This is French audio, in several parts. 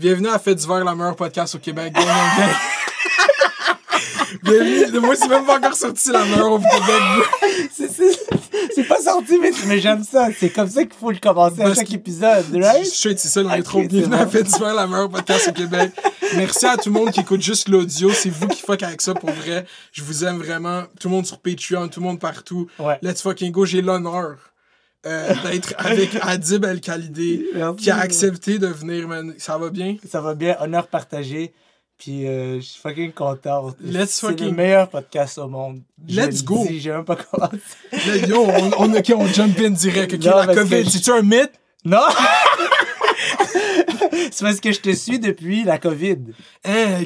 Bienvenue à Fête d'hiver, la meilleure podcast au Québec. Gang, gang, gang. Bienvenue. Moi, c'est même pas encore sorti la meilleure au Québec. C'est- C'est c'est pas sorti, mais, mais j'aime ça. C'est comme ça qu'il faut le commencer à Parce chaque que- épisode, right? Straight, c'est ça l'intro. Ok, c'est Bienvenue à bon. Fête d'hiver, la meilleure podcast au Québec. Merci à tout le monde qui écoute juste l'audio. C'est vous qui fuck avec ça pour vrai. Je vous aime vraiment. Tout le monde sur Patreon, tout le monde partout. Ouais. Let's fucking go. J'ai l'honneur euh, d'être avec Adib El Khalidé Merci. qui a accepté de venir, man. Ça va bien? Ça va bien, honneur partagé. Puis euh, je suis fucking content. Let's C'est le meilleur podcast au monde. Let's le go. dis, J'ai même pas commencé. Là, yo, on, on, ok, on jump in direct. Ok, Non, la COVID, je- c'est-tu un mythe? Non! c'est parce que je te suis depuis la COVID.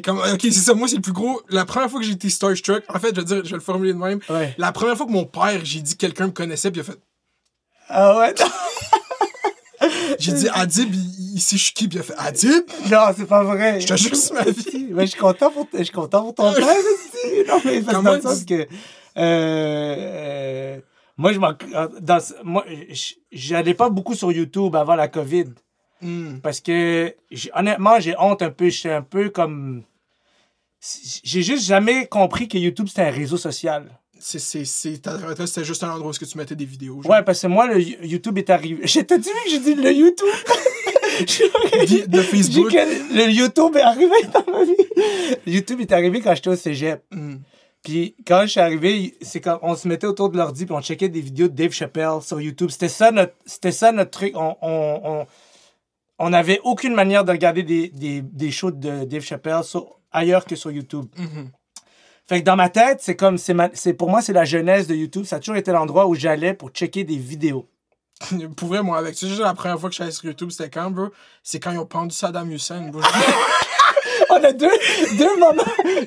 Comme- ok, c'est ça. Moi, c'est le plus gros. La première fois que j'ai été starstruck, en fait, je vais dire, je vais le formuler de même. Ouais. La première fois que mon père, j'ai dit que quelqu'un me connaissait, puis il a fait. Ah ouais? J'ai dit Adib, il, il sait je suis qui, puis il a fait Adib? Non, c'est pas vrai. Je te jure, c'est ma vie. Mais je suis content pour, je suis content pour ton père aussi. Non, mais parce Comment dans le sens tu- que. euh, euh, moi, je m'en. dans- Moi, j'allais pas beaucoup sur YouTube avant la COVID. Hmm. Parce que, honnêtement, j'ai honte un peu. J'étais un peu comme. J'ai juste jamais compris que YouTube, c'était un réseau social. C'était juste un endroit où est-ce que tu mettais des vidéos. genre. Ouais, parce que moi, le You- YouTube est arrivé. T'as-tu vu que j'ai dit le YouTube? De Facebook. Le YouTube est arrivé dans ma vie. YouTube est arrivé quand j'étais au cégep. Hmm. Puis quand je suis arrivé, c'est quand on se mettait autour de l'ordi puis on checkait des vidéos de Dave Chappelle sur YouTube. C'était ça notre, c'était ça notre truc. On, on, on, on avait aucune manière de regarder des, des, des shows de Dave Chappelle sur- ailleurs que sur YouTube. Mhm. Fait que dans ma tête, c'est comme, c'est ma- c'est, pour moi, c'est la jeunesse de YouTube. Ça a toujours été l'endroit où j'allais pour checker des vidéos. Pour vrai, moi, avec ça, juste la première fois que je suis allé sur YouTube, c'était quand, bro? C'est quand ils ont pendu Saddam Hussein, bro. On a deux, deux moments,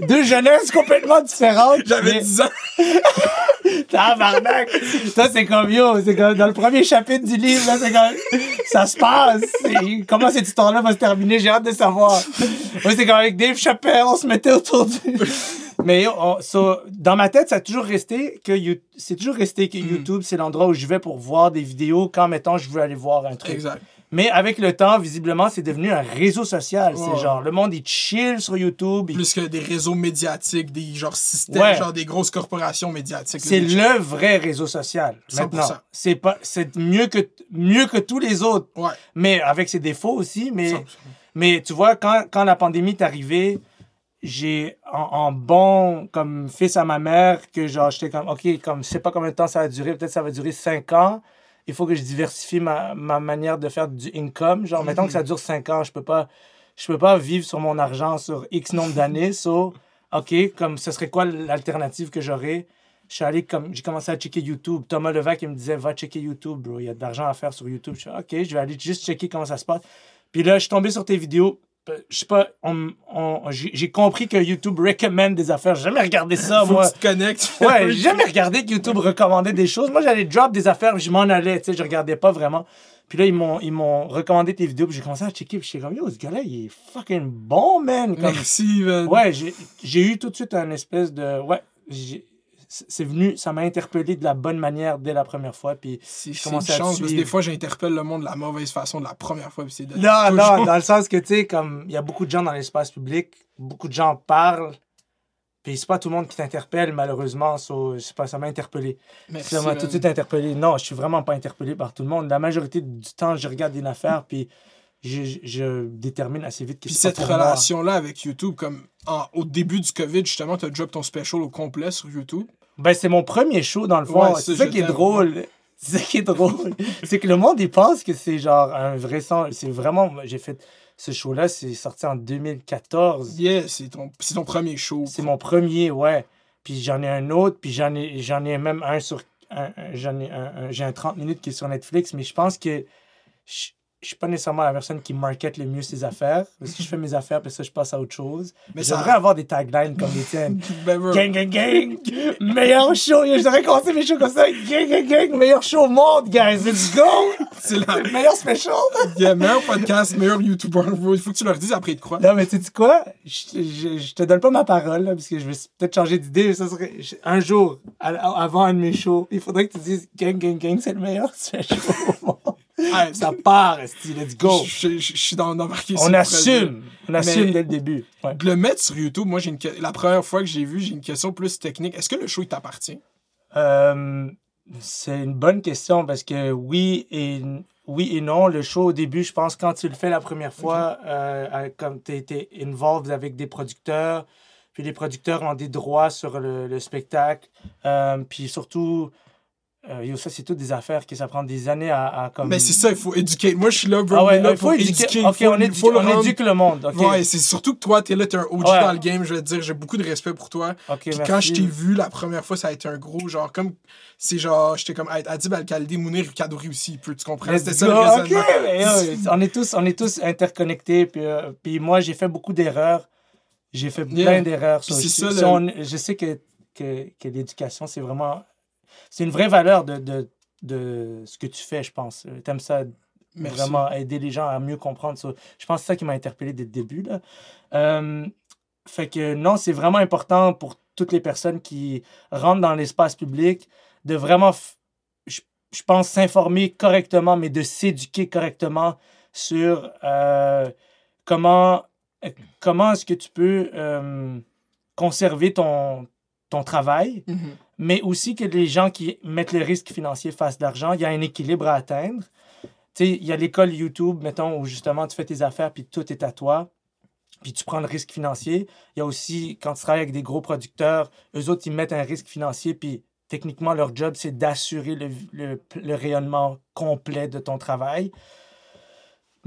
deux jeunesses complètement différentes. J'avais mais- 10 ans. Tabarnak! Ça, c'est comme yo, c'est comme dans le premier chapitre du livre, là, c'est comme. Ça se passe! Comment cette histoire-là va se terminer? J'ai hâte de savoir. Moi, c'est comme avec Dave Chappelle, on se mettait autour du. Mais on- so, dans ma tête, ça a toujours resté que You- c'est toujours resté que YouTube, c'est l'endroit où je vais pour voir des vidéos quand, mettons, je veux aller voir un truc. Exact. Mais avec le temps, visiblement, c'est devenu un réseau social. Ouais. C'est genre, le monde, il chill sur YouTube. il- Plus que des réseaux médiatiques, des genre systèmes, Ouais. genre des grosses corporations médiatiques. C'est le vrai réseau social. 100%. Maintenant, c'est pas, c'est mieux que mieux que tous les autres, Ouais. mais avec ses défauts aussi. Mais 100%. mais tu vois, quand, quand la pandémie est arrivée, j'ai en, en bon comme fils à ma mère que genre j'étais comme ok comme je sais pas combien de temps ça va durer, peut-être ça va durer cinq ans. Il faut que je diversifie ma, ma manière de faire du income. Genre, mettons que ça dure cinq ans, je peux pas je peux pas vivre sur mon argent sur X nombre d'années. So, OK, comme ce serait quoi l'alternative que j'aurais? Je suis allé comme, j'ai commencé à checker YouTube. Thomas Levac, il me disait, va checker YouTube, bro. Il y a de l'argent à faire sur YouTube. Je suis OK, je vais aller juste checker comment ça se passe. Puis là, je suis tombé sur tes vidéos. Je sais pas, on- on- j'ai compris que YouTube recommande des affaires. J'ai jamais regardé ça, Faut moi. que tu te connectes. Ouais, j'ai jamais regardé que YouTube recommandait des choses. Moi, j'allais drop des affaires, je m'en allais, tu sais, je regardais pas vraiment. Puis là, ils m'ont, ils m'ont recommandé tes vidéos, puis j'ai commencé à checker, puis j'étais comme, yo, ce gars-là, il est fucking bon, man. Comme, Merci, man. ouais, j'ai, j'ai eu tout de suite un espèce de, ouais, j'ai- c'est venu, ça m'a interpellé de la bonne manière dès la première fois, puis C'est une à chance, parce que des fois, j'interpelle le monde de la mauvaise façon de la première fois. puis de- Non, non, dans le sens que, tu sais, comme il y a beaucoup de gens dans l'espace public, beaucoup de gens parlent, puis c'est pas tout le monde qui t'interpelle, malheureusement, so, je sais pas, ça m'a interpellé. Merci, Ça m'a tout de suite interpellé. Non, je suis vraiment pas interpellé par tout le monde. La majorité du temps, je regarde une affaire, puis je, je- détermine assez vite que Puis cette relation-là avec YouTube, comme en- au début du COVID, justement, tu as drop ton special au complet sur YouTube. Ben, c'est mon premier show, dans le fond. Ouais, c'est ça, qui est drôle. C'est ça qui est drôle. c'est que le monde, il pense que c'est genre un vrai sens. C'est vraiment... J'ai fait... Ce show-là, c'est sorti en 2014. Yeah, c'est ton, c'est ton premier show. C'est mon premier, ouais. Puis j'en ai un autre, puis j'en ai, j'en ai même un sur. j'en ai un, un- j'ai un 30 minutes qui est sur Netflix, mais je pense que je, je suis pas nécessairement la personne qui market le mieux ses affaires. Parce que je fais mes affaires, puis ça, je passe à autre chose. Mais Mais ça- J'aimerais avoir des taglines comme les tiennes. Ben, gang, gang, gang! Meilleur show! Je devrais commencer mes shows comme ça. Gang, gang, gang! Meilleur show au monde, guys! Let's go! C'est la Meilleur special! yeah, meilleur podcast, meilleur YouTuber. Il faut que tu leur dises après de quoi. Non, mais tu sais quoi? Je, je, je te donne pas ma parole, là, parce que je vais peut-être changer d'idée. Ça serait un jour, à- avant un de mes shows, il faudrait que tu dises gang, gang, gang, c'est le meilleur special au monde. Ça part, esti, let's go. Je suis dans d'embarquer sur On assume. On assume dès le début. Ouais. De Le mettre sur YouTube, moi, j'ai une la première fois que j'ai vu, j'ai une question plus technique. Est-ce que le show, il t'appartient? Euh, c'est une bonne question parce que oui et, oui et non. Le show, au début, je pense, quand tu le fais la première fois, euh, euh, comme tu étais involved avec des producteurs, puis les producteurs ont des droits sur le, le spectacle, euh, puis surtout, euh, yo, ça, c'est toutes des affaires que ça prend des années à, à comme... Mais c'est ça, il faut éduquer. Moi, je suis là, bro. Ah ouais, là il faut éduquer. Ok, faut- on, éduque, faut le on rendre- éduque le monde. ok. Ouais, c'est surtout que toi, t'es là, t'es un OG Ouais. dans le game, je vais te dire, j'ai beaucoup de respect pour toi. Puis merci. quand je t'ai vu la première fois, ça a été un gros, genre, comme, c'est genre, j'étais comme, hey, Adib Al-Khalidi, Mounir Kadouri aussi, il peut, tu comprends? C'était ça le go, ok, raisonnement. mais yo, on, est tous, on est tous interconnectés. Puis, euh, puis moi, j'ai fait beaucoup d'erreurs. J'ai fait Yeah. plein d'erreurs. Puis So, c'est si- ça, si le- je sais que, que, que l'éducation, c'est vraiment. C'est une vraie valeur de, de, de ce que tu fais, je pense. T'aimes ça Merci. vraiment aider les gens à mieux comprendre. Je pense que c'est ça qui m'a interpellé dès le début. Là. Euh, fait que non, c'est vraiment important pour toutes les personnes qui rentrent dans l'espace public de vraiment, je, je pense, s'informer correctement, mais de s'éduquer correctement sur euh, comment, euh, comment est-ce que tu peux euh, conserver ton, ton travail, Mhm. mais aussi que les gens qui mettent le risque financier fassent de l'argent. Il y a un équilibre à atteindre. Tu sais, il y a l'école YouTube, mettons, où justement tu fais tes affaires, puis tout est à toi, puis tu prends le risque financier. Il y a aussi, quand tu travailles avec des gros producteurs, eux autres, ils mettent un risque financier, puis techniquement, leur job, c'est d'assurer le, le- le rayonnement complet de ton travail.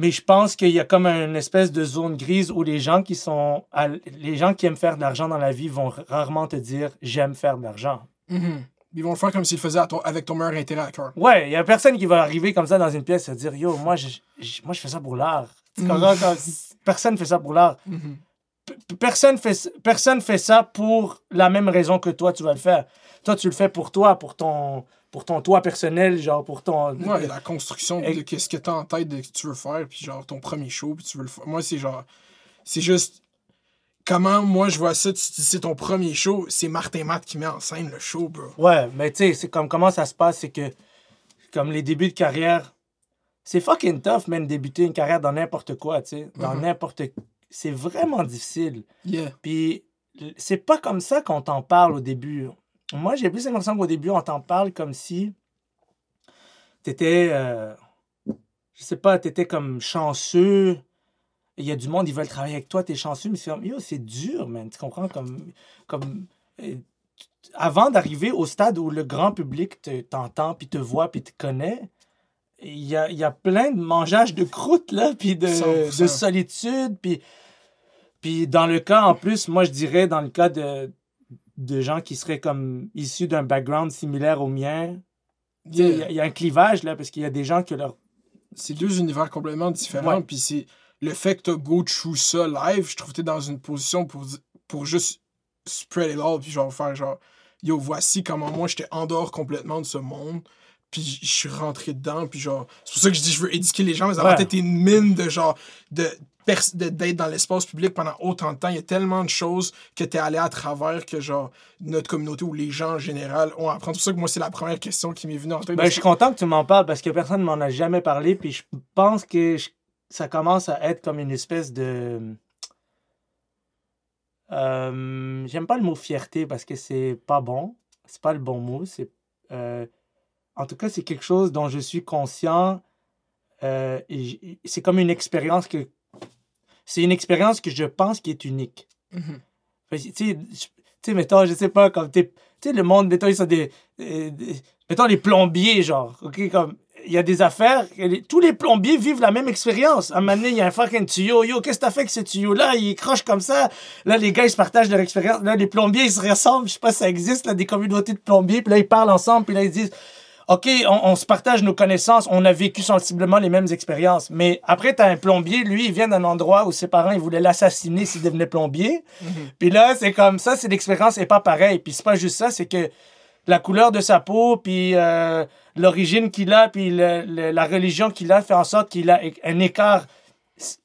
Mais je pense qu'il y a comme une espèce de zone grise où les gens qui sont à- les gens qui aiment faire de l'argent dans la vie vont rarement te dire j'aime faire de l'argent. Mhm. Ils vont le faire comme s'ils le faisaient ton- avec ton meilleur intérêt à cœur. Ouais, il y a personne qui va arriver comme ça dans une pièce et dire Yo, moi, je, je- moi, je fais ça pour l'art. Comprends? Comme- Personne fait ça pour l'art. Mhm. P- Personne fait, personne fait ça pour la même raison que toi, tu vas le faire. Toi, tu le fais pour toi, pour ton, pour ton toi personnel, genre pour ton. Ouais, la construction de qu'est-ce que t'as en tête de ce que tu veux faire, puis genre ton premier show, puis tu veux le faire. Moi, c'est genre. C'est juste. Comment moi je vois ça, tu te dis c'est ton premier show, c'est Martin Matt qui met en scène le show, bro. Ouais, mais tu sais, c'est comme comment ça se passe, c'est que comme les débuts de carrière, c'est fucking tough, man, débuter une carrière dans n'importe quoi, tu sais, dans Mhm. n'importe. C'est vraiment difficile. Yeah. Puis c'est pas comme ça qu'on t'en parle au début. Moi, j'ai plus l'impression qu'au début, on t'en parle comme si t'étais, euh, je sais pas, t'étais comme chanceux. Il y a du monde, ils veulent travailler avec toi, t'es chanceux, mais c'est comme, yo, c'est dur, man. Tu comprends? Comme, comme euh, avant d'arriver au stade où le grand public te- t'entend, puis te voit, puis te connaît, il y a, y a plein de mangeages de croûte, là, puis de, 100%. de solitude, puis... Puis dans le cas, en plus, moi je dirais, dans le cas de, de gens qui seraient comme issus d'un background similaire au mien, il y a- Yeah. il y, a un clivage là, parce qu'il y a des gens que leur. C'est deux univers complètement différents, Ouais. puis c'est le fait que t'as go through ça live, je trouve que t'es dans une position pour, pour juste spread it all, puis genre faire genre, yo, voici comment moi j'étais en dehors complètement de ce monde, puis je suis rentré dedans, puis genre, c'est pour ça que je dis je veux éduquer les gens, mais ça va Ouais. être une mine de genre, de- d'être dans l'espace public pendant autant de temps. Il y a tellement de choses que t'es allé à travers que genre, notre communauté ou les gens en général ont à apprendre. C'est pour ça que moi, c'est la première question qui m'est venue en tête. Ben, je suis content que tu m'en parles parce que personne ne m'en a jamais parlé. Puis je pense que je- ça commence à être comme une espèce de. Euh, J'aime pas le mot fierté parce que c'est pas bon. C'est pas le bon mot. C'est. euh, en tout cas, c'est quelque chose dont je suis conscient. euh, c'est comme une expérience que. C'est une expérience que je pense qui est unique. Mhm. Que, Tu sais, je- tu sais, mettons, je sais pas, comme. Tu sais, le monde, mettons, ils sont des, euh, des- Mettons les plombiers, genre. OK, comme. Il y a des affaires. les- tous les plombiers vivent la même expérience. À un moment donné, il y a un fucking tuyau. Yo, qu'est-ce que t'as fait avec ce tuyau-là? Il croche comme ça. Là, les gars, ils se partagent leur expérience. Là, les plombiers, ils se ressemblent. Je sais pas si ça existe, là, des communautés de plombiers. Puis là, ils parlent ensemble. Puis là, ils disent. OK, on, on se partage nos connaissances, on a vécu sensiblement les mêmes expériences. Mais après, tu as un plombier, lui, il vient d'un endroit où ses parents, ils voulaient l'assassiner s'il devenait plombier. Puis là, c'est comme ça, c'est l'expérience n'est pas pareille. Puis c'est pas juste ça, c'est que la couleur de sa peau, puis euh, l'origine qu'il a, puis le- le- la religion qu'il a fait en sorte qu'il a un écart. c'est-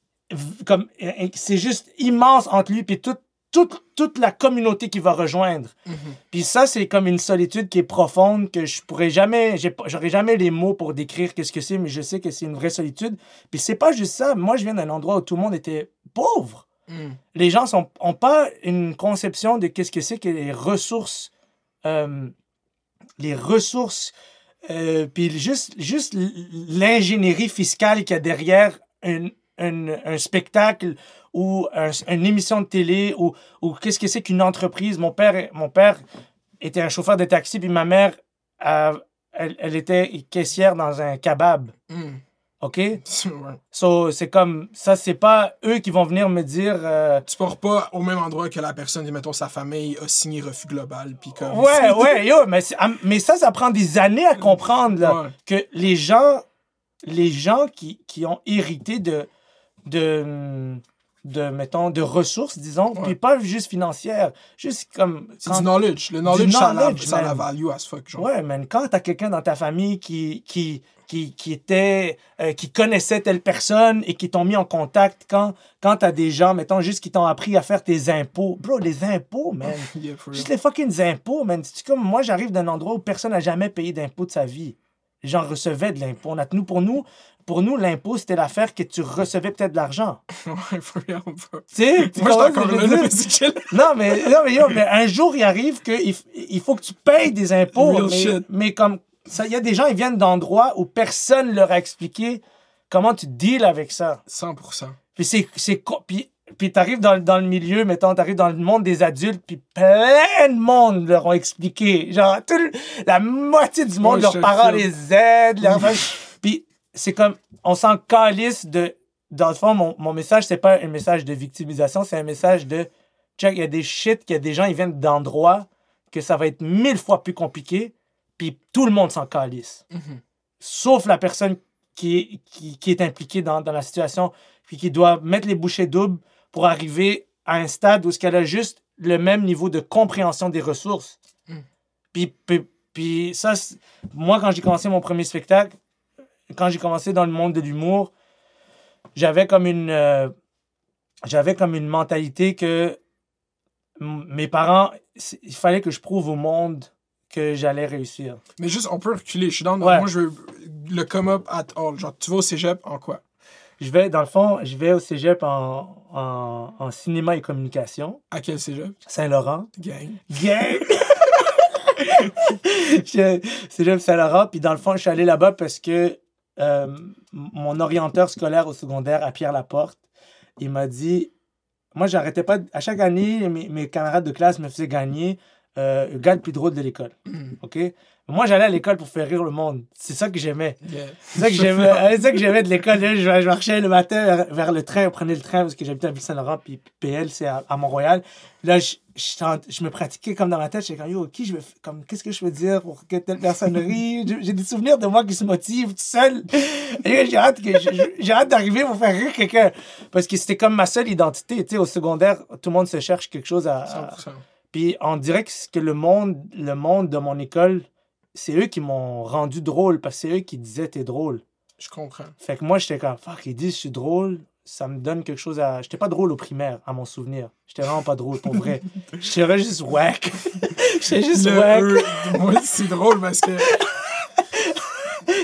Comme, c'est juste immense entre lui, puis tout, toute, toute la communauté qui va rejoindre. Puis ça, c'est comme une solitude qui est profonde, que je pourrais jamais, j'aurais jamais les mots pour décrire qu'est-ce que c'est, mais je sais que c'est une vraie solitude. Puis c'est pas juste ça. Moi, je viens d'un endroit où tout le monde était pauvre. Mm. Les gens sont, ont pas une conception de qu'est-ce que c'est que les ressources, euh, les ressources, euh, puis juste, juste l'ingénierie fiscale qu'il y a derrière un, un, un spectacle ou un- une émission de télé ou, ou qu'est-ce que c'est qu'une entreprise? Mon père, mon père était un chauffeur de taxi, puis ma mère, elle, elle était caissière dans un kebab. Mm. OK? So, c'est comme ça, c'est pas eux qui vont venir me dire. euh, Tu pars pas au même endroit que la personne, mettons, sa famille a signé refus global. Puis comme. Ouais, ouais, yo, mais, mais ça, ça prend des années à comprendre, là, Ouais. que les gens, les gens qui, qui ont hérité de, de, de, mettons, de ressources, disons, Ouais. puis pas juste financières, juste comme... C'est du knowledge. Le knowledge, ça, a la, knowledge, ça a la man. value as fuck. Genre. Ouais, man, quand t'as quelqu'un dans ta famille qui, qui, qui, qui était, euh, qui connaissait telle personne et qui t'ont mis en contact, quand, quand t'as des gens, mettons, juste qui t'ont appris à faire tes impôts. Bro, les impôts, man. Yeah. Juste les fucking impôts, man. C'est comme moi, j'arrive d'un endroit où personne n'a jamais payé d'impôts de sa vie. Les gens recevaient de l'impôt. On a- Nous, pour nous, pour nous, l'impôt, c'était l'affaire que tu recevais peut-être de l'argent. Ouais, for real. bro. Tu sais, Moi, je encore là, chill. Non, mais, non, mais, yo, mais un jour, il arrive qu'il il faut que tu payes des impôts. Real mais, shit. mais comme ça, il y a des gens, ils viennent d'endroits où personne leur a expliqué comment tu deals avec ça. 100%. Puis c'est puis puis t'arrives dans, le- dans le milieu, mettons, t'arrives dans le monde des adultes, puis plein de monde leur ont expliqué. Genre, tout le- la moitié du monde, Ouais, leurs parents les aident. familles- puis c'est comme, on s'en calisse de... Dans le fond, mon, mon message, c'est pas un message de victimisation, c'est un message de... Check, il y a des shit, qu'il y a des gens, ils viennent d'endroits que ça va être mille fois plus compliqué, puis tout le monde s'en calisse Mhm. sauf la personne qui est, qui, qui est impliquée dans, dans la situation, puis qui doit mettre les bouchées doubles pour arriver à un stade où ce qu'elle a juste le même niveau de compréhension des ressources. Mm. Puis, puis, puis ça, moi, quand j'ai commencé mon premier spectacle, quand j'ai commencé dans le monde de l'humour, j'avais comme une... euh, j'avais comme une mentalité que mes parents, il fallait que je prouve au monde que j'allais réussir. Mais juste, on peut reculer. Je suis dans. Ouais. Moi, je veux le come up at all. Genre, tu vas au cégep en quoi? Je vais, dans le fond, je vais au cégep en, en, en cinéma et communication, À quel cégep? Saint-Laurent. Gang. Gang! Je- cégep Saint-Laurent. Puis dans le fond, je suis allé là-bas parce que euh, mon orienteur scolaire au secondaire, à Pierre-Laporte, il m'a dit Moi, j'arrêtais pas. À chaque année, mes, mes camarades de classe me faisaient gagner euh, le gars le plus drôle de l'école. Mm. OK? Moi, j'allais à l'école pour faire rire le monde. C'est ça que j'aimais. Yeah. C'est ça que j'aimais, c'est ça que j'aimais de l'école. Je, marchais le matin vers, le train, on prenait le train parce que j'habitais à Ville-Saint-Laurent, puis PL, c'est à, à Mont-Royal. Là, je, je, me pratiquais comme dans ma tête. J'étais comme, yo, qui je f- comme, qu'est-ce que je peux dire pour que telle personne rie? J'ai- des souvenirs de moi qui se motive tout seul. Et j'ai hâte, que, je- j'ai hâte d'arriver pour faire rire quelqu'un. Parce que c'était comme ma seule identité. Tu sais, au secondaire, tout le monde se cherche quelque chose à, à- 100%. puis on dirait que, que le monde, le monde de mon école, c'est eux qui m'ont rendu drôle parce que c'est eux qui disaient t'es drôle. Je comprends. Fait que moi, j'étais comme, fuck, ils disent je suis drôle, ça me donne quelque chose à. J'étais pas drôle au primaire, à mon souvenir. J'étais vraiment pas drôle, pour vrai. J'étais juste whack. J'étais juste Le whack. eux, moi, c'est drôle parce que.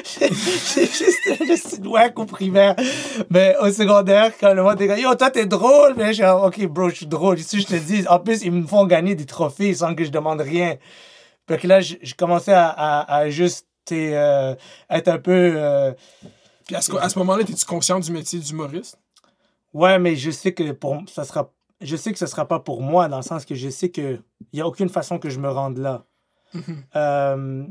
J'étais juste, juste whack au primaire. Mais au secondaire, quand le monde comme, yo, toi, t'es drôle. Mais je ok, bro, je suis drôle. Ici, je te dis, en plus, ils me font gagner des trophées sans que je demande rien. Fait que là, je, je commençais à, à, à juste euh, être un peu. euh, Puis à ce, à ce moment-là, es-tu conscient du métier d'humoriste? Ouais, mais je sais que pour ça sera je sais que ce sera pas pour moi dans le sens que je sais que il y a aucune façon que je me rende là. Mhm. Euh,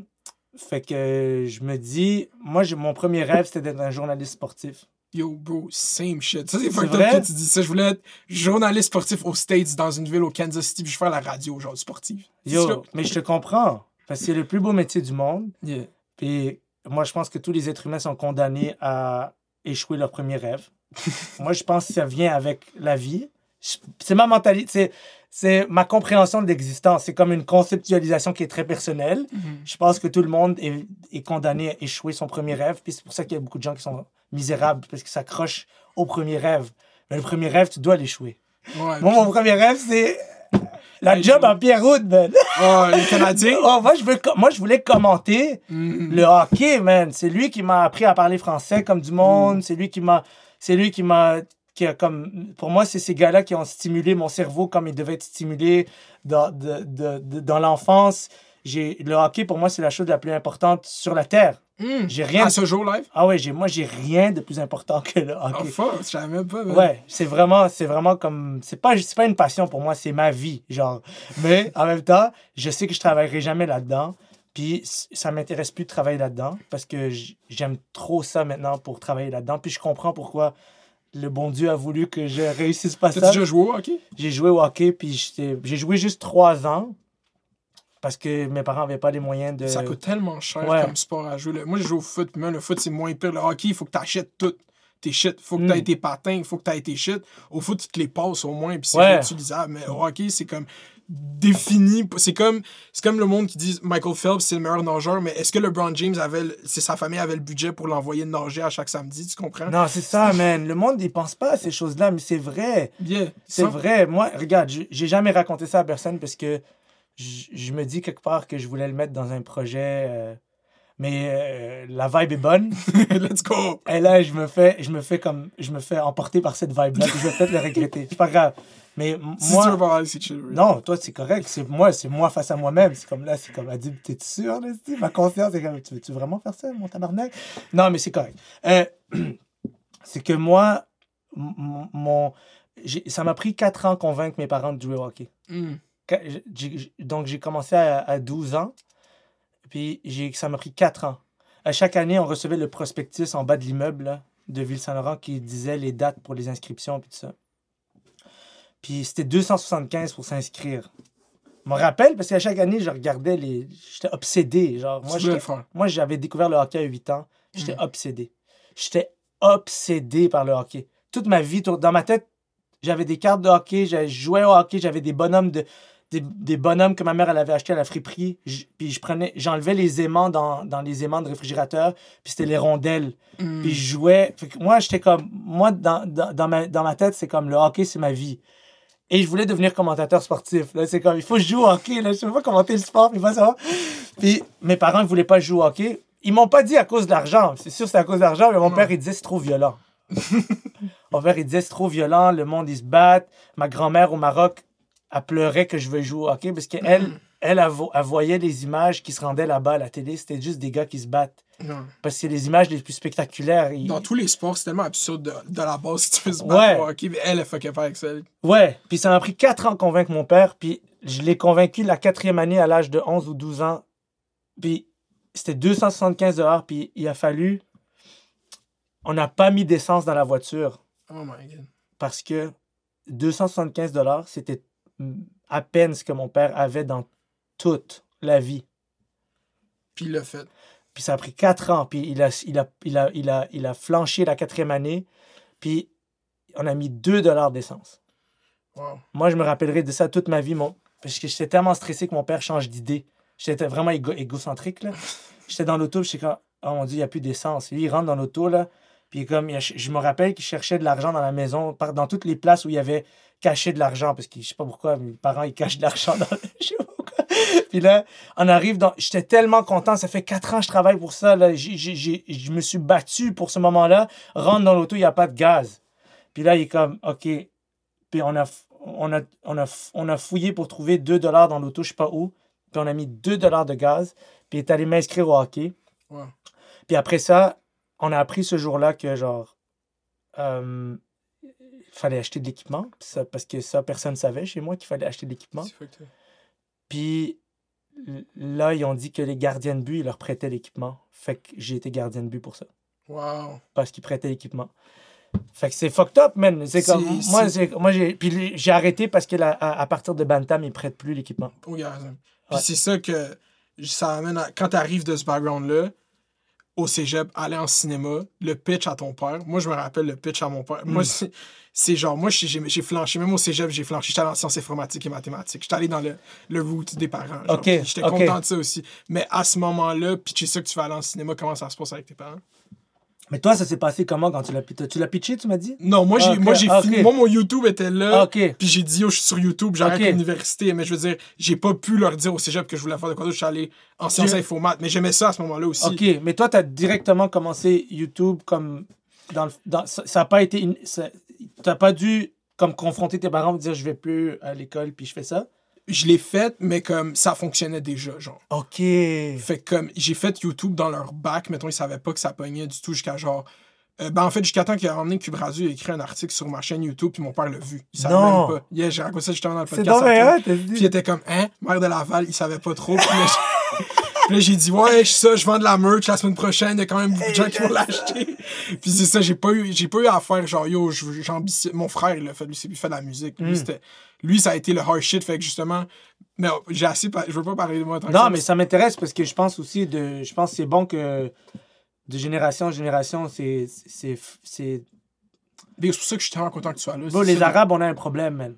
fait que je me dis moi j'ai mon premier rêve c'était d'être un journaliste sportif. Yo, bro, same shit. Ça, c'est fucked up que tu dis ça. Je voulais être journaliste sportif aux States, dans une ville au Kansas City, puis je fais la radio, genre sportive. Yo, mais je te comprends parce que c'est le plus beau métier du monde. Yeah. Puis moi je pense que tous les êtres humains sont condamnés à échouer leur premier rêve. moi je pense que ça vient avec la vie. C'est ma mentalité, c'est ma compréhension de l'existence. C'est comme une conceptualisation qui est très personnelle. Je pense que tout le monde est, est condamné à échouer son premier rêve. Puis c'est pour ça qu'il y a beaucoup de gens qui sont misérables, parce qu'ils s'accrochent au premier rêve. Mais le premier rêve, tu dois l'échouer. Ouais, Moi, mon premier rêve, c'est La job je- à Pierre-Houd, man. Oh, les Canadiens. Oh, moi, je veux, moi, je voulais commenter Mhm. le hockey, man. C'est lui qui m'a appris à parler français comme du monde. Mm. C'est lui qui m'a. C'est lui qui m'a. Qui a comme, pour moi, c'est ces gars-là qui ont stimulé mon cerveau comme il devait être stimulé dans, de- de- de- dans l'enfance. J'ai, le hockey, pour moi, c'est la chose la plus importante sur la Terre. Mhm. J'ai rien. À ce jour live? Ah ouais, j'ai, moi, j'ai rien de plus important que le Oh, hockey. fuck, je savais même pas. Ouais, c'est vraiment, c'est vraiment comme, c'est pas, c'est pas une passion pour moi, c'est ma vie, genre. Mais en même temps, je sais que je travaillerai jamais là-dedans. Puis ça m'intéresse plus de travailler là-dedans parce que j'aime trop ça maintenant pour travailler là-dedans. Puis je comprends pourquoi le bon Dieu a voulu que je réussisse pas T'as ça. déjà joué au hockey? J'ai joué au hockey, puis j'ai joué juste trois ans parce que mes parents avaient pas les moyens de. Ça coûte tellement cher ouais. comme sport à jouer. là. Moi, j'ai joué au foot, même le foot, c'est moins pire. Le hockey, il faut que tu achètes tout. Tes shit. faut que Mm. tu aies tes patins, il faut que tu aies tes shit. Au foot, tu te les passes au moins, puis c'est Ouais. réutilisable. Mais au hockey, c'est comme défini. C'est comme, c'est comme le monde qui dit Michael Phelps, c'est le meilleur nageur, mais est-ce que LeBron James avait, c'est sa famille avait le budget pour l'envoyer nager à chaque samedi, tu comprends? Non, c'est ça, man. Le monde, il pense pas à ces choses-là, mais c'est vrai. Yeah. C'est vrai. Moi, regarde, j'ai jamais raconté ça à personne parce que je me dis quelque part que je voulais le mettre dans un projet. euh, mais euh, la vibe est bonne. Let's go! Et là, je me fais, je me fais comme, je me fais emporter par cette vibe-là. Je vais peut-être le regretter. C'est pas grave. Mais m- Si tu moi, veux non, toi, c'est correct. C'est moi, c'est moi face à moi-même. C'est comme là, c'est comme, elle dit, t'es sûr, là, ma conscience, c'est comme, tu veux-tu vraiment faire ça, mon tabarnak? Non, mais c'est correct. Euh, c'est que moi, mon, j'ai- ça m'a pris 4 ans convaincre mes parents de jouer au hockey. Mm. Donc, j'ai commencé à, à 12 ans, puis ça m'a pris 4 ans. À chaque année, on recevait le prospectus en bas de l'immeuble de Ville-Saint-Laurent qui disait les dates pour les inscriptions, puis tout ça. Puis c'était 275 pour s'inscrire. Je me rappelle, parce qu'à chaque année, je regardais les... J'étais obsédé, genre... Moi, j'avais découvert le hockey à 8 ans. J'étais Mm. obsédé. J'étais obsédé par le hockey. Toute ma vie, dans ma tête, j'avais des cartes de hockey, je jouais au hockey, j'avais des bonhommes de des, des bonhommes que ma mère elle avait acheté à la friperie. Puis je prenais, j'enlevais les aimants dans, dans les aimants de réfrigérateur, puis c'était les rondelles. Mm. Puis je jouais. Fait que moi, j'étais comme. Moi, dans, dans, dans ma, dans ma tête, c'est comme le hockey, c'est ma vie. Et je voulais devenir commentateur sportif. Là, c'est comme, il faut que je joue au hockey. Là. Je ne veux pas commenter le sport, puis pas ça. Puis mes parents ne voulaient pas jouer au hockey. Ils m'ont pas dit à cause de l'argent. C'est sûr, c'est à cause de l'argent, mais mon père, il disait c'est trop violent. mon père, il disait c'est trop violent, le monde, ils se battent. Ma grand-mère au Maroc, elle pleurait que je veux jouer au hockey parce qu'elle, elle, elle, elle elle voyait les images qui se rendaient là-bas à la télé. C'était juste des gars qui se battent. Non. Parce que c'est les images les plus spectaculaires. Ils- Dans tous les sports, c'est tellement absurde de, de la base si tu veux se battre Ouais. au hockey, mais elle, elle fuckait pas avec ça. Ouais, puis ça m'a pris 4 ans de convaincre mon père, puis je l'ai convaincu la quatrième année à l'âge de 11 ou 12 ans. Puis c'était 275 dollars, puis il a fallu... On n'a pas mis d'essence dans la voiture Oh my god. parce que 275 dollars, c'était mm, à peine ce que mon père avait dans toute la vie. Puis il l'a fait. Puis ça a pris 4 ans, puis il a, il a, il a, il a, il a flanché la quatrième année, puis on a mis 2 dollars d'essence. Wow. Moi, je me rappellerai de ça toute ma vie, mon... parce que j'étais tellement stressé que mon père change d'idée. J'étais vraiment égo- égocentrique, là. J'étais dans l'auto, puis j'étais comme, oh mon Dieu, il n'y a plus d'essence. Lui, il rentre dans l'auto, là, puis comme, je me rappelle qu'il cherchait de l'argent dans la maison, par- dans toutes les places où il y avait caché de l'argent, parce que je sais pas pourquoi, mes parents, ils cachent de l'argent dans je sais pas pourquoi. Puis là, on arrive dans... J'étais tellement content, ça fait quatre ans que je travaille pour ça, là. Je me suis battu pour ce moment-là. Rentre dans l'auto, il n'y a pas de gaz. Puis là, il est comme, OK, puis on a, on a, on a, on a fouillé pour trouver 2 dollars dans l'auto, je sais pas où. Puis on a mis 2 dollars de gaz. Puis il est allé m'inscrire au hockey. Puis après ça, on a appris ce jour-là que genre, euh, fallait acheter de l'équipement. Ça- Parce que ça, personne ne savait chez moi qu'il fallait acheter de l'équipement. Puis là, ils ont dit que les gardiens de but, ils leur prêtaient l'équipement. Fait que j'ai été gardien de but pour ça. Wow. Parce qu'ils prêtaient l'équipement. Fait que c'est fucked up, man. C'est comme. Moi, j'ai. Puis j'ai arrêté parce que la- à, à partir de Bantam, ils prêtent plus l'équipement. Oh. Puis Ouais. c'est ça que ça amène à... Quand tu arrives de ce background-là, au cégep, aller en cinéma, le pitch à ton père. Moi, je me rappelle le pitch à mon père. Moi, Mm. c'est- c'est genre, moi, j'ai flanché. Même au cégep, j'ai flanché. J'étais allé en sciences informatiques et mathématiques. J'étais allé dans le, le route des parents. J'étais content de ça aussi. Mais à ce moment-là, pitcher ça que tu vas aller en cinéma, comment ça se passe avec tes parents? Mais toi, ça s'est passé comment quand tu l'as pitché Tu l'as pitché, tu m'as dit? Non, moi, j'ai Ok, moi j'ai ok. fini. Moi, mon YouTube était là. Ok. Puis j'ai dit, yo, je suis sur YouTube, j'arrête l'université. Mais je veux dire, j'ai pas pu leur dire au cégep que je voulais faire de quoi d'autre. Je suis allé en sciences Tu- info maths. Mais j'aimais ça à ce moment-là aussi. Ok, mais toi, tu as directement commencé YouTube comme. Dans le- dans, ça n'a pas été. une- ça- T'as pas dû comme confronter tes parents et dire je vais plus à l'école puis je fais ça? Je l'ai fait, mais comme ça fonctionnait déjà, genre. Ok. Fait que comme j'ai fait YouTube dans leur bac, mettons, ils savaient pas que ça pognait du tout jusqu'à genre. euh, ben en fait, jusqu'à temps qu'il a ramené Cube Radio, il a écrit un article sur ma chaîne YouTube, puis mon père l'a vu. Il savait Non. même pas. Yeah, j'ai raconté ça justement dans le C'est podcast. dit. Puis il était comme, hein, mère de Laval, il savait pas trop. Puis là, j'ai- dit, ouais, je ça, je vends de la merch la semaine prochaine, il y a quand même beaucoup de gens qui vont l'acheter. Puis c'est ça, j'ai pas eu, j'ai pas eu à faire genre, yo, j'ambitionne. Mon frère, il a fait, lui, il fait de la musique. Lui, Mm. c'était, lui, ça a été le hard shit, fait que justement, mais j'ai assez, je veux pas parler de moi tant que Non, ça, mais ça m'intéresse parce que je pense aussi de. Je pense que c'est bon que de génération en génération, c'est. c'est, c'est... C'est pour ça que je suis tellement content que tu sois là. Les. Arabes, on a un problème, man.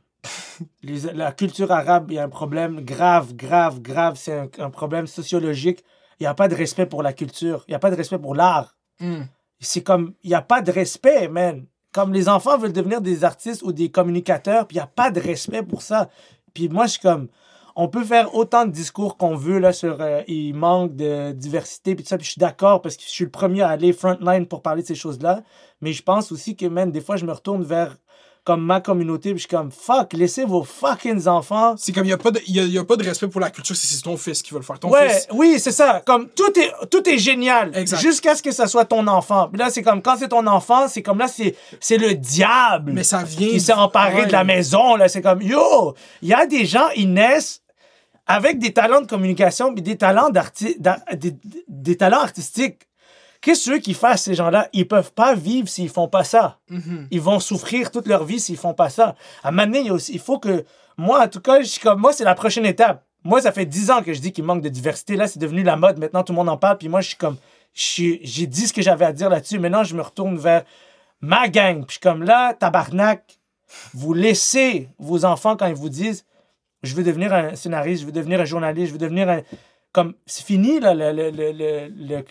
Les- la culture arabe, il y a un problème grave, grave, grave. C'est un, un problème sociologique. Il n'y a pas de respect pour la culture. Il n'y a pas de respect pour l'art. Mm. c'est comme, il n'y a pas de respect, man. Comme les enfants veulent devenir des artistes ou des communicateurs, puis il n'y a pas de respect pour ça. Puis moi, je suis comme, on peut faire autant de discours qu'on veut là sur euh, il manque de diversité, puis tout ça, puis je suis d'accord parce que je suis le premier à aller frontline pour parler de ces choses-là. Mais je pense aussi que, man, des fois, je me retourne vers comme ma communauté, puis je suis comme, fuck, laissez vos fucking enfants C'est comme, il y a, pas de- y a, y a pas de respect pour la culture, c'est c'est ton fils qui veut le faire. Ton ouais, fils. oui, c'est ça. Comme tout est, tout est génial. Jusqu'à ce que ça soit ton enfant. Puis là, c'est comme quand c'est ton enfant, c'est comme là, c'est, c'est le diable Mais ça vient. qui s'est emparé Ouais. de la maison. Là, c'est comme yo, il y a des gens, ils naissent avec des talents de communication, puis des talents des, des talents artistiques. Qu'est-ce que qu'ils fassent, ces gens-là? Ils peuvent pas vivre s'ils font pas ça. Mhm. Ils vont souffrir toute leur vie s'ils font pas ça. À un moment donné, il, aussi, il faut que. Moi, en tout cas, je suis comme. Moi, c'est la prochaine étape. Moi, ça fait 10 ans que je dis qu'il manque de diversité. Là, c'est devenu la mode. Maintenant, tout le monde en parle. Puis moi, je suis comme. J'ai dit ce que j'avais à dire là-dessus. Maintenant, je me retourne vers ma gang. Puis je suis comme là, tabarnak, vous laissez vos enfants quand ils vous disent je veux devenir un scénariste, je veux devenir un journaliste, je veux devenir un. Comme, c'est fini, là, le- le- le- le-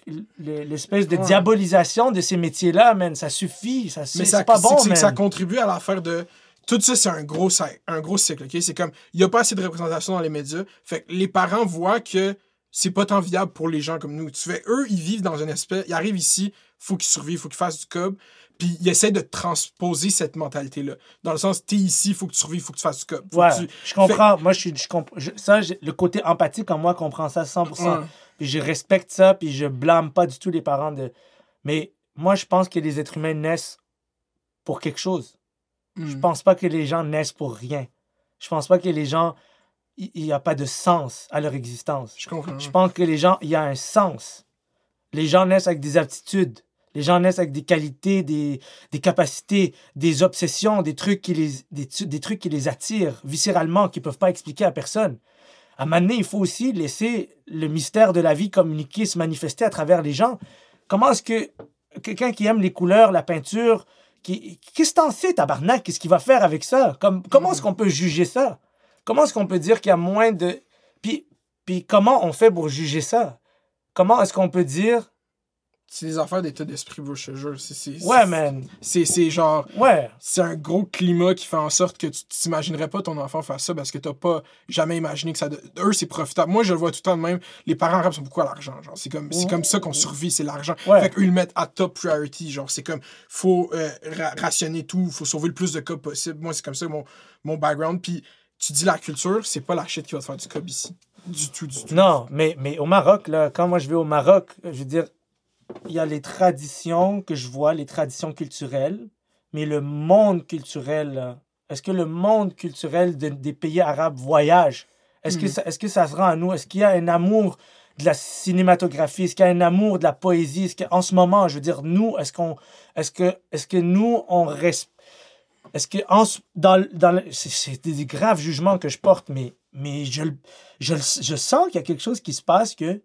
le- le- l'espèce de Ouais. diabolisation de ces métiers-là, man. Ça suffit. Ça, Mais c'est pas bon, c'est que man. ça contribue à l'affaire de. Tout ça, c'est un gros, un gros cycle, OK? C'est comme, il n'y a pas assez de représentation dans les médias. Fait que les parents voient que c'est pas tant viable pour les gens comme nous. Tu fais, eux, ils vivent dans un espèce. Ils arrivent ici, faut qu'ils survivent, faut qu'ils fassent du cob. Puis ils essaient de transposer cette mentalité-là. Dans le sens, t'es ici, faut que tu survives, faut que tu fasses. Faut Ouais, que tu- je comprends. Moi, je suis, je comp- je- ça, le côté empathique en moi comprend ça 100%. Ouais. Puis je respecte ça, puis je blâme pas du tout les parents de. Mais moi, je pense que les êtres humains naissent pour quelque chose. Je Mm. pense pas que les gens naissent pour rien. Je pense pas que les gens. Il n'y a pas de sens à leur existence. Je comprends. Je pense que les gens, il y a un sens. Les gens naissent avec des aptitudes. Les gens naissent avec des qualités, des, des capacités, des obsessions, des trucs, qui les, des, trucs qui les attirent viscéralement, qu'ils ne peuvent pas expliquer à personne. À un moment donné, il faut aussi laisser le mystère de la vie communiquer, se manifester à travers les gens. Comment est-ce que quelqu'un qui aime les couleurs, la peinture, qui, qu'est-ce que t'en sais, tabarnak? Qu'est-ce qu'il va faire avec ça? Comme, comment est-ce qu'on peut juger ça? Comment est-ce qu'on peut dire qu'il y a moins de... Puis, puis comment on fait pour juger ça? Comment est-ce qu'on peut dire... C'est des affaires d'état d'esprit, bro, je te jure. C'est- c'est- Ouais, man. C'est c'est genre. Ouais. c'est un gros climat qui fait en sorte que tu t'imaginerais pas ton enfant faire ça parce que t'as pas jamais imaginé que ça. de- Eux, c'est profitable. Moi, je le vois tout le temps de même. Les parents arabes sont beaucoup à l'argent. Genre, c'est comme, c'est comme ça qu'on survit, c'est l'argent. Ouais. Fait qu'eux, ils le mettent à top priority. Genre, c'est comme, faut euh, ra- rationner tout, faut sauver le plus de cas possible. Moi, c'est comme ça mon, mon background. Puis, tu dis la culture, c'est pas la shit qui va te faire du cob ici. Du tout, du tout. Non, mais, mais au Maroc, là, quand moi je vais au Maroc, je veux dire, il y a les traditions que je vois, les traditions culturelles, mais le monde culturel, est-ce que le monde culturel de- des pays arabes voyage? Est-ce que, Hmm. ça, est-ce que ça se rend à nous? Est-ce qu'il y a un amour de la cinématographie? Est-ce qu'il y a un amour de la poésie? Est-ce qu'en ce moment, je veux dire, nous, est-ce qu'on, est-ce que, est-ce que nous, on reste, est-ce que en, dans, dans c'est, des graves jugements que je porte, mais, mais je, je, je sens qu'il y a quelque chose qui se passe que,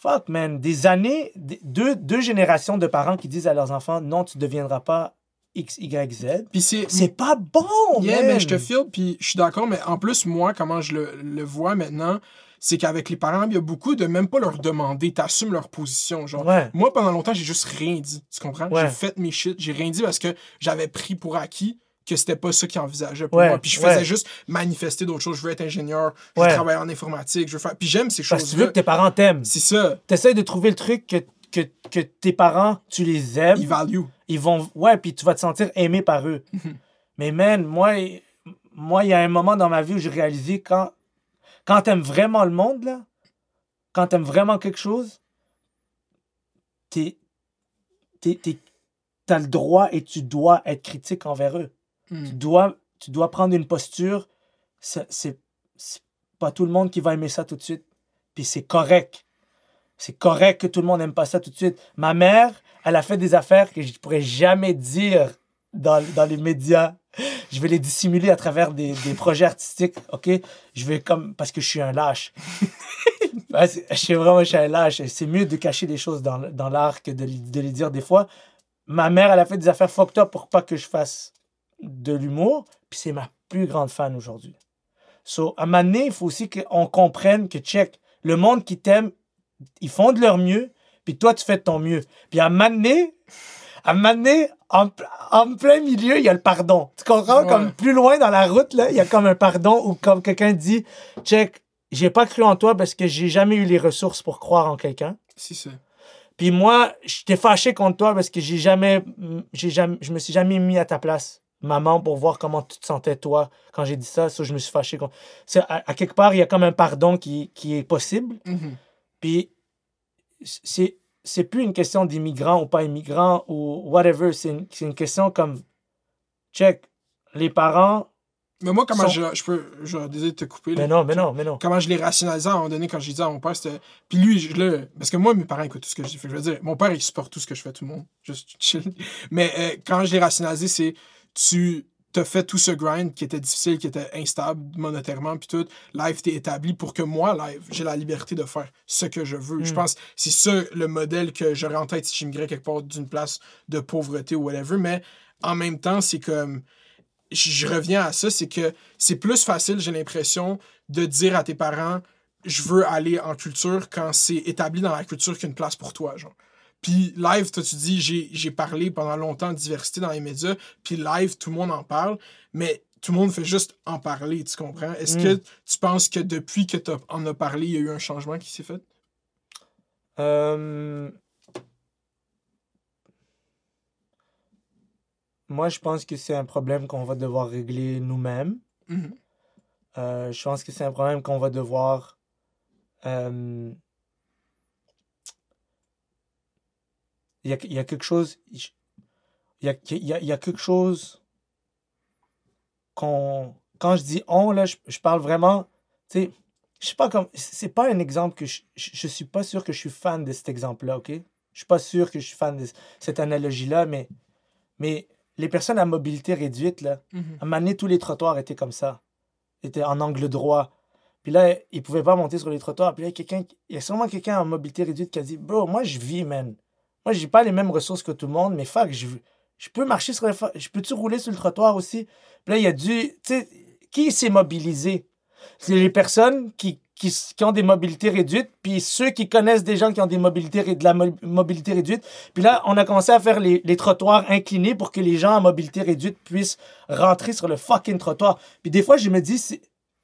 fuck, man, des années, deux, deux générations de parents qui disent à leurs enfants, non, tu ne deviendras pas X, Y, Z. C'est. C'est pas bon, Yeah, man. mais je te file, puis je suis d'accord, mais en plus, moi, comment je le, le vois maintenant, c'est qu'avec les parents, il y a beaucoup de même pas leur demander, t'assumes leur position. Genre, Ouais. moi, pendant longtemps, j'ai juste rien dit. Tu comprends? Ouais. J'ai fait mes shit, j'ai rien dit parce que j'avais pris pour acquis que c'était pas ça qu'ils envisageaient pour Ouais, moi. Puis je faisais ouais. juste manifester d'autres choses. Je veux être ingénieur, je veux travailler en informatique, je veux faire. Puis j'aime ces Parce que tu veux que tes parents t'aiment. C'est ça. T'essayes de trouver le truc que, que, que tes parents, tu les aimes. Ils value. ils vont ouais puis tu vas te sentir aimé par eux mais man moi moi il y a un moment dans ma vie où j'ai réalisé quand quand t'aimes vraiment le monde là quand t'aimes vraiment quelque chose t'es- t'as le droit et tu dois être critique envers eux Mm. tu dois tu dois prendre une posture c'est pas tout le monde qui va aimer ça tout de suite puis c'est correct c'est correct que tout le monde n'aime pas ça tout de suite. Ma mère, elle a fait des affaires que je ne pourrais jamais dire dans, dans les médias. Je vais les dissimuler à travers des, des projets artistiques, OK? Je vais comme... Parce que je suis un lâche. Ouais, je suis vraiment je suis un lâche. C'est mieux de cacher des choses dans, dans l'art que de, de les dire des fois. Ma mère, elle a fait des affaires fucked up pour pas que je fasse de l'humour. Puis c'est ma plus grande fan aujourd'hui. So, à un moment donné, il faut aussi qu'on comprenne que, check, le monde qui t'aime, ils font de leur mieux, puis toi, tu fais de ton mieux. Puis à un moment donné, à un moment donné, en, en plein milieu, il y a le pardon. Tu comprends? Ouais. Comme plus loin dans la route, là, il y a comme un pardon ou comme quelqu'un dit, check, j'ai pas cru en toi parce que j'ai jamais eu les ressources pour croire en quelqu'un. C'est ça. Puis moi, j'étais fâché contre toi parce que j'ai jamais, j'ai jamais, je me suis jamais mis à ta place, maman, pour voir comment tu te sentais toi quand j'ai dit ça. Ça, je me suis fâché à, à quelque part, il y a comme un pardon qui, qui est possible. Mhm. Puis c'est c'est plus une question d'immigrant ou pas immigrant ou whatever. C'est une, une question comme check les parents. Mais moi, comment Sont- je, je peux. Je désolé de te couper. là. Mais non, mais non, mais non. comment je l'ai rationalisé à un moment donné quand j'ai dit à mon père, c'était. Puis lui, je, là, parce que moi, mes parents écoutent tout ce que je. Fait que je veux dire, mon père, il supporte tout ce que je fais, tout le monde. Juste chill. Mais euh, quand je l'ai rationalisé, c'est. Tu t'as fait tout ce grind qui était difficile, qui était instable monétairement, puis tout. Live, t'es établi pour que moi, live, j'ai la liberté de faire ce que je veux. Je Mm. pense que c'est ça le modèle que j'aurais en tête si j'immigrais quelque part d'une place de pauvreté ou whatever. Mais en même temps, c'est comme je je reviens à ça, c'est que c'est plus facile, j'ai l'impression, de dire à tes parents je veux aller en culture quand c'est établi dans la culture qu'une place pour toi, genre. Puis live, toi tu dis j'ai parlé pendant longtemps de diversité dans les médias, puis live tout le monde en parle, mais tout le monde fait juste en parler, tu comprends? Est-ce Mm. que tu penses que depuis que tu en as parlé, il y a eu un changement qui s'est fait? Euh, Moi, je pense que c'est un problème qu'on va devoir régler nous-mêmes. Mhm. Euh, je pense que c'est un problème qu'on va devoir. euh, Il y, a, il y a quelque chose. Il y a, il y a- il y a quelque chose qu'on. Quand je dis on, là, je, je parle vraiment. Tu sais, je sais pas comme. C'est pas un exemple que je, je. je suis pas sûr que je suis fan de cet exemple-là, OK? Je suis pas sûr que je suis fan de cette analogie-là, mais. Mais les personnes à mobilité réduite, là, Mhm. à un moment donné, tous les trottoirs étaient comme ça. Étaient en angle droit. Puis là, ils pouvaient pas monter sur les trottoirs. Puis là, quelqu'un, il y a sûrement quelqu'un en mobilité réduite qui a dit Bro, moi, je vis, man. Moi, j'ai pas les mêmes ressources que tout le monde, mais fuck, je, peux marcher sur le. Je peux-tu rouler sur le trottoir aussi? Puis là, il y a dû. Tu sais, qui s'est mobilisé? C'est les personnes qui, qui, qui ont des mobilités réduites, puis ceux qui connaissent des gens qui ont des mobilités, de la mo- mobilité réduite. Puis là, on a commencé à faire les, les trottoirs inclinés pour que les gens à mobilité réduite puissent rentrer sur le fucking trottoir. Puis des fois, je me dis,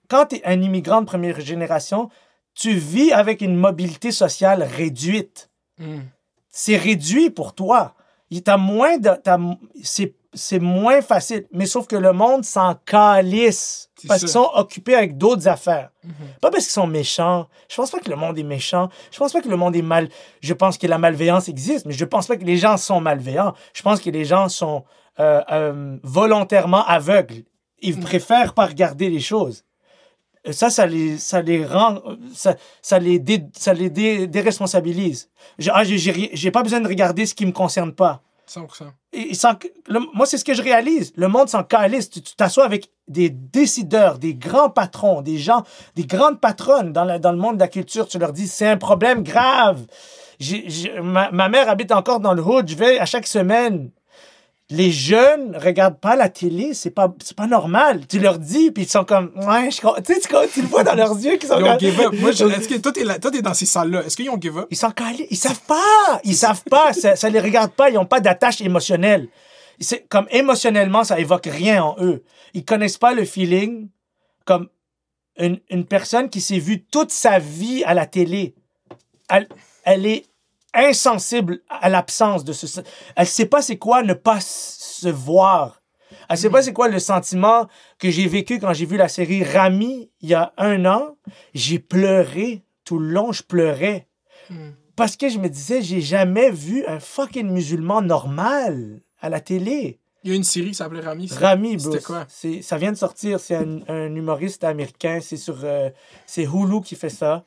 quand tu es un immigrant de première génération, tu vis avec une mobilité sociale réduite. Mhm. C'est réduit pour toi. Il t'a moins de. t'as- c'est, c'est moins facile. Mais sauf que le monde s'en calisse. Parce qu'ils sont occupés avec d'autres affaires. Mhm. Pas parce qu'ils sont méchants. Je pense pas que le monde est méchant. Je pense pas que le monde est mal. Je pense que la malveillance existe, mais je pense pas que les gens sont malveillants. Je pense que les gens sont euh, euh, volontairement aveugles. Ils préfèrent pas regarder les choses. Ça, ça les, ça les rend, ça, ça les, dé- ça les dé- déresponsabilise. J'ai ah, j'ai- j'ai pas besoin de regarder ce qui me concerne pas. 100%. Et- et sans le- moi, c'est ce que je réalise. Le monde s'en calisse. Tu tu t'assois avec des décideurs, des grands patrons, des gens, des grandes patronnes dans, la- dans le monde de la culture. Tu leur dis, c'est un problème grave. J'ai- j'ai- ma, ma mère habite encore dans le hood. Je vais à chaque semaine. Les jeunes regardent pas la télé, c'est pas, c'est pas normal. Tu leur dis, puis ils sont comme, ouais, je. Tu sais, tu, tu le vois dans leurs yeux qu'ils sont Ils ont give up. Moi, je- est-ce que toi, t'es là- toi, t'es dans ces salles-là? Est-ce qu'ils ont give up? Ils sont calés. Ils savent pas. Ils savent pas. Ça, ça les regarde pas. Ils ont pas d'attache émotionnelle. C'est comme émotionnellement, ça évoque rien en eux. Ils connaissent pas le feeling comme une, une personne qui s'est vue toute sa vie à la télé. Elle, elle est insensible à l'absence de ce. Elle sait pas c'est quoi ne pas se voir. Elle sait pas c'est quoi le sentiment que j'ai vécu quand j'ai vu la série Rami il y a un an. J'ai pleuré tout le long, je pleurais. Parce que je me disais, j'ai jamais vu un fucking musulman normal à la télé. Il y a une série qui s'appelait Rami. Rami. C'était quoi? C'est, ça vient de sortir. C'est un, un humoriste américain. C'est sur. euh, c'est Hulu qui fait ça.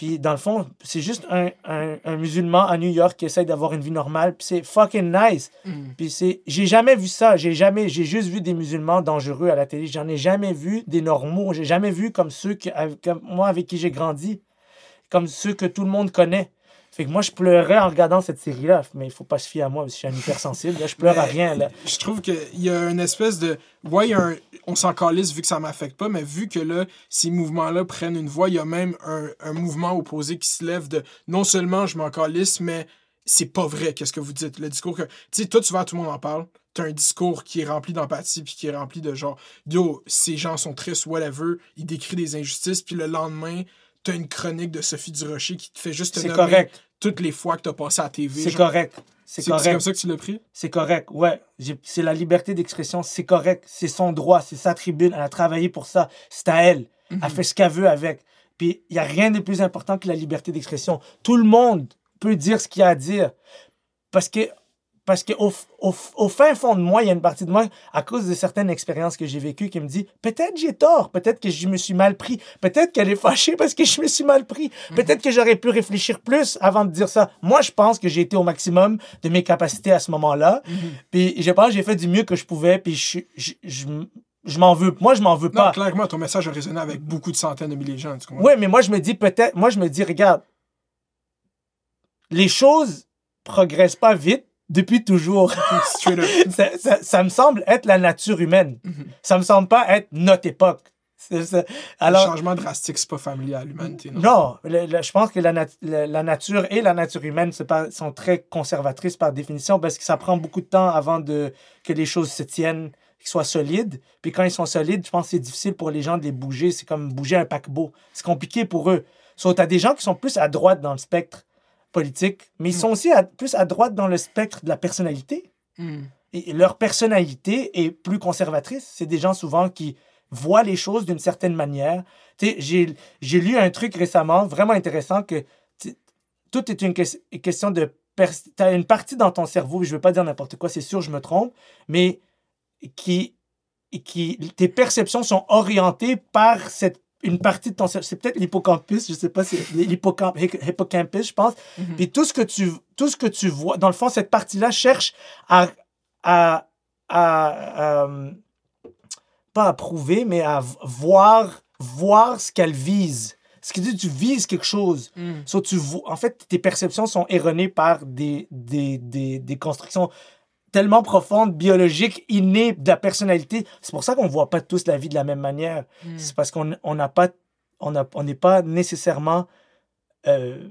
Puis, dans le fond, c'est juste un, un, un musulman à New York qui essaie d'avoir une vie normale. Puis, c'est fucking nice. Mm. Puis, c'est. J'ai jamais vu ça. J'ai jamais. J'ai juste vu des musulmans dangereux à la télé. J'en ai jamais vu des normaux. J'ai jamais vu comme ceux que, comme moi avec qui j'ai grandi. Comme ceux que tout le monde connaît. Fait que moi, je pleurais en regardant cette série-là. Mais il faut pas se fier à moi parce que je suis un hypersensible. Là, je pleure à rien. Là. Je trouve qu'il y a une espèce de. Ouais, y a un- on s'en calisse vu que ça m'affecte pas, mais vu que là, ces mouvements-là prennent une voix, il y a même un, un mouvement opposé qui se lève de non seulement je m'en calisse, mais c'est pas vrai, qu'est-ce que vous dites? Le discours que. Tu sais, toi, tu vas, tout le monde en parle. T'as un discours qui est rempli d'empathie, puis qui est rempli de genre, yo, ces gens sont tristes, whatever. Il décrit des injustices, puis le lendemain, t'as une chronique de Sophie Durocher qui te fait juste te nommer correct. toutes les fois que t'as passé à la TV. C'est correct. C'est correct. comme ça que tu l'as pris? C'est correct, ouais. C'est la liberté d'expression, c'est correct. C'est son droit, c'est sa tribune. Elle a travaillé pour ça. C'est à elle. Mhm. Elle fait ce qu'elle veut avec. Puis il n'y a rien de plus important que la liberté d'expression. Tout le monde peut dire ce qu'il a à dire. Parce que, parce que au, au, au fin fond de moi, il y a une partie de moi, à cause de certaines expériences que j'ai vécues, qui me dit peut-être j'ai tort, peut-être que je me suis mal pris, peut-être qu'elle est fâchée parce que je me suis mal pris, peut-être que j'aurais pu réfléchir plus avant de dire ça. Moi, je pense que j'ai été au maximum de mes capacités à ce moment-là. Puis je pense que j'ai fait du mieux que je pouvais, puis je, je, je, je m'en veux. Moi, je m'en veux Non, pas. clairement, ton message a résonné avec beaucoup de centaines de milliers de gens. Tu comprends? Oui, mais moi, je me dis peut-être, moi, je me dis, regarde, les choses progressent pas vite depuis toujours. Ça, ça- ça me semble être la nature humaine. Mhm. Ça me semble pas être notre époque. C'est- Le Alors, changement drastique, c'est pas familier à l'humanité. Non? non, le- le- je pense que la, nat- la- la nature et la nature humaine pas- sont très conservatrices par définition parce que ça prend beaucoup de temps avant de, que les choses se tiennent, qu'ils soient solides. Puis quand ils sont solides, je pense que c'est difficile pour les gens de les bouger. C'est comme bouger un paquebot. C'est compliqué pour eux. Sauf tu as des gens qui sont plus à droite dans le spectre politique, mais ils sont aussi à- plus à droite dans le spectre de la personnalité. Mm. Et leur personnalité est plus conservatrice. C'est des gens souvent qui voient les choses d'une certaine manière. J'ai lu un truc récemment vraiment intéressant que tout est une ques- question de... Tu as une partie dans ton cerveau, je ne veux pas dire n'importe quoi, c'est sûr, je me trompe, mais qui, qui... Tes perceptions sont orientées par cette une partie de ton cerveau, c'est peut-être l'hippocampus, je sais pas, c'est l'hippocamp- hippocampus, je pense. Mhm. Puis tout ce que tu tout ce que tu vois, dans le fond, cette partie-là cherche à, à, à, euh, pas à prouver, mais à voir, voir ce qu'elle vise. Ce qui dit tu vises quelque chose. Mm. So, tu vois, en fait, tes perceptions sont erronées par des, des, des, des constructions tellement profondes, biologiques, innées de la personnalité. C'est pour ça qu'on ne voit pas tous la vie de la même manière. Mm. C'est parce qu'on on n'a pas, on a- on n'est pas nécessairement euh,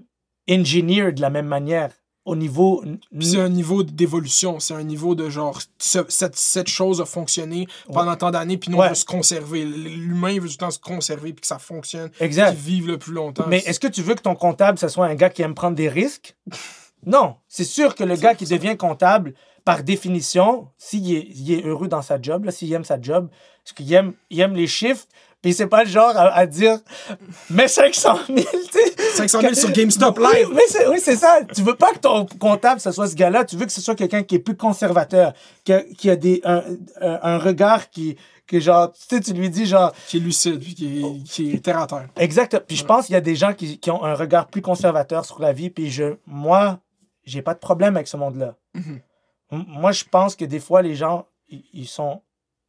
engineer de la même manière au niveau. C'est un niveau d'évolution, c'est un niveau de genre, ce- cette, cette chose a fonctionné pendant tant d'années, puis nous, on veut se conserver. L'humain veut tout le temps se conserver, puis que ça fonctionne, Exact. qu'il vive le plus longtemps. Mais est-ce que tu veux que ton comptable, ce soit un gars qui aime prendre des risques? Non. C'est sûr que le gars qui devient comptable, par définition, s'il est, il est heureux dans sa job, s'il aime sa job, parce qu'il aime, il aime les chiffres, puis c'est pas le genre à, à dire « mais 500 000 », tu sais. 500 000 sur GameStop Live! c'est, oui, c'est ça. Tu veux pas que ton comptable, ce soit ce gars-là. Tu veux que ce soit quelqu'un qui est plus conservateur, qui a, qui a des, un, un- regard qui, que genre, tu sais, tu lui dis genre, Qui est lucide, puis qui est, qui est terre à terre. Exact. Puis je pense qu'il y a des gens qui, qui ont un regard plus conservateur sur la vie. Puis je, moi, j'ai pas de problème avec ce monde-là. Mhm. M- Moi, je pense que des fois, les gens, ils, ils sont,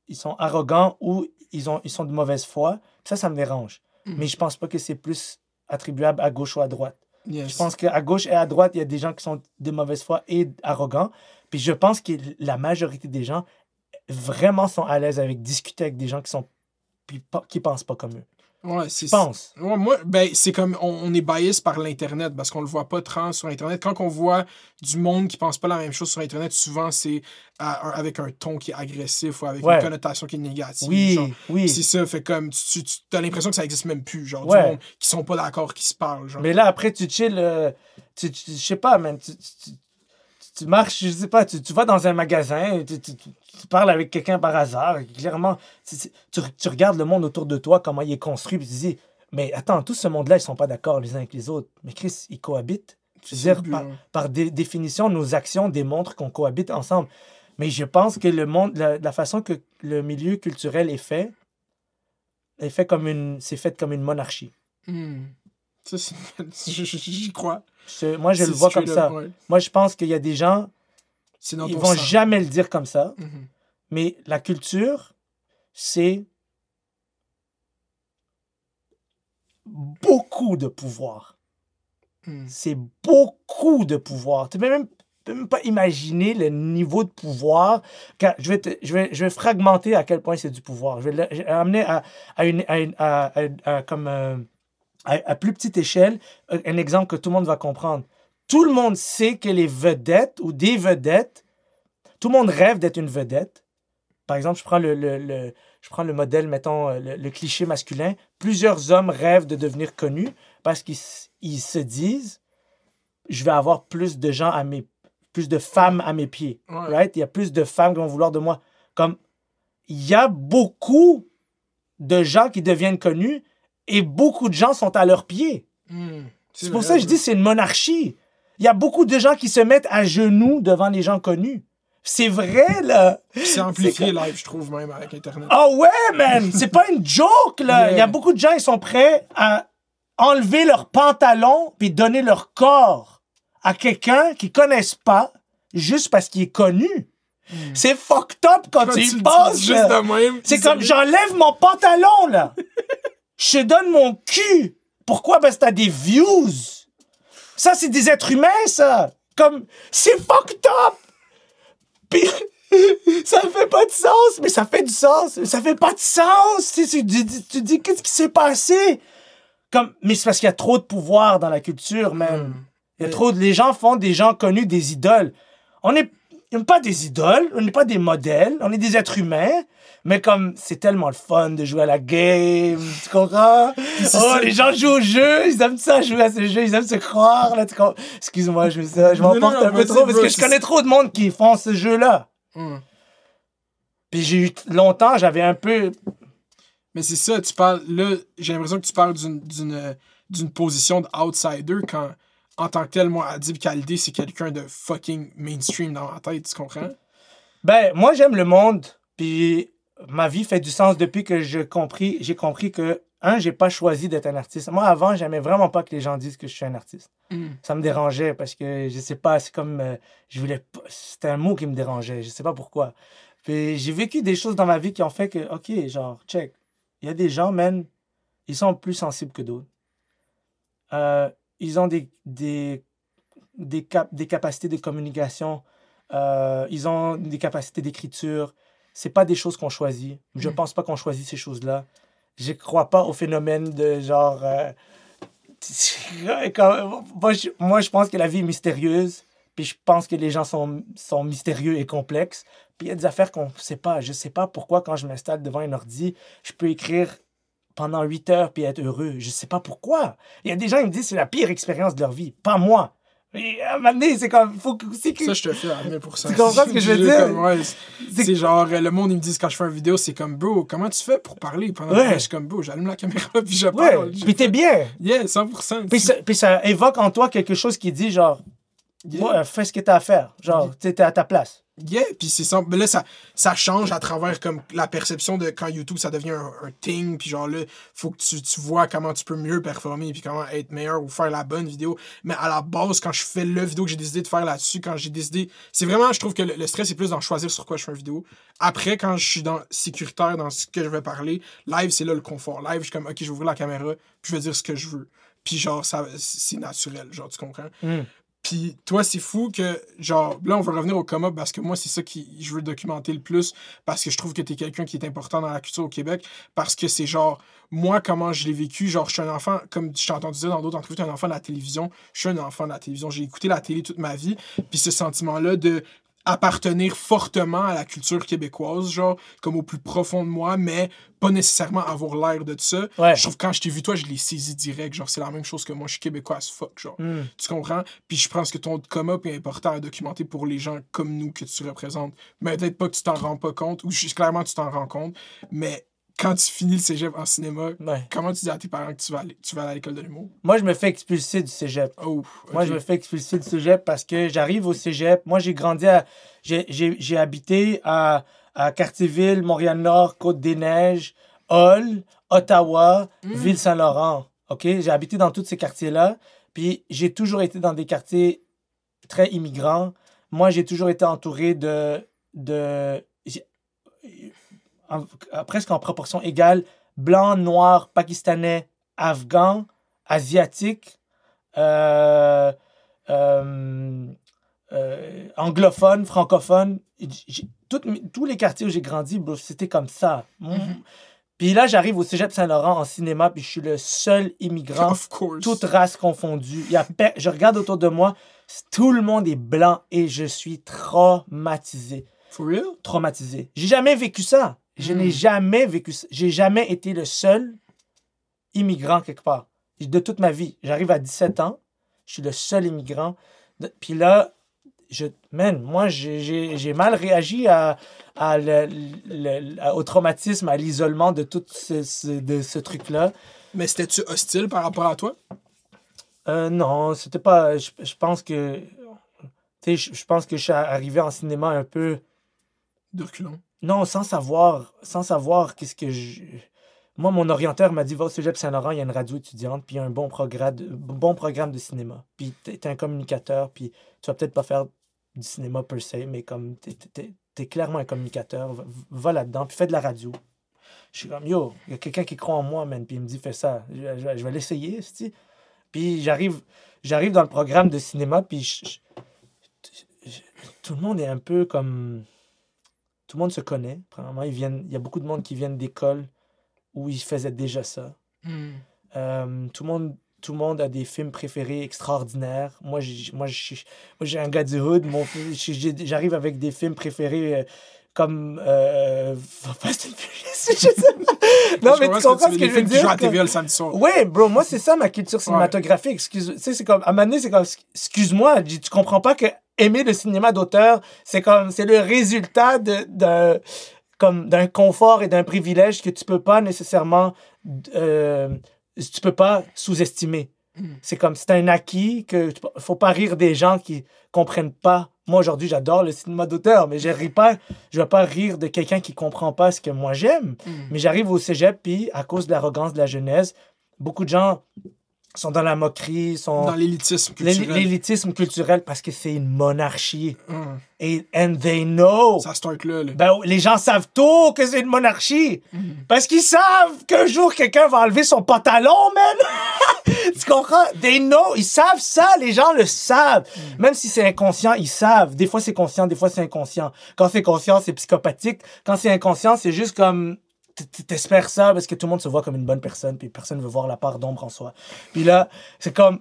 ils sont arrogants ou ils, ont, ils sont de mauvaise foi. Ça, ça me dérange. Mhm. Mais je pense pas que c'est plus attribuable à gauche ou à droite. Yes. Je pense qu'à gauche et à droite, il y a des gens qui sont de mauvaise foi et arrogants. Puis je pense que la majorité des gens vraiment sont à l'aise avec discuter avec des gens qui sont qui pensent pas comme eux. Ouais, c'est Je pense. Ouais, moi, ben, c'est comme on, on est biased par l'Internet parce qu'on le voit pas trans sur Internet. Quand on voit du monde qui pense pas la même chose sur Internet, souvent c'est un- avec un ton qui est agressif ou avec Ouais. une connotation qui est négative. Oui, genre. oui. C'est ça, fait comme tu, tu as l'impression que ça existe même plus. Genre, Ouais. du monde qui sont pas d'accord, qui se parlent. Genre. Mais là, après, tu chill, euh, tu, tu- je sais pas, man, tu, tu, marches, je sais pas, tu, tu vas dans un magasin, tu, tu- tu- parles avec quelqu'un par hasard, clairement, tu, tu regardes le monde autour de toi, comment il est construit, puis tu te dis, mais attends, tout ce monde-là, ils sont pas d'accord les uns avec les autres. Mais Chris, ils cohabitent. Je veux dire, par, hein. par dé- définition, nos actions démontrent qu'on cohabite ensemble. Mais je pense que le monde, la, la façon que le milieu culturel est fait, est fait comme une, c'est fait comme une monarchie. Hmm. J'y crois. Moi, je le vois comme ça. ouais. Moi, je pense qu'il y a des gens, dans ils vont sang. jamais le dire comme ça, Mhm. mais la culture, c'est beaucoup de pouvoir. Hmm. C'est beaucoup de pouvoir. Tu peux même, peux même pas imaginer le niveau de pouvoir. Car je, vais te- je, vais, je vais fragmenter à quel point c'est du pouvoir. Je vais le- je vais amener à, à une, à une- à- à- à- comme, euh, à, à plus petite échelle un exemple que tout le monde va comprendre. Tout le monde sait que les vedettes ou des vedettes, tout le monde rêve d'être une vedette. Par exemple, je prends le, le- le- je prends le modèle, mettons, euh, le, le cliché masculin. Plusieurs hommes rêvent de devenir connus parce qu'ils ils se disent je vais avoir plus de gens à mes plus de femmes à mes pieds. Ouais. Right? Il y a plus de femmes qui vont vouloir de moi. Comme il y a beaucoup de gens qui deviennent connus et beaucoup de gens sont à leurs pieds. Hmm. C'est pour ça que je dis c'est une monarchie. Il y a beaucoup de gens qui se mettent à genoux devant les gens connus. C'est vrai, là. C'est amplifié live, je trouve, même avec Internet. Ah ouais, man! C'est pas une joke, là! Yeah. Il y a beaucoup de gens, ils sont prêts à enlever leurs pantalons puis donner leur corps à quelqu'un qu'ils connaissent pas juste parce qu'il est connu. C'est fucked up quand, Hmm. Quand tu y penses. C'est comme j'enlève mon pantalon, là. Je te donne mon cul. Pourquoi? Parce que t'as des views. Ça, c'est des êtres humains, ça. Comme, c'est fucked up. Puis, ça fait pas de sens, mais ça fait du sens. Ça fait pas de sens. Tu, tu, tu- tu dis, qu'est-ce qui s'est passé? Comme, mais c'est parce qu'il y a trop de pouvoir dans la culture, man. Hmm. Il y a trop de... Les gens font des gens connus des idoles. On n'est on n'est pas des idoles, on n'est pas des modèles, on est des êtres humains. Mais comme c'est tellement le fun de jouer à la game, tu comprends? Oh, les gens jouent au jeu, ils aiment ça jouer à ce jeu, ils aiment se croire. Là? Excuse-moi, je, je m'emporte un peu trop parce que je connais trop de monde qui font ce jeu-là. Hmm. Puis j'ai eu longtemps, j'avais un peu. Mais c'est ça, tu parles. Là, j'ai l'impression que tu parles d'une, euh, d'une position d'outsider quand, en tant que tel, moi, Adib Khalidé, c'est quelqu'un de fucking mainstream dans ma tête, tu comprends? Ben, moi, j'aime le monde, puis ma vie fait du sens depuis que j'ai compris, j'ai compris que, un, j'ai pas choisi d'être un artiste. Moi, avant, j'aimais vraiment pas que les gens disent que je suis un artiste. Hmm. Ça me dérangeait parce que, je sais pas, c'est comme, euh, je voulais pas, c'était un mot qui me dérangeait, je sais pas pourquoi. Puis j'ai vécu des choses dans ma vie qui ont fait que, ok, genre, check, il y a des gens, man, ils sont plus sensibles que d'autres. Euh, ils ont des, des, des, cap- des capacités de communication, euh, ils ont des capacités d'écriture. C'est pas des choses qu'on choisit. Je Mm. pense pas qu'on choisit ces choses-là. Je crois pas au phénomène de genre. euh, moi, je, moi, je pense que la vie est mystérieuse. Puis je pense que les gens sont, sont mystérieux et complexes. Puis il y a des affaires qu'on ne sait pas. Je sais pas pourquoi, quand je m'installe devant un ordi, je peux écrire pendant 8 heures puis être heureux. Je sais pas pourquoi. Il y a des gens qui me disent que c'est la pire expérience de leur vie. Pas moi. Et à un moment donné, c'est comme. Faut que, Ça, je te fais à 1000%. Tu comprends ce que je veux dire? ouais, c'est- genre, euh, le monde, ils me disent quand je fais une vidéo, c'est comme, bro, comment tu fais pour parler pendant Ouais. que je suis comme, bro, j'allume la caméra puis je Ouais, parle. puis t'es bien. Yeah, 100%. Puis ça, puis ça évoque en toi quelque chose qui dit genre, Yeah. ouais, fais ce que t'as à faire. Genre, t'es à ta place. Yeah, puis c'est ça. Mais là, ça, ça change à travers comme la perception de quand YouTube, ça devient un, un thing. Puis genre là, faut que tu, tu vois comment tu peux mieux performer, puis comment être meilleur ou faire la bonne vidéo. Mais à la base, quand je fais le vidéo que j'ai décidé de faire là-dessus, quand j'ai décidé. C'est vraiment, je trouve que le, le stress est plus dans choisir sur quoi je fais une vidéo. Après, quand je suis dans sécuritaire dans ce que je vais parler, live, c'est là le confort. Live, je suis comme, ok, je vais ouvrir la caméra, puis je vais dire ce que je veux. Puis genre, ça, c'est naturel, genre, tu comprends? Mm. Puis toi, c'est fou que, genre, là, on va revenir au coma parce que moi, c'est ça que je veux documenter le plus parce que je trouve que t'es quelqu'un qui est important dans la culture au Québec parce que c'est genre, moi, comment je l'ai vécu, genre, je suis un enfant, comme je entendu dire dans d'autres entrevues, tu es un enfant de la télévision, je suis un enfant de la télévision, j'ai écouté la télé toute ma vie, puis ce sentiment-là de appartenir fortement à la culture québécoise, genre, comme au plus profond de moi, mais pas nécessairement avoir l'air de ça. Ouais. Je trouve que quand je t'ai vu, toi, je l'ai saisi direct. Genre, c'est la même chose que moi, je suis québécois as fuck, genre. Mm. Tu comprends? Puis je pense que ton coma est important à documenter pour les gens comme nous que tu représentes. Mais peut-être pas que tu t'en rends pas compte, ou juste clairement tu t'en rends compte, mais quand tu finis le cégep en cinéma, Ouais. comment tu dis à tes parents que tu vas aller, tu vas aller à l'école de l'humour? Moi, je me fais expulser du cégep. Oh, Moi, je me fais expulser du cégep parce que j'arrive au cégep. Moi, j'ai grandi à. J'ai, habité à, à Cartierville, Montréal-Nord, Côte-des-Neiges, Hall, Ottawa, Mm. Ville-Saint-Laurent. OK? J'ai habité dans tous ces quartiers-là. Puis j'ai toujours été dans des quartiers très immigrants. Moi, j'ai toujours été entouré de. de en- en- presque en proportion égale blancs, noirs, pakistanais, afghans, asiatiques, euh, euh, euh, anglophones, francophones. J'ai- toutes mes- tous les quartiers où j'ai grandi, c'était comme ça. Mhm. Puis là, j'arrive au cégep Saint-Laurent en cinéma, puis je suis le seul immigrant toute race confondue. Il y a Je regarde autour de moi, tout le monde est blanc et je suis traumatisé. For real? Traumatisé. J'ai jamais vécu ça. Je Mm. n'ai jamais vécu ça. J'ai jamais été le seul immigrant quelque part. De toute ma vie. J'arrive à 17 ans, je suis le seul immigrant. De- Puis là, je, man, moi, j'ai- mal réagi à, à le- le- au traumatisme, à l'isolement de tout ce, ce- de ce truc-là. Mais c'était-tu hostile par rapport à toi? Euh, non, c'était pas. Je, je pense que. Tu sais, je, je pense que je suis arrivé en cinéma un peu. De reculons. Non, sans savoir. Sans savoir qu'est-ce que je. Moi, mon orienteur m'a dit va au Cégep Saint-Laurent, il y a une radio étudiante, puis un bon programme de, cinéma. Puis t'es un communicateur, puis tu vas peut-être pas faire du cinéma per se, mais comme t'es- t'es clairement un communicateur, va, là-dedans, puis fais de la radio. Je suis comme yo, il y a quelqu'un qui croit en moi, man, puis il me dit fais ça. Je, je- vais l'essayer, c'ti. Puis j'arrive j'arrive dans le programme de cinéma, puis je- tout le monde est un peu comme. Tout le monde se connaît. Premièrement, ils viennent, il y a beaucoup de monde qui viennent d'écoles où ils faisaient déjà ça. Hmm. Euh, tout, le monde, tout le monde a des films préférés extraordinaires. Moi, j'ai, moi, j'ai, un gars du hood. Mon, j'arrive avec des films préférés euh, comme euh, Fast and Furious, je sais pas. Non, mais tu comprends ce que je veux Tu joues à dire? TV comme- le samedi soir. Ouais, bro, moi, c'est ça ma culture cinématographique. Excuse, tu sais, c'est comme, à un moment donné, c'est comme, excuse-moi, je tu comprends pas que aimer le cinéma d'auteur, c'est comme, c'est le résultat de, de- comme, d'un confort et d'un privilège que tu peux pas nécessairement, euh, tu peux pas sous-estimer. Mm. C'est comme, c'est un acquis que, faut pas rire des gens qui comprennent pas. Moi, aujourd'hui, j'adore le cinéma d'auteur, mais je ris pas, je vais pas rire de quelqu'un qui comprend pas ce que moi j'aime. Hmm. Mais j'arrive au cégep, puis à cause de l'arrogance de la jeunesse, beaucoup de gens sont dans la moquerie, sont Dans l'élitisme l'é- culturel. l'élitisme culturel parce que c'est une monarchie. Hmm. Et and they know. Ça start là. là. Ben, les gens savent tout que c'est une monarchie. Mhm. Parce qu'ils savent qu'un jour, quelqu'un va enlever son pantalon, man. tu comprends? They know. Ils savent ça. Les gens le savent. Même si c'est inconscient, ils savent. Des fois, c'est conscient. Des fois, c'est inconscient. Quand c'est conscient, c'est psychopathique. Quand c'est inconscient, c'est juste comme... T'espères ça parce que tout le monde se voit comme une bonne personne, puis personne ne veut voir la part d'ombre en soi. Puis là, c'est comme...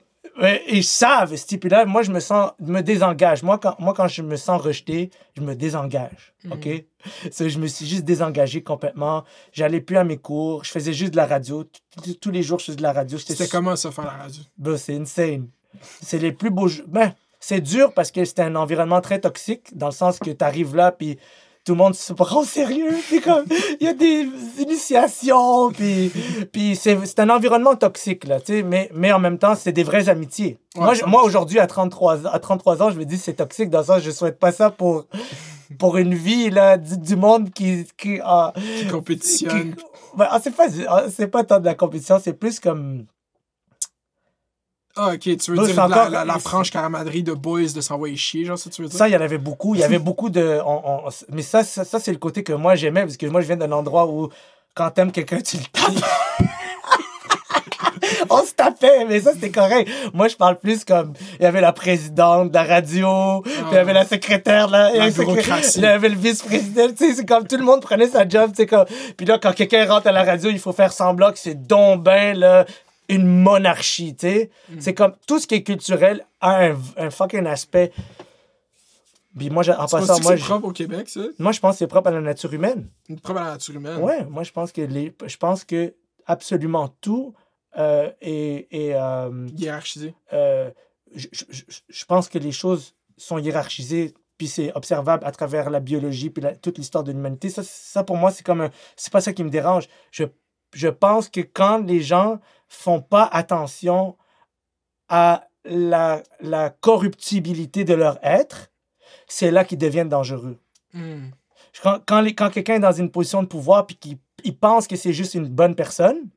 Ils savent, ce Puis là, moi, je me sens... me désengage. Moi quand, moi, quand je me sens rejeté, je me désengage. OK? So, je me suis juste désengagé complètement. J'allais plus à mes cours. Je faisais juste de la radio. Tous les jours, je faisais de la radio. C'était comment ça faire la radio? C'est insane. C'est les plus beaux. Ben, c'est dur parce que c'est un environnement très toxique, dans le sens que tu arrives là, puis tout le monde se prend au sérieux. Puis comme, il y a des initiations, puis, puis c'est, c'est un environnement toxique, là, tu sais. Mais, mais en même temps, c'est des vraies amitiés. Ouais, moi, je- moi aujourd'hui, à 33, ans- à 33 ans, je me dis c'est toxique, dans le sens je souhaite pas ça pour, pour une vie, là, du, du monde qui... qui ah, Qui compétitionne. qui- ben, ah, c'est pas, ah, c'est pas tant de la compétition, c'est plus comme... Ah, ok, tu veux Là, dire la, encore- la, la franche camaraderie de boys de s'envoyer chier, genre, ça, tu veux dire? Ça, il y en avait beaucoup. Il y avait beaucoup de. on- on- mais ça, ça, ça, c'est le côté que moi j'aimais, parce que moi, je viens d'un endroit où quand t'aimes quelqu'un, tu le tapes. on se tapait, mais ça, c'était correct. Moi, je parle plus comme, il y avait la présidente de la radio, il y avait la secrétaire, là, La il y avait le secré- bureaucratie. il y avait le vice-président, tu sais, c'est comme tout le monde prenait sa job, tu sais, comme, puis là, quand quelqu'un rentre à la radio, il faut faire semblant que c'est donc ben, là, une monarchie, tu sais. C'est comme, tout ce qui est culturel a un, un fucking aspect. Puis moi, en passant, moi, c'est propre au Québec, ça? moi, je pense que c'est propre à la nature humaine. Propre à la nature humaine. Ouais, moi je pense que les, je pense que absolument tout euh, est, est, euh, Hiérarchisé. euh, je, je- je- je pense que les choses sont hiérarchisées puis c'est observable à travers la biologie puis la- toute l'histoire de l'humanité. Ça, ça pour moi c'est comme un, c'est pas ça qui me dérange. Je, je pense que quand les gens font pas attention à la, la corruptibilité de leur être, c'est là qu'ils deviennent dangereux. Hmm. Quand, quand, quand quelqu'un est dans une position de pouvoir puis qu'il il pense que c'est juste une bonne personne,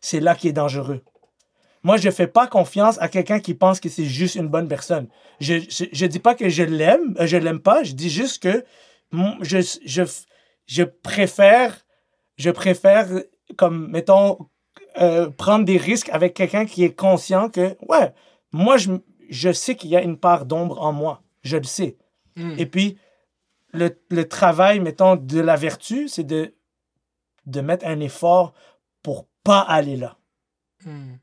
c'est là qu'il est dangereux. Moi, je fais pas confiance à quelqu'un qui pense que c'est juste une bonne personne. Je, je dis pas que je l'aime, euh, je l'aime pas, je dis juste que je, je, je préfère, je préfère, comme, mettons, euh, prendre des risques avec quelqu'un qui est conscient que, ouais, moi, je, je sais qu'il y a une part d'ombre en moi. Je le sais. Hmm. Et puis, le, le travail, mettons, de la vertu, c'est de, de mettre un effort pour pas aller là. Hmm.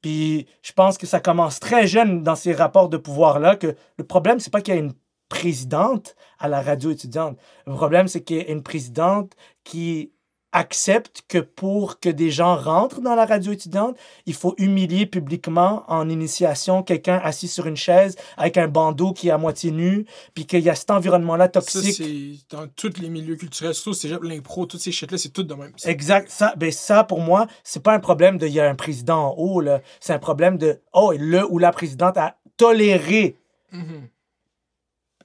Puis, je pense que ça commence très jeune dans ces rapports de pouvoir-là, que le problème, c'est pas qu'il y a une présidente à la radio étudiante. Le problème, c'est qu'il y a une présidente qui accepte que pour que des gens rentrent dans la radio étudiante, il faut humilier publiquement en initiation quelqu'un assis sur une chaise avec un bandeau qui est à moitié nu, puis qu'il y a cet environnement-là Ça, toxique. c'est dans tous les milieux culturels, surtout cégep, l'impro, toutes ces shit-là, c'est tout de même. Exact. Ça, ben ça, pour moi, c'est pas un problème de il y a un président en haut, là. C'est un problème de oh, le ou la présidente a toléré Mhm.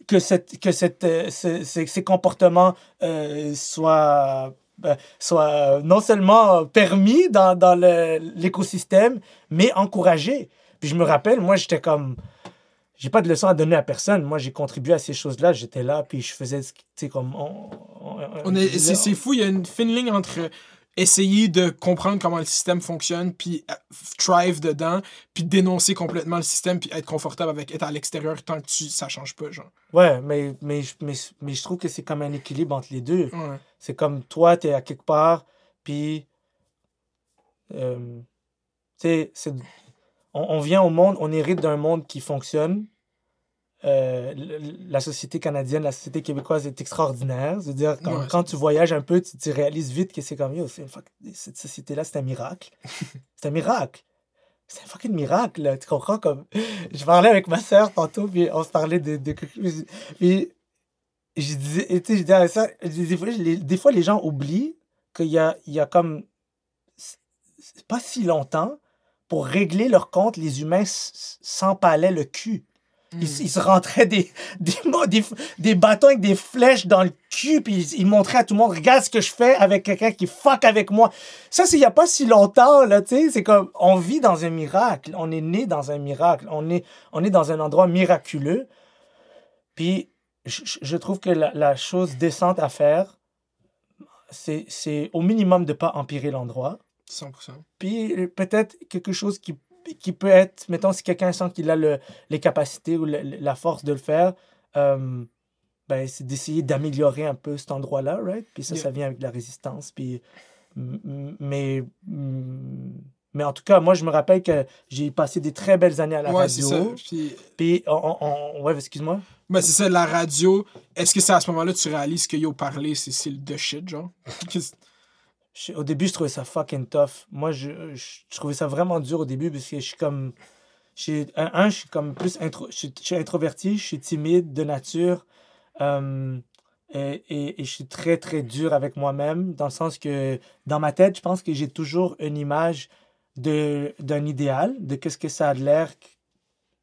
que, cette, que cette, euh, ce- ce- ces comportements euh, soient, euh, soient non seulement permis dans, dans l'écosystème, mais encouragés. Puis je me rappelle, moi, j'étais comme. J'ai pas de leçon à donner à personne. Moi, j'ai contribué à ces choses-là. J'étais là, puis je faisais. Tu sais, comme. On, on- est, c'est fou, il y a une fine ligne entre essayer de comprendre comment le système fonctionne, puis euh, thrive dedans, puis dénoncer complètement le système, puis être confortable avec être à l'extérieur tant que tu, ça change pas, genre. Ouais, mais, mais, je- mais, mais je trouve que c'est comme un équilibre entre les deux. Ouais. C'est comme toi, tu es à quelque part, puis. euh, tu sais, on vient au monde, on hérite d'un monde qui fonctionne. Euh, la société canadienne, la société québécoise est extraordinaire. Je veux dire, quand, Ouais, quand tu voyages un peu, tu, tu réalises vite que c'est comme, yo, une cette société-là, c'est un miracle. c'est un miracle. C'est un fucking miracle, là. tu comprends? Comme... Je parlais avec ma soeur tantôt, puis on se parlait de, de quelque chose. Puis je disais, tu sais, je disais ça, je dis, des, fois, les, des fois, les gens oublient qu'il y a, il y a comme. Pas si longtemps, pour régler leur compte, les humains s'empalaient le cul. Ils, Hmm. ils se rentraient des, des, des, des bâtons avec des flèches dans le cul, puis ils, ils montraient à tout le monde, regarde ce que je fais avec quelqu'un qui fuck avec moi. Ça, c'est il n'y a pas si longtemps, là, tu sais. C'est comme, on vit dans un miracle. On est né dans un miracle. On est, on est dans un endroit miraculeux. Puis, je, je- trouve que la, la chose décente à faire, c'est au minimum de ne pas empirer l'endroit. 100%. Puis peut-être quelque chose qui, qui peut être, mettons, si quelqu'un sent qu'il a le, les capacités ou le- la force de le faire, euh, ben, c'est d'essayer d'améliorer un peu cet endroit-là, right? Puis ça, Yeah. ça vient avec la résistance. Puis, mais, mais en tout cas, moi, je me rappelle que j'ai passé des très belles années à la Ouais, c'est ça. radio. Puis, Puis, on, on- ouais, excuse-moi. ben, c'est ça, la radio, est-ce que c'est à ce moment-là que tu réalises que yo, parler, c'est, c'est le de shit, genre? Au début, je trouvais ça fucking tough. Moi, je, je, trouvais ça vraiment dur au début parce que je suis comme. Je un, un, je suis comme plus intro, je, suis, introverti, je suis timide de nature. euh, et, et, je suis très, très dur avec moi-même, dans le sens que dans ma tête, je pense que j'ai toujours une image d'un idéal, de qu'est-ce que ça a l'air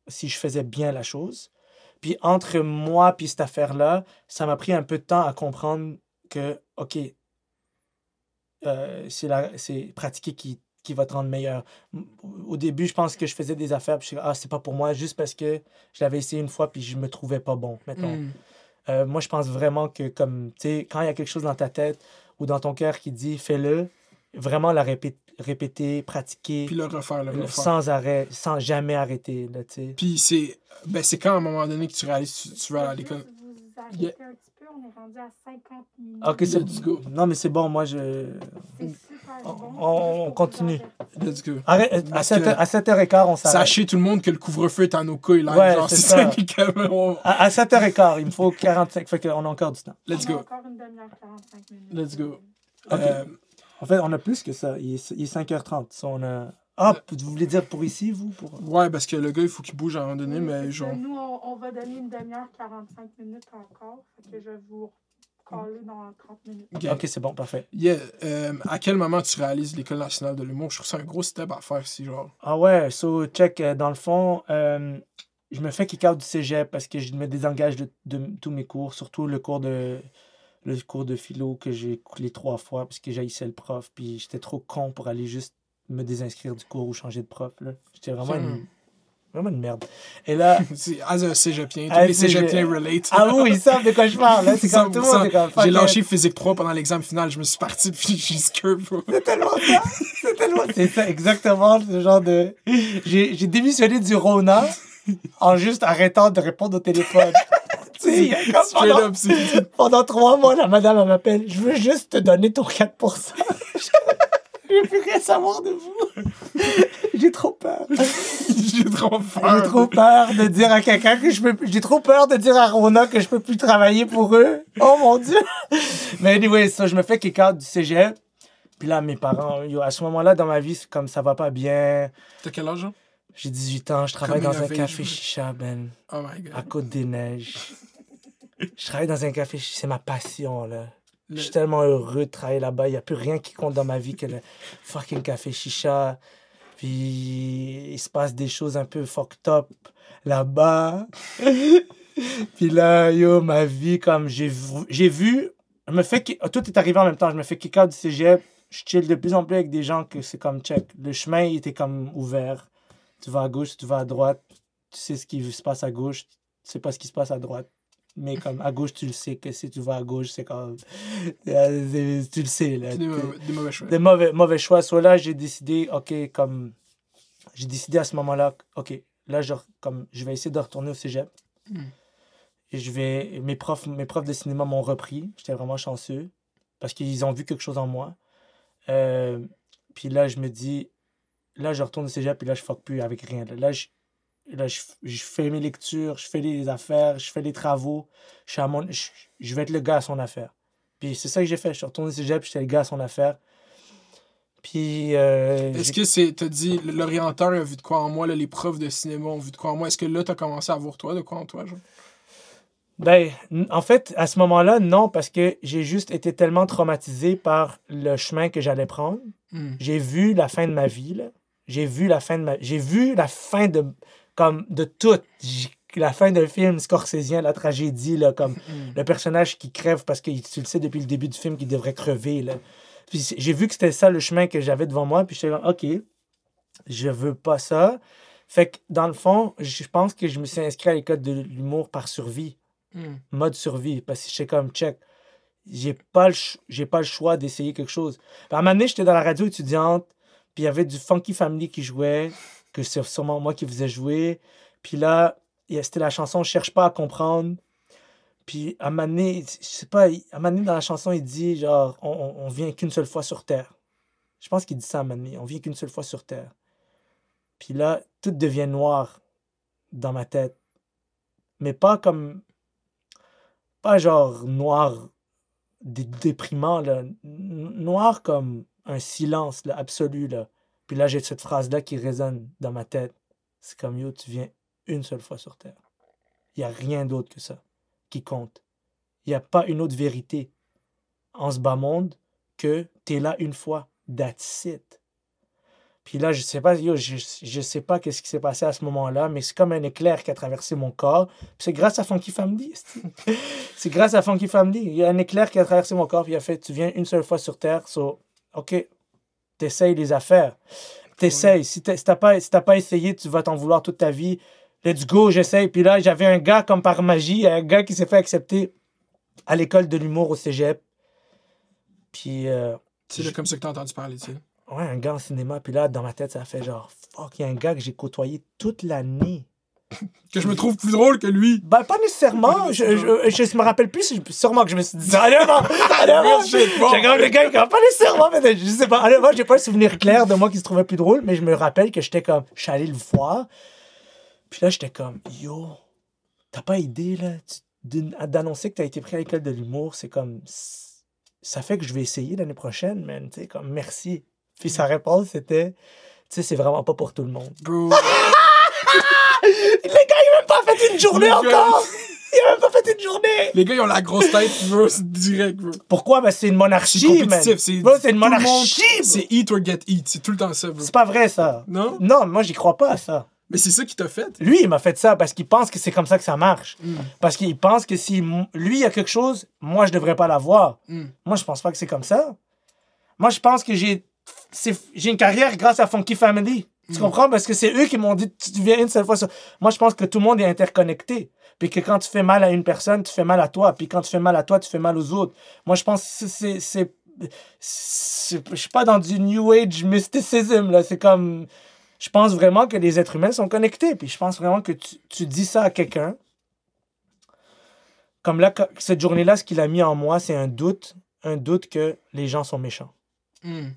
si je faisais bien la chose. Puis entre moi puis cette affaire-là, ça m'a pris un peu de temps à comprendre que, OK, euh, c'est pratiquer qui, qui va te rendre meilleur. Au début, je pense que je faisais des affaires, puis je suis ah, c'est pas pour moi, juste parce que je l'avais essayé une fois, puis je me trouvais pas bon, mettons. Hmm. Euh, moi, je pense vraiment que, comme, tu sais, quand il y a quelque chose dans ta tête ou dans ton cœur qui dit fais-le, vraiment la, répé- répéter, pratiquer. Puis le refaire, le refaire. Sans arrêt, sans jamais arrêter, là, tu sais. Puis c'est. Ben, c'est quand à un moment donné que tu réalises que tu, tu vas à l'école. Arrêter Yeah. un petit peu, on est rendu à 50 minutes. Ok, c'est Let's go. Non, mais c'est bon, moi, je. C'est super On- bon. on- on continue. Let's go. Arrête, à Parce 7, que- à 7h15, on s'arrête. Sachez tout le monde que le couvre-feu est à nos couilles, là. Ouais, genre, c'est ça. on- À, à 7h15, il me faut 45. Fait qu'on a encore du temps. Let's On a go. encore une demi-heure, 45 minutes. Let's go. Ok. Euh, En fait, on a plus que ça. Il est, il est 5h30. Ça, on a... Ah, vous voulez dire pour ici, vous pour... ouais, parce que le gars, il faut qu'il bouge à un moment donné, Oui, mais genre. Nous, on, on va donner une demi-heure, 45 minutes encore. Fait que je vais vous caller dans 30 minutes. Ok. C'est bon, parfait. Yeah, euh, à quel moment tu réalises l'École nationale de l'humour? Je trouve ça un gros step à faire, si genre. Ah ouais, so, check, euh, dans le fond, euh, je me fais kick out du cégep parce que je me désengage de, de tous mes cours, surtout le cours de le cours de philo que j'ai coulé trois fois parce que j'haïssais le prof, puis j'étais trop con pour aller juste me désinscrire du cours ou changer de prof. J'étais vraiment, une, Hmm. vraiment une merde. Et là, as un cégepien. Tous Ah, les cégepiens relate. ah oui, ils savent de quoi je parle. C'est comme tout le monde. comme, J'ai lâché physique 3 pendant l'examen final. Je me suis parti, puis j'ai. C'est tellement ça. C'est tellement. C'est ça, exactement ce genre de. J'ai démissionné du Rona en juste arrêtant de répondre au téléphone. tu sais, comme Straight pendant, pendant trois mois, la madame, elle m'appelle. Je veux juste te donner ton 4%. Je veux plus rien savoir de vous. J'ai trop peur. J'ai trop peur. J'ai trop peur de dire à quelqu'un que je peux plus- J'ai trop peur de dire à Rona que je peux plus travailler pour eux. Oh mon dieu. Mais anyway, ça, je me fais kick out du cégep. Puis là, mes parents, yo, à ce moment-là, dans ma vie, c'est comme ça va pas bien. T'as quel âge, hein? J'ai 18 ans, je travaille Comme dans un café chicha, ben, Oh my god. à Côte-des-Neiges. Je travaille dans un café c'est ma passion, là. Le- Je suis tellement heureux de travailler là-bas. Il n'y a plus rien qui compte dans ma vie que le fucking café chicha. Puis il se passe des choses un peu fucked up là-bas. Puis là, yo, ma vie, comme j'ai vu, j'ai vu, je me fais, tout est arrivé en même temps. Je me fais kick out du cégep. Je chill de plus en plus avec des gens que c'est comme check. Le chemin, il était comme ouvert. Tu vas à gauche, tu vas à droite. Tu sais ce qui se passe à gauche. Tu sais pas ce qui se passe à droite. Mais comme à gauche, tu le sais que si tu vas à gauche, c'est comme. Euh, tu le sais, là. Des, mauvais- des mauvais choix. des mauvais, mauvais choix. Soit là, j'ai décidé, OK, comme. J'ai décidé à ce moment-là, OK, là, je, comme, je vais essayer de retourner au cégep. Mm. Et je vais. Mes profs, mes profs de cinéma m'ont repris. J'étais vraiment chanceux. Parce qu'ils ont vu quelque chose en moi. Euh, puis là, je me dis. Là, je retourne au cégep, puis là, je fuck plus avec rien. Là, Là, je, là, je, je fais mes lectures, je fais les affaires, je fais les travaux. Je, suis à mon, je, je vais être le gars à son affaire. Puis c'est ça que j'ai fait. Je suis retourné au cégep, j'étais le gars à son affaire. Puis. euh, Est-ce que c'est. T'as dit, l'orienteur a vu de quoi en moi, là, les profs de cinéma ont vu de quoi en moi? Est-ce que là, t'as commencé à voir toi de quoi en toi, genre? Ben, en fait, à ce moment-là, non, parce que j'ai juste été tellement traumatisé par le chemin que j'allais prendre. Hmm. J'ai vu la fin de ma vie, là. J'ai vu la fin de ma... J'ai vu la fin de... Comme de tout. La fin d'un film scorsésien, la tragédie, là, comme Hmm. le personnage qui crève parce que tu le sais depuis le début du film qu'il devrait crever, là. Puis j'ai vu que c'était ça le chemin que j'avais devant moi, puis j'étais comme, OK, je veux pas ça. Fait que, dans le fond, je pense que je me suis inscrit à l'école de l'humour par survie Hmm. mode survie parce que j'étais comme check j'ai pas le j'ai pas le choix d'essayer quelque chose Puis à un moment donné j'étais dans la radio étudiante puis il y avait du Funky Family qui jouait que c'est sûrement moi qui faisais jouer puis là c'était la chanson cherche pas à comprendre puis à donné je sais pas à donné dans la chanson il dit genre on, on, vient qu'une seule fois sur terre je pense qu'il dit ça à donné on vient qu'une seule fois sur terre puis là tout devient noir dans ma tête. Mais pas comme pas genre noir dé- déprimant, là. Noir comme un silence absolu. Puis là, j'ai cette phrase-là qui résonne dans ma tête. C'est comme yo, tu viens une seule fois sur Terre. Il n'y a rien d'autre que ça qui compte. Il n'y a pas une autre vérité en ce bas monde que tu es là une fois. That's. Puis là, je sais pas, yo, je, je sais pas qu'est-ce qui s'est passé à ce moment-là, mais c'est comme un éclair qui a traversé mon corps. C'est grâce à Funky Family. c'est grâce à Funky Family. Il y a un éclair qui a traversé mon corps, puis il a fait Tu viens une seule fois sur Terre, so, OK, t'essayes les affaires. T'essayes. Si t'as pas, si t'as pas essayé, tu vas t'en vouloir toute ta vie. Let's go, j'essaye. Puis là, j'avais un gars, comme par magie, un gars qui s'est fait accepter à l'école de l'humour au cégep. Puis, euh, C'est comme ça que t'as entendu parler, tu sais. ouais, un gars en cinéma. Puis là, dans ma tête, ça fait genre, fuck, il y a un gars que j'ai côtoyé toute l'année. Que je me trouve plus drôle que lui. Ben, pas nécessairement. Je, je, je, je me rappelle plus. Sûrement que je me suis dit, Real shit, bon. j'ai comme le gars, pas nécessairement, mais je sais pas. Honnêtement, j'ai pas le souvenir clair de moi qui se trouvait plus drôle, mais je me rappelle que j'étais comme, je suis allé le voir. Puis là, j'étais comme, yo, t'as pas idée, là, d'annoncer que t'as été pris à l'école de l'humour, c'est comme, ça fait que je vais essayer l'année prochaine, man, tu sais, comme, merci. Puis sa réponse, c'était, tu sais, c'est vraiment pas pour tout le monde. Bro. Le gars, il a même pas fait une journée encore! Il a même pas fait une journée! Les gars, ils ont la grosse tête, bro. C'est direct, bro. Pourquoi? Ben, c'est une monarchie. C'est c'est une monarchie. C'est eat or get eat. C'est tout le temps ça, bro. C'est pas vrai, ça. Non? Non, moi, j'y crois pas à ça. Mais c'est ça qui t'a fait? Lui, il m'a fait ça parce qu'il pense que c'est comme ça que ça marche. Mm. Parce qu'il pense que si lui, il y a quelque chose, moi, je devrais pas l'avoir. Mm. Moi, je pense pas que c'est comme ça. Moi, je pense que j'ai une carrière grâce à Funky Family. Tu Mm. comprends? Parce que c'est eux qui m'ont dit, tu viens une seule fois sur... Moi, je pense que tout le monde est interconnecté. Puis que quand tu fais mal à une personne, tu fais mal à toi. Puis quand tu fais mal à toi, tu fais mal aux autres. Moi, je pense que c'est... c'est- Je suis pas dans du New Age mysticism, là. C'est comme... Je pense vraiment que les êtres humains sont connectés. Puis je pense vraiment que tu, tu dis ça à quelqu'un. Comme là, cette journée-là, ce qu'il a mis en moi, c'est un doute. Un doute que les gens sont méchants. Mm.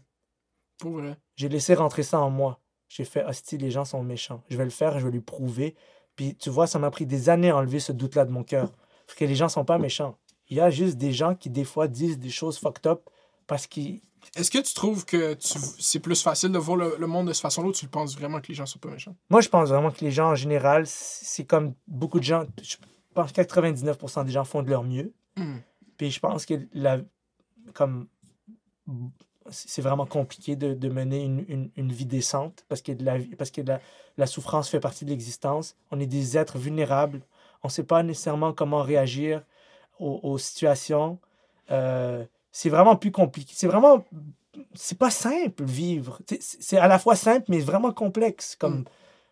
Pour vrai. J'ai laissé rentrer ça en moi. J'ai fait, hostie, les gens sont méchants. Je vais le faire, je vais lui prouver. Puis tu vois, ça m'a pris des années à enlever ce doute-là de mon cœur. Parce que les gens sont pas méchants. Il y a juste des gens qui, des fois, disent des choses fucked up parce qu'ils. Est-ce que tu trouves que tu... c'est plus facile de voir le, le monde de cette façon-là ou tu le penses vraiment que les gens sont pas méchants? Moi, je pense vraiment que les gens, en général, c'est comme beaucoup de gens. Je pense que 99% des gens font de leur mieux. Mm. Puis je pense que la, comme c'est vraiment compliqué de, de mener une, une, une vie décente parce que, de la, parce que la, la souffrance fait partie de l'existence. On est des êtres vulnérables. On ne sait pas nécessairement comment réagir aux, aux situations. Euh, c'est vraiment plus compliqué. C'est vraiment... C'est pas simple, vivre. C'est- C'est à la fois simple, mais vraiment complexe. Comme, Mm.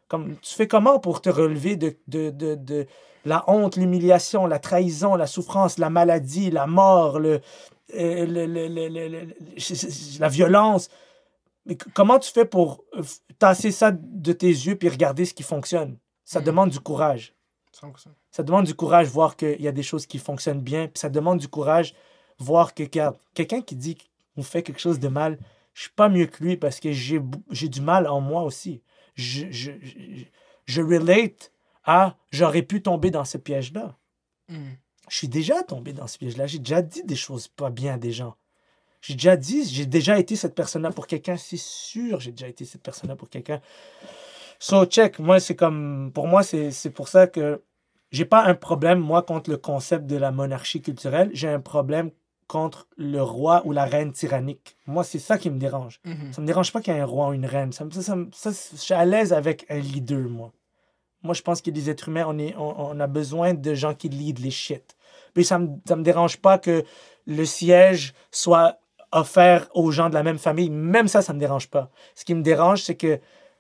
comme tu fais comment pour te relever de, de, de, de la honte, l'humiliation, la trahison, la souffrance, la maladie, la mort, le, le- le- le- la violence. Mais comment tu fais pour euh, tasser ça de tes yeux puis regarder ce qui fonctionne? Ça Mm. demande du courage. 100%. Ça demande du courage voir qu'il y a des choses qui fonctionnent bien. Puis ça demande du courage voir que regarde, quelqu'un qui dit qu'on fait quelque chose de mal, je suis pas mieux que lui parce que j'ai du mal en moi aussi. Je, je, je, je relate à j'aurais pu tomber dans ce piège-là. Mm. Je suis déjà tombé dans ce piège-là. J'ai déjà dit des choses pas bien à des gens. J'ai déjà dit, j'ai déjà été cette personne-là pour quelqu'un, c'est sûr, j'ai déjà été cette personne-là pour quelqu'un. So, check, moi, c'est comme, pour moi, c'est pour ça que j'ai pas un problème, moi, contre le concept de la monarchie culturelle. J'ai un problème contre le roi ou la reine tyrannique. Moi, c'est ça qui me dérange. Mhm. Ça me dérange pas qu'il y ait un roi ou une reine. Ça, ça, ça ça, je suis à l'aise avec un leader, moi. Moi, je pense que les êtres humains, on, est, on, on a besoin de gens qui lead les shit. Puis ça me, me dérange pas que le siège soit offert aux gens de la même famille. Même ça, ça me dérange pas. Ce qui me dérange, c'est que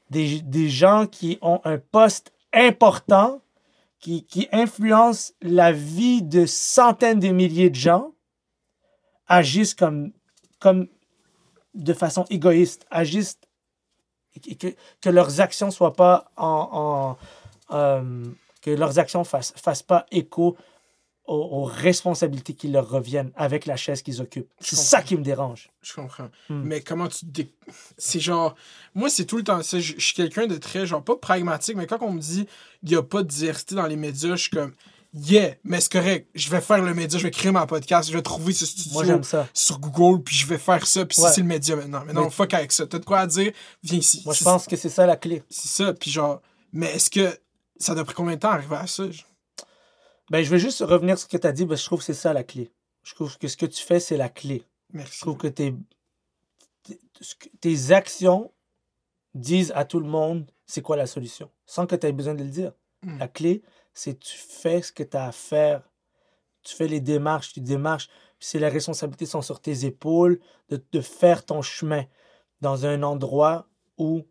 des, des gens qui ont un poste important, qui, qui influencent la vie de centaines de milliers de gens, agissent comme, comme de façon égoïste, agissent et que, que leurs actions soient pas en, euh, que leurs actions fassent, fassent pas écho aux, aux responsabilités qui leur reviennent avec la chaise qu'ils occupent. C'est ça qui me dérange. Je comprends. Hmm. Mais comment tu. dé- C'est genre. Moi, c'est tout le temps. Je je suis quelqu'un de très, genre, pas pragmatique, mais quand on me dit il n'y a pas de diversité dans les médias, je suis comme. Yeah, mais c'est correct. Je vais faire le média, je vais créer ma podcast, je vais trouver ce studio Moi, ça. sur Google, puis je vais faire ça, puis Ouais. c'est le média maintenant. Mais non, Mais- fuck avec ça. T'as de quoi à dire, viens ici. Moi, je pense que c'est ça la clé. C'est ça, puis genre. Mais est-ce que ça a pris combien de temps à arriver à ça? Je- Ben, je veux juste revenir sur ce que tu as dit, parce que je trouve que c'est ça la clé. Je trouve que ce que tu fais, c'est la clé. Je Merci. trouve que tes, tes- actions disent à tout le monde c'est quoi la solution, sans que tu aies besoin de le dire. Mm. La clé, c'est tu fais ce que tu as à faire. Tu fais les démarches, tu démarches. Puis c'est les responsabilités sont sur tes épaules de, de faire ton chemin dans un endroit où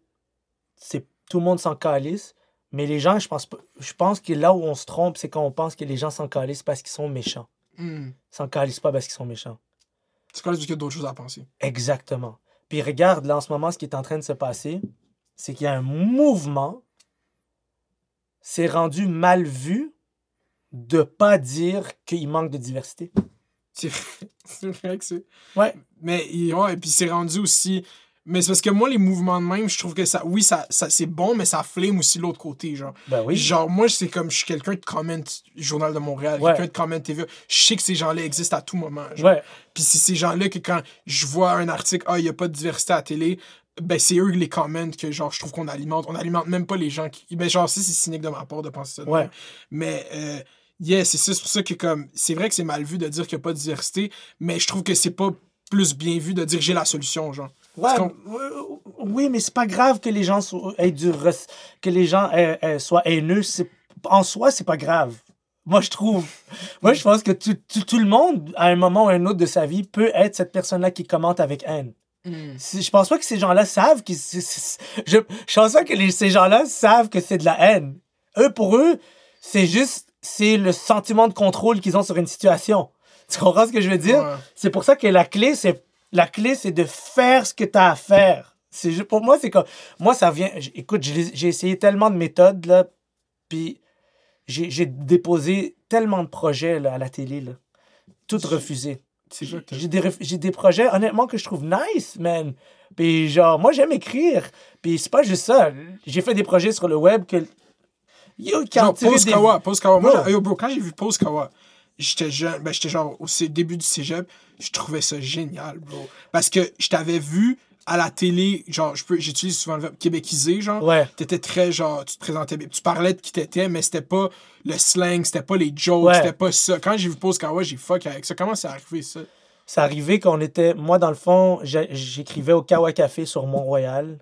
c'est tout le monde s'en calisse. Mais les gens, je pense, je pense que là où on se trompe, c'est quand on pense que les gens s'en calissent parce qu'ils sont méchants. Ils s'en calissent pas parce qu'ils sont méchants. C'est parce qu'il y a d'autres choses à penser. Exactement. Puis regarde, là, en ce moment, ce qui est en train de se passer, c'est qu'il y a un mouvement. C'est rendu mal vu de pas dire qu'il manque de diversité. C'est c'est vrai que c'est. Ouais. Mais ouais, et puis c'est rendu aussi. Mais c'est parce que moi, les mouvements de même, je trouve que ça. Oui, ça, ça c'est bon, mais ça flame aussi l'autre côté, genre. Ben oui. Genre, moi, c'est comme je suis quelqu'un de comment Journal de Montréal, Ouais. quelqu'un de comment TV. Je sais que ces gens-là existent à tout moment. genre. Ouais. Puis c'est ces gens-là que quand je vois un article, ah, il n'y a pas de diversité à la télé, ben c'est eux les commentent que genre je trouve qu'on alimente. On alimente même pas les gens qui. Ben genre, si c'est cynique de ma part de penser ça. Ouais. Mais euh, yeah, c'est ça, c'est pour ça que comme. C'est vrai que c'est mal vu de dire qu'il n'y a pas de diversité, mais je trouve que c'est pas plus bien vu de dire j'ai la solution, genre. Ouais, euh, oui, mais c'est pas grave que les gens soient, aient du res- que les gens aient- aient- soient haineux. En soi, c'est pas grave. Moi, je trouve. Moi, je pense que tout, le monde, à un moment ou à un autre de sa vie, peut être cette personne-là qui commente avec haine. Si- Je pense pas que ces gens-là savent que je, je pense pas que les- ces gens-là savent que c'est de la haine. Eux, pour eux, c'est juste c'est le sentiment de contrôle qu'ils ont sur une situation. Tu comprends ce que je veux dire? Ouais. C'est pour ça que la clé, c'est la clé, c'est de faire ce que tu as à faire. C'est pour moi, c'est comme moi, ça vient. Écoute, j'ai essayé tellement de méthodes là, puis j'ai déposé tellement de projets là, à la télé là, vrai que J'ai des, projets, honnêtement, que je trouve nice, man. Puis genre, moi, j'aime écrire. Puis c'est pas juste ça. J'ai fait des projets sur le web que. Yo, Genre, tiré Pose des- Kawa, Pose Kawa. Moi, yo, bro, quand j'ai vu Pose Kawa, j'étais jeune, ben, j'étais genre au début du cégep, je trouvais ça génial, bro. Parce que je t'avais vu à la télé, genre, je peux- j'utilise souvent le verbe québécisé, genre. Ouais. T'étais très, genre, tu te présentais bien. Tu parlais de qui t'étais, mais c'était pas le slang, c'était pas les jokes, Ouais. c'était pas ça. Quand j'ai vu Pose Kawa, j'ai fuck avec ça. Comment c'est arrivé, ça? C'est arrivé qu'on était. Moi, dans le fond, j'écrivais au Kawa Café sur Mont-Royal.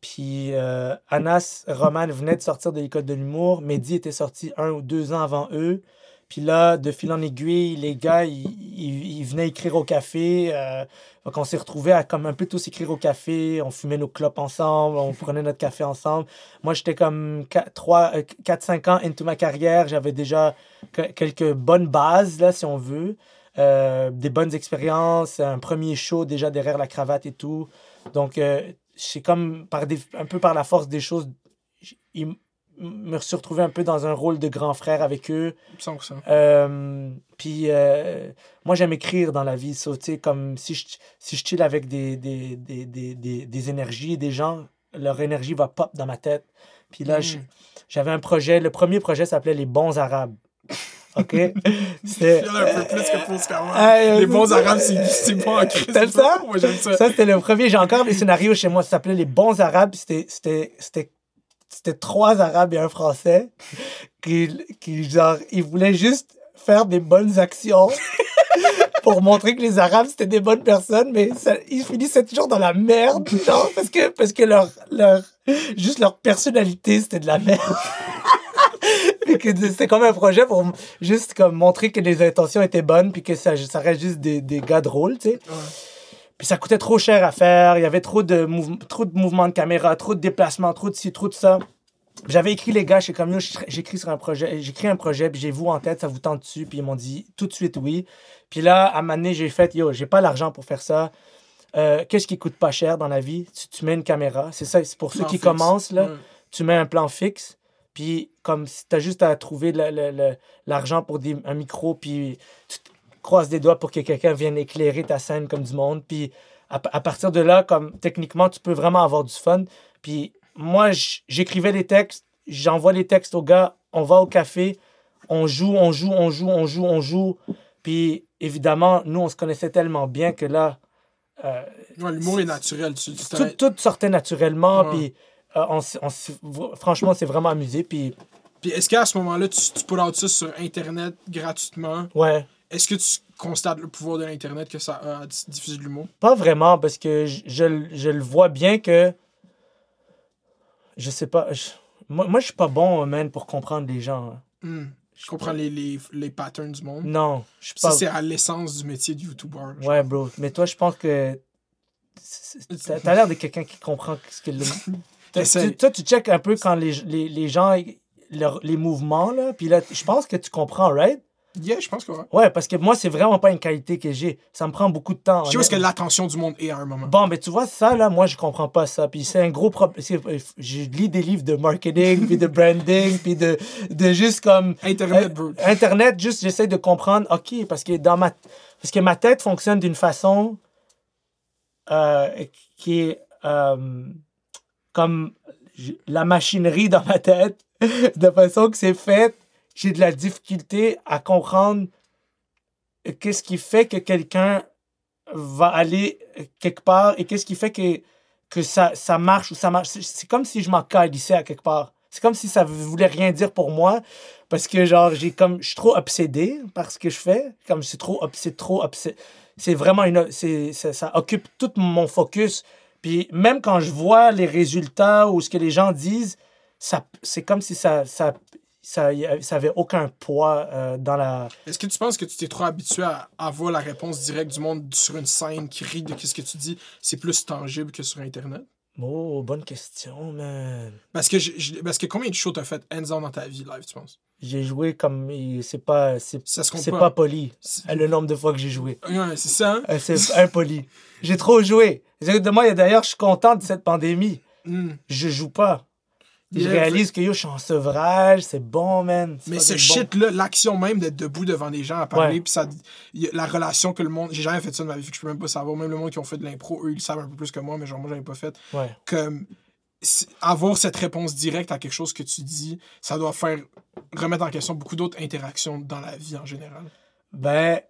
Puis euh, Anas Roman venait de sortir de l'école de l'humour. Mehdi était sorti un ou deux ans avant eux. Puis là, de fil en aiguille, les gars, ils, ils- venaient écrire au café. Euh, donc on s'est retrouvés à comme un peu tous écrire au café. On fumait nos clopes ensemble, on prenait notre café ensemble. Moi, j'étais comme 4-5 ans into ma carrière. J'avais déjà que- quelques bonnes bases, là, si on veut. Euh, des bonnes expériences, un premier show déjà derrière la cravate et tout. Donc, euh, c'est comme par des, un peu par la force des choses, me suis retrouvé un peu dans un rôle de grand frère avec eux. 100%. Euh, puis euh, moi, j'aime écrire dans la vie. So, comme si je, si je chill avec des, des, des, des, des, énergies, des gens, leur énergie va pop dans ma tête. Puis là, Mm. je- j'avais un projet. Le premier projet s'appelait Les Bons Arabes. OK? A un peu plus que. Ah, les c'est bons arabes, c'est c'est bon en. T'aimes ça? Moi, j'aime ça. Ça, c'était le premier. J'ai encore des scénarios chez moi. Ça s'appelait Les Bons Arabes. C'était, c'était, trois Arabes et un Français qui, qui, genre, ils voulaient juste faire des bonnes actions pour montrer que les Arabes, c'était des bonnes personnes, mais ça, ils finissaient toujours dans la merde, genre, parce que, parce que leur, leur, juste leur personnalité, c'était de la merde. Puis que c'était comme un projet pour juste comme montrer que les intentions étaient bonnes puis que ça, ça reste juste des, des gars drôles, tu sais. Puis ça coûtait trop cher à faire, il y avait trop de, trop de mouvements de caméra, trop de déplacements, trop de ci, trop de ça. J'avais écrit les gars, j'étais comme yo, j'écris sur un projet, j'écris un projet, puis j'ai vous en tête, ça vous tente dessus, puis ils m'ont dit tout de suite oui. Puis là, à moment donné, j'ai fait yo, j'ai pas l'argent pour faire ça. Euh, Qu'est-ce qui coûte pas cher dans la vie? Tu, tu mets une caméra, c'est ça, c'est pour ceux Plan qui fixe. commencent là Ouais. tu mets un plan fixe, puis comme si tu as juste à trouver l'argent pour des, un micro, puis tu te croises des doigts pour que quelqu'un vienne éclairer ta scène comme du monde. Puis à, à partir de là, comme techniquement, tu peux vraiment avoir du fun. Puis moi, j'écrivais les textes, j'envoie les textes aux gars, on va au café, on joue, on joue, on joue, on joue, on joue. Puis évidemment, nous, on se connaissait tellement bien que là, euh, Ouais, L'humour est naturel. Tu, tu tout, tout sortait naturellement. Ouais. Puis euh, on, on franchement, on s'est vraiment amusé. Puis Puis est-ce qu'à ce moment-là, tu, tu out ça sur Internet gratuitement? ouais, Est-ce que tu constates le pouvoir de l'Internet que ça a à diffuser de l'humour? pas vraiment parce que je, je, le- je le vois bien que. Je sais pas. je- moi, moi, je suis pas bon, man, pour comprendre les gens. hein. Hmm. Je comprends les, les, les patterns du monde. Non, je suis Ça, pas. c'est à l'essence du métier de YouTuber. Ouais, bro. Mais toi, je pense que. T'as l'air de quelqu'un qui comprend ce que le. Tu, toi, tu check un peu quand les, les, les gens. leur- les mouvements, là. Puis là, je pense que tu comprends, right? Yeah, je pense que ouais. Ouais, parce que moi, c'est vraiment pas une qualité que j'ai. Ça me prend beaucoup de temps. Je est-ce que l'attention du monde est à un moment. Bon, mais tu vois, ça, là, moi, je comprends pas ça. Puis c'est un gros problème. Je lis des livres de marketing, puis de branding, puis de, de juste comme. Internet, bro. Euh, Internet, juste, j'essaie de comprendre, OK, parce que dans ma, parce que ma tête fonctionne d'une façon euh, qui est euh, comme la machinerie dans ma tête, de façon que c'est fait, j'ai de la difficulté à comprendre qu'est-ce qui fait que quelqu'un va aller quelque part et qu'est-ce qui fait que, que ça, ça marche ou ça marche. C'est- comme si je m'en calissais à quelque part. C'est comme si ça voulait rien dire pour moi parce que genre j'ai comme je suis trop obsédé par ce que je fais comme c'est trop obs- c'est trop c'est vraiment une c'est ça, ça occupe tout mon focus puis même quand je vois les résultats ou ce que les gens disent ça c'est comme si ça ça ça, y a- ça avait aucun poids euh, dans la Est-ce que tu penses que tu t'es trop habitué à avoir la réponse directe du monde sur une scène qui rit de ce que tu dis? C'est plus tangible que sur Internet? oh bonne question man Parce que, je- je- parce que combien de shows t'as fait hands on dans ta vie live, tu penses? j'ai joué comme c'est pas c'est Ça se compte c'est pas. pas poli euh, le nombre de fois que j'ai joué Ouais, c'est ça, hein? Euh, c'est impoli j'ai trop joué moi d'ailleurs je suis content de cette pandémie Hmm. je joue pas. Puis je Yeah, réalise que yo, je suis en sevrage, c'est bon, man. Mais ce bon. shit-là, l'action même d'être debout devant des gens à parler, puis ça, y a- la relation que le monde. J'ai jamais fait ça de ma vie, fait que je peux même pas savoir. Même le monde qui ont fait de l'impro, eux, ils le savent un peu plus que moi, mais genre, moi, j'avais pas fait. Ouais. Comme. Avoir cette réponse directe à quelque chose que tu dis, ça doit faire remettre en question beaucoup d'autres interactions dans la vie en général. Ben,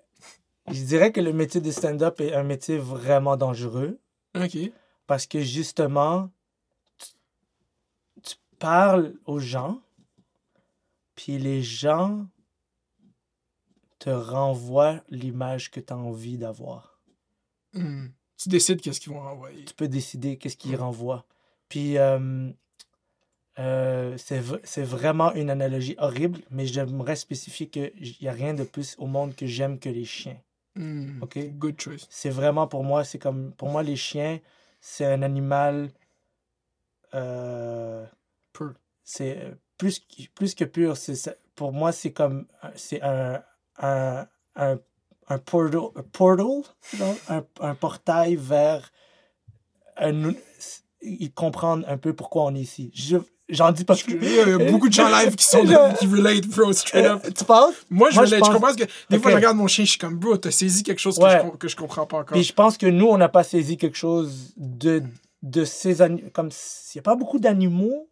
je dirais que le métier de stand-up est un métier vraiment dangereux Ok. parce que justement, parles aux gens, puis les gens te renvoient l'image que tu as envie d'avoir. Hmm. Tu décides qu'est-ce qu'ils vont envoyer. tu peux décider qu'est-ce qu'il Mm. renvoie. Puis, euh, euh, c'est vraiment une analogie horrible, mais j'aimerais spécifier qu'il n'y a rien de plus au monde que j'aime que les chiens. Hmm. Ok? Good choice. C'est vraiment pour moi, c'est comme, pour moi, les chiens, c'est un animal, euh, Pur. c'est euh, plus, que- plus que pur. c'est Pour moi, c'est comme, c'est un, un, un, un portal, un portal genre, un, un portail vers un, ils comprennent un peu pourquoi on est ici. Je- J'en dis que. Il y a beaucoup de gens live qui sont qui relate, bro, straight up. Tu penses? Moi, je Moi, relate. je Je pense- comprends que. Des fois, je regarde mon chien, je suis comme, bro, t'as saisi quelque chose que, je, que je comprends pas encore. Puis je pense que nous, on n'a pas saisi quelque chose de, de ces animaux. Comme s'il n'y a pas beaucoup d'animaux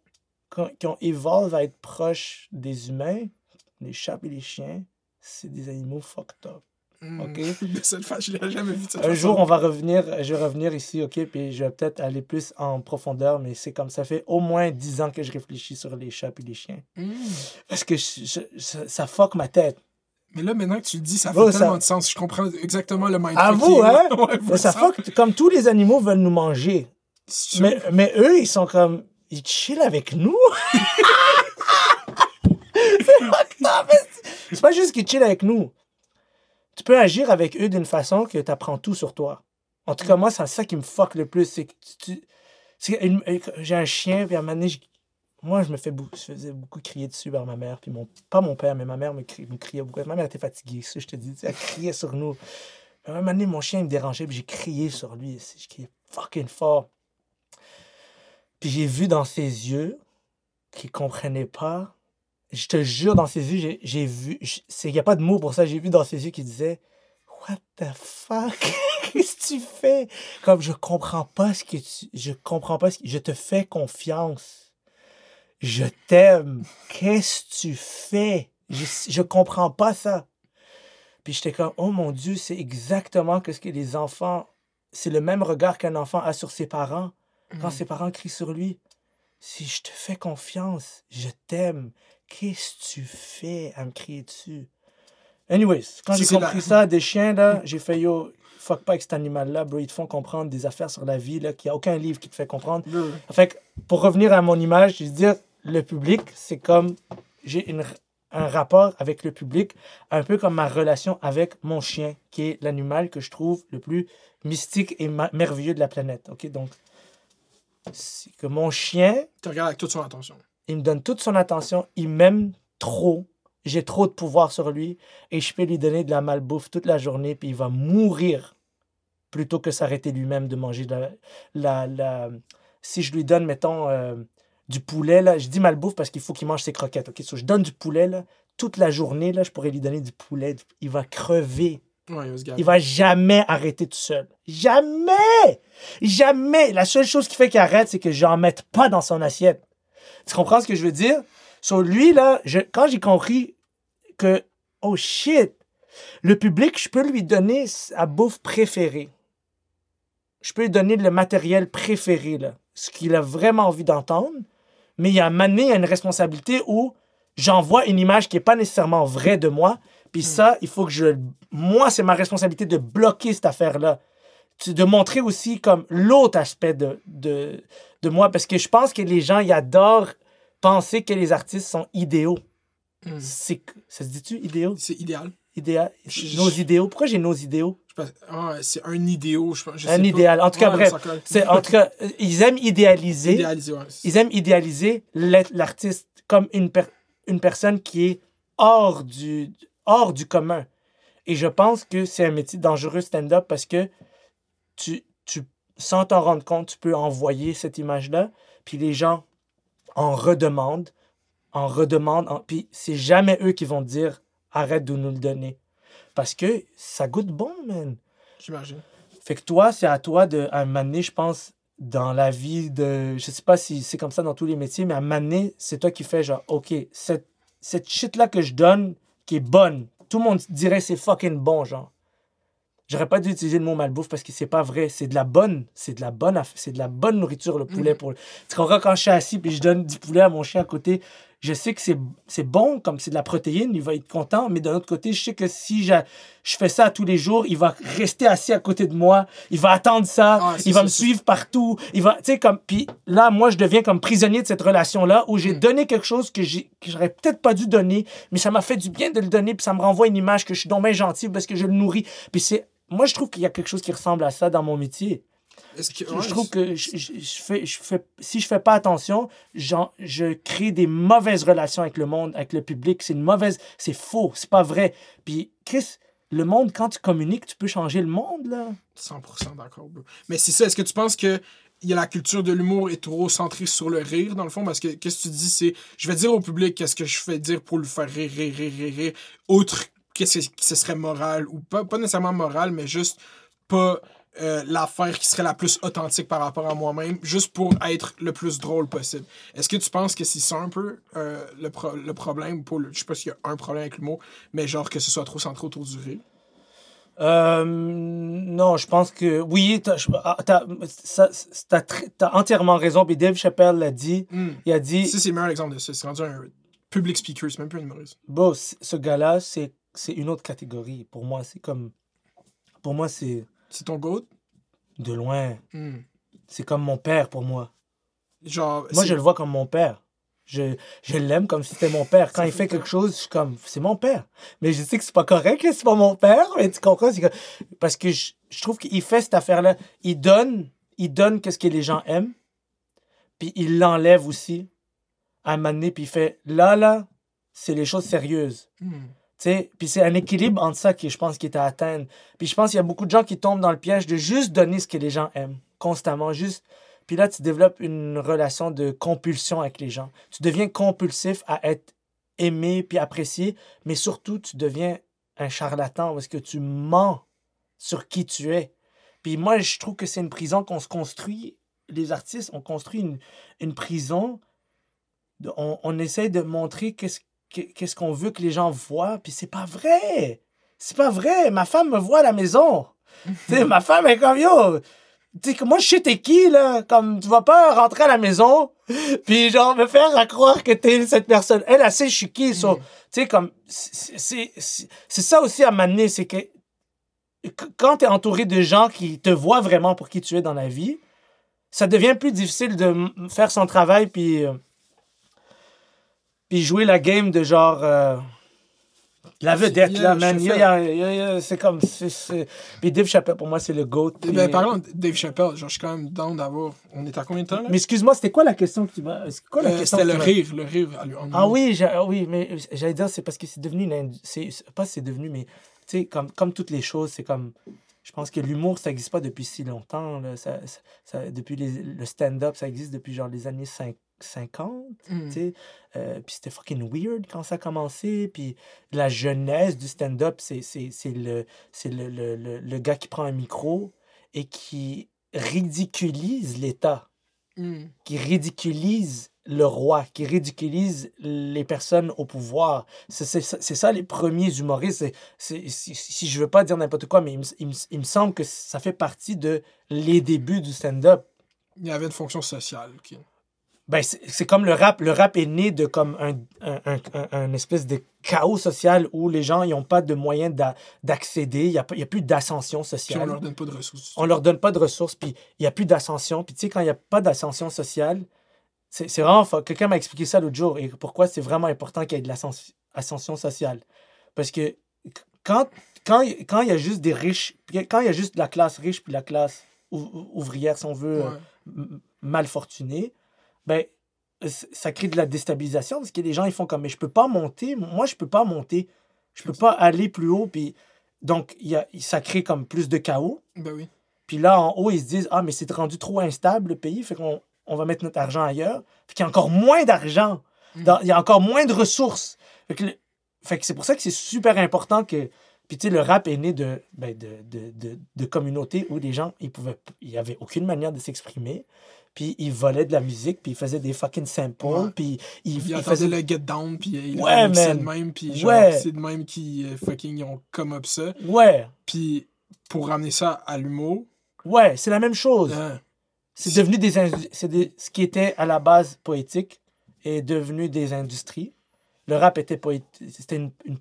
qui- ont évolué à être proches des humains, les chats et les chiens, c'est des animaux fucked up. Hmm. Ok? Je l'ai jamais vu Un façon. jour, on va revenir, je vais revenir ici, ok, puis je vais peut-être aller plus en profondeur, mais c'est comme ça fait au moins 10 ans que je réfléchis sur les chats et les chiens. Hmm. Parce que je- je- ça, ça fuck ma tête. Mais là, maintenant que tu le dis, ça fait Oh, ça- tellement de sens. Je comprends exactement le mindfuck. À vous, hein? Ouais, Mais ça ça. fuck, comme tous les animaux veulent nous manger. Mais, mais eux, ils sont comme. Ils chill avec nous? c'est pas juste qu'ils chill avec nous. Tu peux agir avec eux d'une façon que tu apprends tout sur toi. En tout cas, moi, c'est ça qui me fuck le plus. C'est que tu. J'ai un chien, puis à un moment donné, moi, je me fais beaucoup, faisais beaucoup crier dessus par ma mère. Puis mon, pas mon père, mais ma mère me, crie- me criait beaucoup. Ma mère était fatiguée, ça, je te dis. Elle criait sur nous. À un moment mon chien il me dérangeait, puis j'ai crié sur lui. Je criais fucking fort. Puis j'ai vu dans ses yeux qu'il comprenait pas. Je te jure, dans ses yeux, j'ai- vu. Il n'y a pas de mots pour ça. J'ai vu dans ses yeux qu'il disait What the fuck? Qu'est-ce que tu fais? Comme je comprends pas ce que tu. Je comprends pas ce que. Je te fais confiance. Je t'aime. Qu'est-ce que tu fais? Je, je comprends pas ça. Puis j'étais comme Oh mon Dieu, c'est exactement ce que les enfants. C'est le même regard qu'un enfant a sur ses parents quand ses parents crient sur lui. Si je te fais confiance, je t'aime, qu'est-ce que tu fais à me crier dessus? Anyways, quand j'ai c'est la- compris ça des chiens, là, j'ai fait yo, fuck pas avec cet animal-là, bro. Ils te font comprendre des affaires sur la vie, là, qu'il n'y a aucun livre qui te fait comprendre. Bro. Fait que, pour revenir à mon image, je veux dire, le public, c'est comme. J'ai une, un rapport avec le public, un peu comme ma relation avec mon chien, qui est l'animal que je trouve le plus mystique et merveilleux de la planète. OK? Donc, c'est que mon chien, Tu regardes avec toute son attention. il me donne toute son attention, il m'aime trop j'ai trop de pouvoir sur lui et je peux lui donner de la malbouffe toute la journée, puis il va mourir plutôt que s'arrêter lui-même de manger de la, la, la- Si je lui donne, mettons, euh, du poulet, là, je dis malbouffe parce qu'il faut qu'il mange ses croquettes, ok? So, je donne du poulet, là, toute la journée, là, je pourrais lui donner du poulet. Il va crever. Il va jamais arrêter tout seul. Jamais! Jamais! La seule chose qui fait qu'il arrête, c'est que j'en mette pas dans son assiette. Tu comprends ce que je veux dire? Sur lui, là, quand j'ai compris que, oh shit, le public, je peux lui donner sa bouffe préférée. Je peux lui donner le matériel préféré, là, ce qu'il a vraiment envie d'entendre. Mais il y a un il a une responsabilité où j'envoie une image qui n'est pas nécessairement vraie de moi. Puis ça, il faut que je. Moi, c'est ma responsabilité de bloquer cette affaire-là. De montrer aussi comme l'autre aspect de, de, de moi. Parce que je pense que les gens, ils adorent penser que les artistes sont idéaux. Mm. C'est, ça se dit-tu, idéaux? C'est idéal. Idéal? Je- Nos je- idéaux? Pourquoi j'ai nos idéaux? Ah, c'est un idéo, je pense. je Un sais pas. idéal. En tout cas, Ouais, bref. ça colle. C'est, en tout cas, euh, ils aiment idéaliser. Idéalisé, ouais. Ils aiment idéaliser l'artiste comme une, per- une personne qui est hors du, hors du commun. Et je pense que c'est un métier dangereux stand-up parce que tu, tu, sans t'en rendre compte, tu peux envoyer cette image-là, puis les gens en redemandent, en redemandent, en- puis c'est jamais eux qui vont dire arrête de nous le donner. Parce que ça goûte bon, man. J'imagine. Fait que toi, c'est à toi de, à un moment donné, je pense, dans la vie de. Je sais pas si c'est comme ça dans tous les métiers, mais à un moment donné, c'est toi qui fais genre, OK, cette, cette shit-là que je donne, qui est bonne, tout le monde dirait c'est fucking bon, genre. J'aurais pas dû utiliser le mot malbouffe parce que c'est pas vrai. C'est de la bonne, c'est de la bonne, c'est de la bonne nourriture, le poulet. Pour... Tu comprends quand je suis assis puis je donne du poulet à mon chien à côté, je sais que c'est bon, comme c'est de la protéine, il va être content, mais d'un autre côté, je sais que si j'a- je fais ça tous les jours, il va rester assis à côté de moi, il va attendre ça, Ah, il va me suivre partout, il va, tu sais, comme, puis là, moi, je deviens comme prisonnier de cette relation-là où j'ai Mm. donné quelque chose que j'aurais peut-être pas dû donner, mais ça m'a fait du bien de le donner, puis ça me renvoie une image que je suis donc bien gentil parce que je le nourris. Puis c'est, moi, je trouve qu'il y a quelque chose qui ressemble à ça dans mon métier. Que. Je- ouais, je trouve que je, je- je fais, je fais, si je fais pas attention, je crée des mauvaises relations avec le monde, avec le public. C'est une mauvaise, c'est faux, c'est pas vrai. Puis Chris, le monde, quand tu communiques, tu peux changer le monde là. 100% d'accord. Mais c'est ça, est-ce que tu penses que il y a la culture de l'humour est trop centrée sur le rire, dans le fond? Parce que qu'est-ce que tu dis, c'est. Je vais dire au public qu'est-ce que je fais dire pour le faire rire, rire, rire, rire, rire. Autre qu'est-ce que ce serait moral, ou pas, pas nécessairement moral, mais juste pas euh, l'affaire qui serait la plus authentique par rapport à moi-même, juste pour être le plus drôle possible. Est-ce que tu penses que c'est ça un peu euh, le, pro- le problème? Pour le, je sais pas s'il y a un problème avec l'humour, mais genre que ce soit trop centré autour du rire. Euh, non, je pense que oui, t'as, je- ah, entièrement raison. Puis Dave Chappelle l'a dit. Hmm. Il a dit, c'est le meilleur exemple de ça. C'est rendu un public speaker, c'est même plus un humoriste. Bon, ce gars-là, c'est, c'est une autre catégorie. Pour moi, c'est comme, pour moi, c'est C'est ton goat? de loin. Hmm. C'est comme mon père pour moi. Genre, Moi, je le vois comme mon père. Je, je l'aime comme si c'était mon père. Quand il fait quelque chose, je suis comme, c'est mon père. Mais je sais que c'est pas correct que c'est pas mon père, mais tu comprends? Que- parce que je, je trouve qu'il fait cette affaire-là. Il donne, il donne qu'est-ce que les gens aiment, puis il l'enlève aussi à un moment donné, puis il fait, là, là, c'est les choses sérieuses. Hmm. Puis c'est un équilibre entre ça qui, je pense, qui est à atteindre. Puis je pense qu'il y a beaucoup de gens qui tombent dans le piège de juste donner ce que les gens aiment, constamment, juste. Puis là, tu développes une relation de compulsion avec les gens. Tu deviens compulsif à être aimé puis apprécié, mais surtout, tu deviens un charlatan parce que tu mens sur qui tu es. Puis moi, je trouve que c'est une prison qu'on se construit. Les artistes, on construit une, une prison. on, on essaye de montrer qu'est-ce que- qu'est-ce qu'on veut que les gens voient, puis c'est pas vrai. C'est pas vrai. Ma femme me voit à la maison. ma femme est comme yo. Tu sais, que moi, je sais t'es qui, là. Comme, tu vas pas rentrer à la maison, puis genre, me faire à croire que t'es cette personne. Elle, elle sait je suis qui. so, Mm. Tu sais, comme, c'est ça aussi à m'amener, c'est que qu- quand t'es entouré de gens qui te voient vraiment pour qui tu es dans la vie, ça devient plus difficile de faire son travail, puis. Puis jouer la game de genre. euh, La vedette, Yeah, là, man. C'est comme. c'est- Puis Dave Chappelle, pour moi, c'est le GOAT. puis- Ben, parlant de Dave Chappelle, genre, je suis quand même down d'avoir. On est à combien de temps là? Mais excuse-moi, c'était quoi la question que tu m'as. Euh, C'était le rire, le rire. Ah oui, j'ai- oui, mais j'allais dire, c'est parce que c'est devenu une. Pas c'est devenu, mais tu sais, comme, comme toutes les choses, c'est comme. Je pense que l'humour, ça n'existe pas depuis si longtemps. là. Ça, ça- ça- depuis les- le stand-up, ça existe depuis genre les années 5 50. Mm. tu sais. Euh, puis c'était fucking weird quand ça a commencé. Puis la jeunesse du stand-up, c'est le, le, le, le, le gars qui prend un micro et qui ridiculise l'État Mm. qui ridiculise le roi, qui ridiculise les personnes au pouvoir. C'est ça les premiers humoristes. Si, si je veux pas dire n'importe quoi, mais il me, il me- il me semble que ça fait partie de les débuts du stand-up. Il y avait une fonction sociale. Ben, c'est comme le rap. Le rap est né de comme un, un, un- un- espèce de chaos social où les gens n'ont pas de moyens d'a- d'accéder. Il n'y a, a plus d'ascension Puis sociale. on leur donne pas de ressources. on leur donne pas de ressources, puis il n'y a plus d'ascension. Puis tu sais, quand il n'y a pas d'ascension sociale, c'est vraiment... Quelqu'un m'a expliqué ça l'autre jour, et pourquoi c'est vraiment important qu'il y ait de l'ascension sociale. Parce que quand quand il quand y a juste des riches, puis quand il y a juste la classe riche puis la classe ou- ou- ouvrière, si on veut, Ouais. m- mal fortunée, ben ça crée de la déstabilisation parce que les gens ils font comme mais je peux pas monter moi je peux pas monter je peux pas aller plus haut puis donc il y a, ça crée comme plus de chaos Ben oui. puis là, en haut, ils se disent Ah, mais c'est rendu trop instable le pays, fait qu'on on va mettre notre argent ailleurs. Fait qu'il y a encore moins d'argent. Mm. Dans- Il y a encore moins de ressources. Fait que, le- fait que c'est pour ça que c'est super important que. Puis tu sais, le rap est né de, ben, de, de, de, de communautés où les gens, ils pouvaient. Il n'y avait aucune manière de s'exprimer. Puis ils volaient de la musique, puis ils faisaient des fucking samples, Ouais. puis ils, Il ils attendait faisaient. le get down, puis il Ouais, man. de même, puis genre, Ouais. c'est de même qui euh, fucking ont come up ça. Ouais, Puis pour ramener ça à l'humour, ouais, c'est la même chose. hein, C'est devenu des, c'est des- ce qui était à la base poétique est devenu des industries. Le rap était poétique, c'était une, une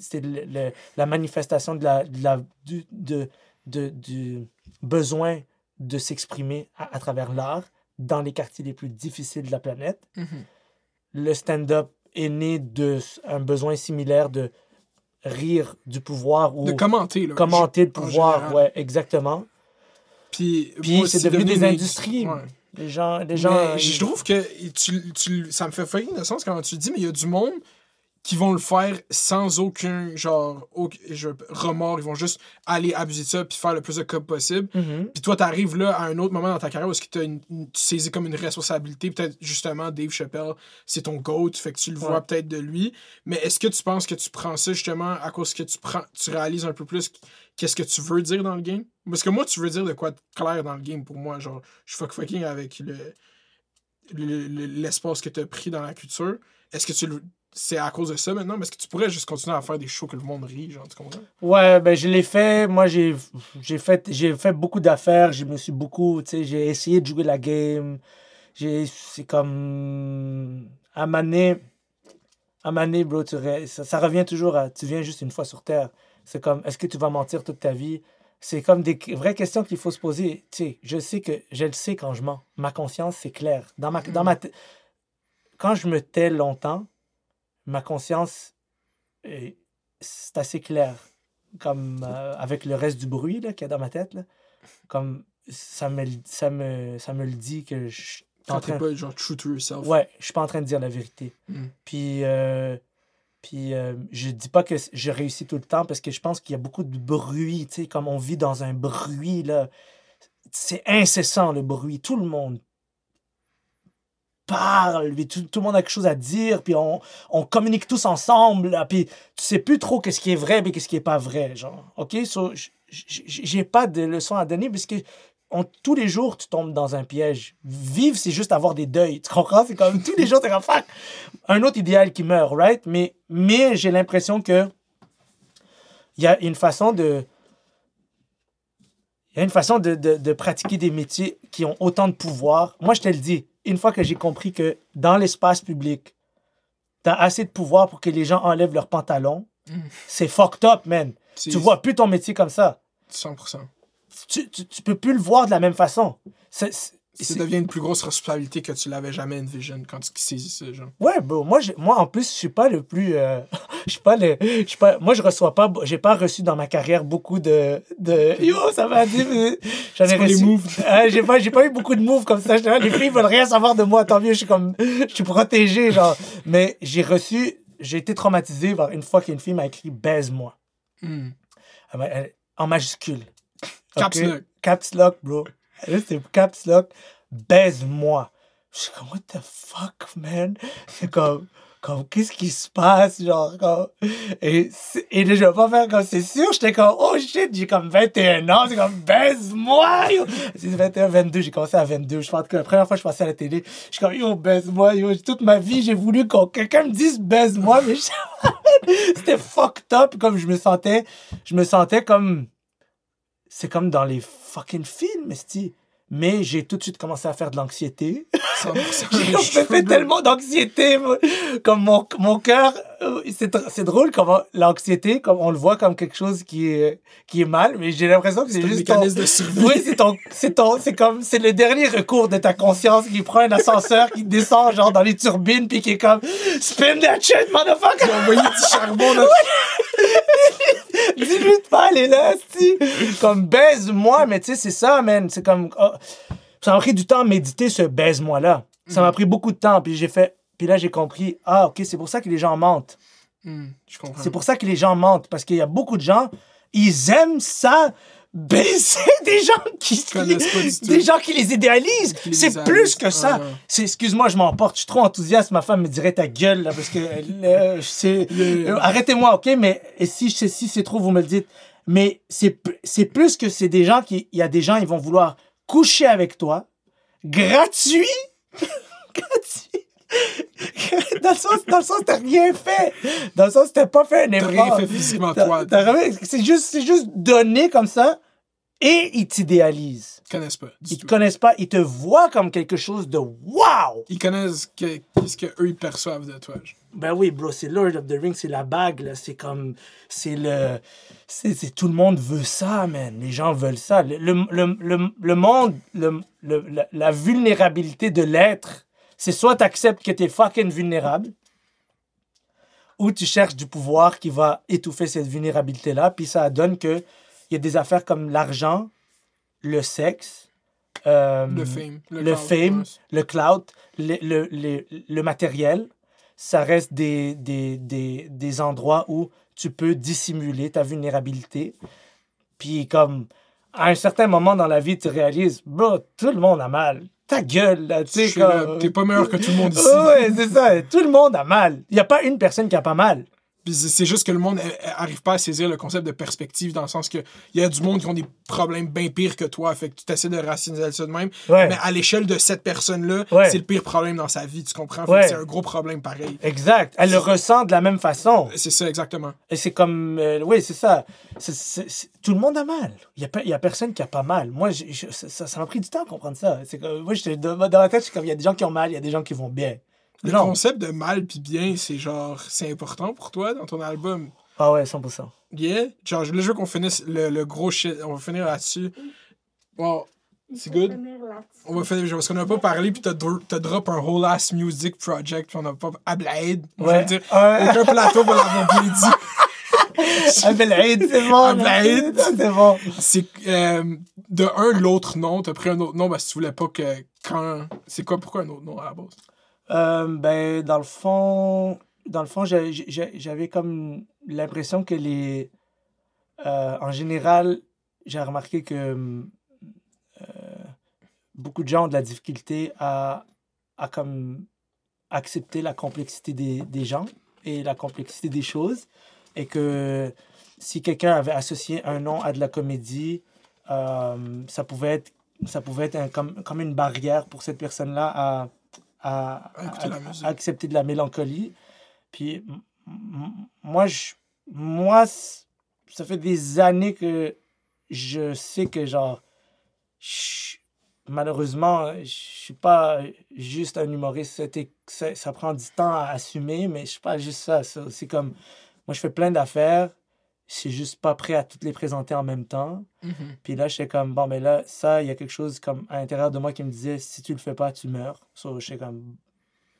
c'était le- le- la manifestation de la, de la- du, de, de- du besoin de s'exprimer à, à travers l'art dans les quartiers les plus difficiles de la planète. mhm. Le stand-up est né de s- un besoin similaire de rire du pouvoir ou de commenter. Là, commenter le pouvoir. Ouais, exactement. Puis, Puis c'est devenu des industries. Ouais. Les gens, les Mais gens, je trouve que tu, tu- ça me fait fucking de sens quand tu le dis, mais il y a du monde qui vont le faire sans aucun genre aucun- je- remords. Ils vont juste aller abuser de ça puis faire le plus de cas possible. Mhm. Puis toi, t'arrives là à un autre moment dans ta carrière où est-ce que t'as une, une- tu saisis comme une responsabilité. Peut-être justement Dave Chappelle, c'est ton GOAT, fait que tu le vois peut-être de lui. Mais est-ce que tu penses que tu prends ça justement à cause que tu prends tu réalises un peu plus qu'est-ce que tu veux dire dans le game? Parce que moi, tu veux dire de quoi de clair dans le game pour moi. Genre, je fuck fucking avec le le- le- l'espace que tu as pris dans la culture. Est-ce que tu le- c'est à cause de ça maintenant? Mais est-ce que tu pourrais juste continuer à faire des shows que le monde rit, genre, tu comprends? Ouais, ben je l'ai fait. Moi, j'ai j'ai fait, j'ai fait beaucoup d'affaires. Je me suis beaucoup, tu sais, j'ai essayé de jouer la game. J'ai, c'est comme à maner, à maner, bro. Tu, ça, ça revient toujours à, tu viens juste une fois sur terre. C'est comme, est-ce que tu vas mentir toute ta vie? C'est comme des vraies questions qu'il faut se poser. Tu sais, je sais que je le sais quand je mens. Ma conscience, c'est clair. Dans ma, dans ma tête- quand je me tais longtemps, ma conscience, euh, c'est assez clair. Comme euh, avec le reste du bruit là, qu'il y a dans ma tête. Là. Comme ça me, le- ça, me, ça me le dit que je suis en train... pas genre true to yourself. Ouais, je suis pas en train de dire la vérité. Mm. Puis, euh, puis euh, je dis pas que je réussis tout le temps parce que je pense qu'il y a beaucoup de bruit, tu sais, comme on vit dans un bruit, là. C'est incessant, le bruit. Tout le monde parle, puis tout, tout le monde a quelque chose à dire, puis on, on communique tous ensemble, puis tu sais plus trop qu'est-ce qui est vrai, mais qu'est-ce qui est pas vrai, genre. OK? J'ai pas de leçons à donner parce que on- tous les jours, tu tombes dans un piège. Vivre, c'est juste avoir des deuils. Tu comprends? C'est comme tous les jours, t'es comme fuck. Un autre idéal qui meurt, right? Mais, mais j'ai l'impression que il y a une façon de. Il y a une façon de, de, de pratiquer des métiers qui ont autant de pouvoir. Moi, je te le dis, une fois que j'ai compris que dans l'espace public, tu as assez de pouvoir pour que les gens enlèvent leurs pantalons, Mm. c'est fucked up, man. Tu vois plus ton métier comme ça 100%. tu, tu, tu peux plus le voir de la même façon. Ça devient une plus grosse responsabilité que tu l'avais jamais envision quand tu saisis ça, genre. Ouais, bon, moi, moi, en plus, je suis pas le plus. euh, je suis pas le. Je suis pas, moi, je reçois pas. J'ai pas reçu dans ma carrière beaucoup de. de yo, ça va les reçu. Ah, j'ai pas, j'ai pas eu beaucoup de moves comme ça. Les filles veulent rien savoir de moi. Tant mieux, je suis comme. Je suis protégé, genre. Mais j'ai reçu. J'ai été traumatisé par une fois qu'une fille m'a écrit baise-moi. Hmm. M'a- elle- en majuscule. Caps Ok? lock. Caps lock, bro. C'est caps lock. Baise-moi. Je suis comme, what the fuck, man? C'est comme, comme qu'est-ce qui se passe? Genre, comme. Et, et je vais pas faire comme, c'est sûr, j'étais comme, oh shit, j'ai comme 21 ans, c'est comme, baise-moi! C'est 21, 22, j'ai commencé à 22. Je pense que la première fois que je passais à la télé, je suis comme, yo, baise-moi, yo. Toute ma vie, j'ai voulu que quelqu'un me dise baise-moi, mais c'était fucked up, comme je me sentais, je me sentais comme, c'est comme dans les fucking esti. Mais j'ai tout de suite commencé à faire de l'anxiété. 100%. J'ai fait, tellement d'anxiété. Comme mon, mon cœur, euh, c'est dr- c'est drôle comment l'anxiété, comme on le voit comme quelque chose qui est, qui est mal, mais j'ai l'impression que c'est juste ton- de survie. Oui, c'est ton, c'est ton, c'est comme, c'est le dernier recours de ta conscience qui prend un ascenseur, qui descend genre dans les turbines, puis qui est comme, spin that shit, motherfucker! J'ai envoyé du charbon dans Dis-lui de pas aller là, si. Comme baise-moi, mais tu sais, c'est ça, man. C'est comme. oh, ça m'a pris du temps à méditer ce baise-moi-là. Ça m'a pris beaucoup de temps, puis j'ai fait. Puis là, j'ai compris, ah, ok, c'est pour ça que les gens mentent. Je comprends. C'est pour ça que les gens mentent, parce qu'il y a beaucoup de gens, ils aiment ça, baiser des gens qui, des gens qui les idéalisent. C'est plus que ça. Ah. C'est, excuse-moi, je m'emporte. Je suis trop enthousiaste. Ma femme me dirait ta gueule, là, parce que, euh, c'est, Yeah. euh, arrêtez-moi, ok? Mais et si, si c'est trop, vous me le dites. Mais c'est, c'est plus que c'est des gens qui, il y a des gens, ils vont vouloir coucher avec toi, gratuit, gratuit. Dans le sens, dans le sens, t'as rien fait. Dans le sens, t'as pas fait un T'as effort. rien fait physiquement, T'as- toi. t'as rien- C'est juste, c'est juste donné comme ça et ils t'idéalisent. Ils connaissent pas. Ils te connaissent pas, ils te voient comme quelque chose de wow! Ils connaissent que- qu'est-ce qu'eux ils perçoivent de toi. Ben oui, bro, c'est Lord of the Rings, c'est la bague. C'est comme. C'est le. C'est, c'est- tout le monde veut ça, man. Les gens veulent ça. Le, le, le, le, le monde, le, le- la, la vulnérabilité de l'être, c'est soit tu acceptes que tu es fucking vulnérable, ou tu cherches du pouvoir qui va étouffer cette vulnérabilité-là. Puis ça donne que il y a des affaires comme l'argent, le sexe, euh, Le fame. le, fame, le cloud, le, le, le, le matériel, ça reste des, des, des, des endroits où tu peux dissimuler ta vulnérabilité. Puis comme, à un certain moment dans la vie, tu réalises, bro, tout le monde a mal. Ta gueule, là, tu sais. T'es pas meilleur que tout le monde ici. Ouais, c'est ça. Tout le monde a mal. Il n'y a pas une personne qui a pas mal. C'est juste que le monde euh, euh, arrive pas à saisir le concept de perspective dans le sens que il y a du monde qui ont des problèmes bien pires que toi. Fait que tu essaies de rationaliser ça de même. Ouais. Mais à l'échelle de cette personne-là, Ouais. c'est le pire problème dans sa vie, tu comprends? Ouais. c'est un gros problème pareil. Exact. Elle le ressent de la même façon. C'est ça, exactement. Et c'est comme. euh, oui, c'est ça. Tout le monde a mal. Il n'y a, a personne qui a pas mal. Moi, ça ça m'a pris du temps à comprendre ça. C'est comme, moi, dans ma tête, c'est comme il y a des gens qui ont mal, il y a des gens qui vont bien. Le Non. concept de mal puis bien, c'est genre, c'est important pour toi dans ton album. Ah ouais, 100%. Yeah? Genre, je veux qu'on finisse le, le gros shit. On va finir là-dessus. Wow. Il C'est good? On va finir, parce qu'on n'a pas parlé, puis t'as t'as drop un whole ass music project, puis on n'a pas. à Blade. Je Ouais. dire, Ouais. aucun plateau va l'avoir bien dit. Ah, l'Aïd, c'est bon. Ah, l'Aïd. C'est bon. C'est euh, de un, l'autre nom. T'as pris un autre nom parce que tu voulais pas que. Quand. C'est quoi, pourquoi un autre nom à la base? Euh, ben, dans le fond, dans le fond, j'avais comme l'impression que les, euh, en général, j'ai remarqué que euh, beaucoup de gens ont de la difficulté à, à comme accepter la complexité des, des gens et la complexité des choses et que si quelqu'un avait associé un nom à de la comédie, ça pouvait être ça pouvait être comme, comme une barrière pour cette personne-là à, à, accepter de la mélancolie. Puis moi, je, moi, ça fait des années que je sais que, genre, je- malheureusement, je suis pas juste un humoriste. Ça, ça prend du temps à assumer, mais je suis pas juste ça. ça. C'est comme, moi, je fais plein d'affaires je suis juste pas prêt à toutes les présenter en même temps. Mhm. Puis là, j'étais comme, bon, mais là, ça, il y a quelque chose comme à l'intérieur de moi qui me disait, si tu le fais pas, tu meurs. So, j'étais comme,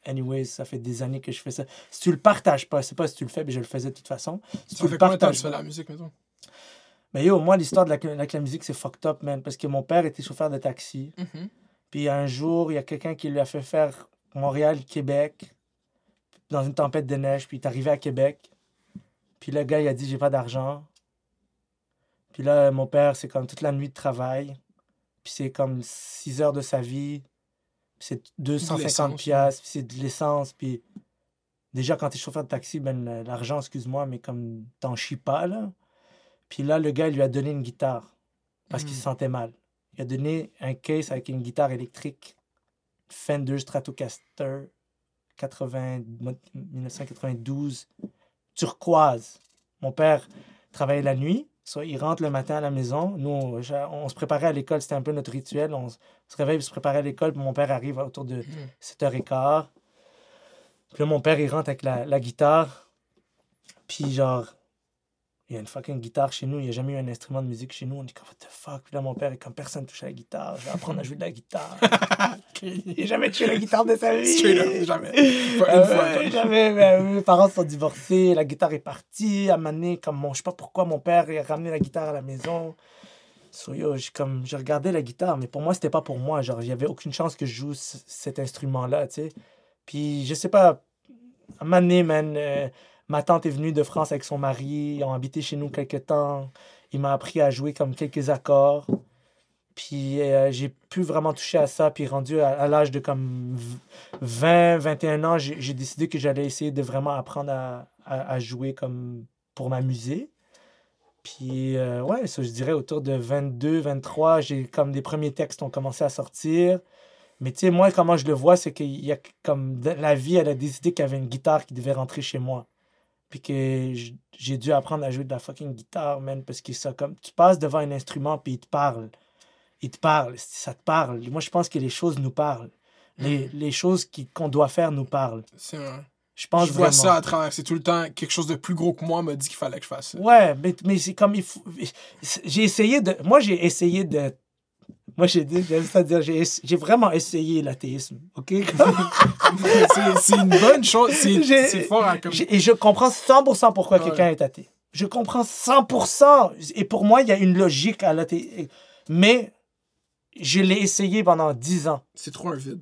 anyways, ça fait des années que je fais ça. Si tu le partages pas, c'est pas si tu le fais, mais je le faisais de toute façon. Si Ça tu fait le partages tu fais pas- la musique, mettons? Mais yo, moi, l'histoire de la, avec la musique, c'est fucked up, man. Parce que mon père était chauffeur de taxi. Mhm. Puis un jour, il y a quelqu'un qui lui a fait faire Montréal-Québec dans une tempête de neige. Puis il est arrivé à Québec. Puis le gars, il a dit J'ai pas d'argent. Puis là, mon père, c'est comme toute la nuit de travail. Puis c'est comme 6 heures de sa vie. Puis c'est 250 l'essence, piastres. Puis c'est de l'essence. Puis déjà, quand t'es chauffeur de taxi, ben l'argent, excuse-moi, mais comme t'en chies pas, là. Puis là, le gars, il lui a donné une guitare parce qu'il Mhm. se sentait mal. Il a donné un case avec une guitare électrique Fender Stratocaster 80, 1992 turquoise. Mon père travaillait la nuit, soit il rentre le matin à la maison. Nous, on, on se préparait à l'école, c'était un peu notre rituel. On se réveille, il se préparait à l'école, puis mon père arrive autour de Mhm. 7h15. Puis là, mon père, il rentre avec la, la guitare. Puis genre, il y a une fucking guitare chez nous. Il n'y a jamais eu un instrument de musique chez nous. On dit comme, what the fuck? Puis là, mon père comme, personne touche à la guitare. Je vais apprendre à jouer de la guitare. il n'a jamais touché la guitare de sa vie. Straight jamais. Pas Euh, une fois, quoi. jamais. mais mes parents sont divorcés. La guitare est partie. À Mané, comme mon, je sais pas pourquoi mon père il a ramené la guitare à la maison. So, yo, comme, je regardais la guitare, mais pour moi, c'était pas pour moi. Genre, il y avait aucune chance que je joue cet instrument-là, tu sais. Puis, je sais pas, à Mané, man, euh, ma tante est venue de France avec son mari. Ils ont habité chez nous quelques temps. Il m'a appris à jouer comme quelques accords. Puis euh, j'ai pu vraiment toucher à ça. Puis rendu à, l'âge de comme v- 20, 21 ans, j'ai décidé que j'allais essayer de vraiment apprendre à, à- jouer comme pour m'amuser. Puis euh, ouais, ça je dirais autour de 22, 23, j'ai comme des premiers textes ont commencé à sortir. Mais tu sais, moi, comment je le vois, c'est qu'il y a comme la vie, elle a décidé qu'il y avait une guitare qui devait rentrer chez moi. Puis que j'ai dû apprendre à jouer de la fucking guitare, man, parce que ça, comme, tu passes devant un instrument, puis il te parle. Il te parle, ça te parle. Moi, je pense que les choses nous parlent. Les, les choses qu'on doit faire nous parlent. C'est vrai. Je pense Je vois vraiment. ça à travers. C'est tout le temps quelque chose de plus gros que moi m'a dit qu'il fallait que je fasse ça. Ouais, mais, mais c'est comme il faut. J'ai essayé de. Moi, j'ai essayé de. Moi, j'ai dit, j'aime ça dire, j'ai vraiment essayé l'athéisme, ok? c'est une bonne chose. C'est fort à comme. J'ai- Et je comprends 100% pourquoi Ouais. quelqu'un est athée. Je comprends 100%. Et pour moi, il y a une logique à l'athée. Mais je l'ai essayé pendant 10 ans. C'est trop un vide.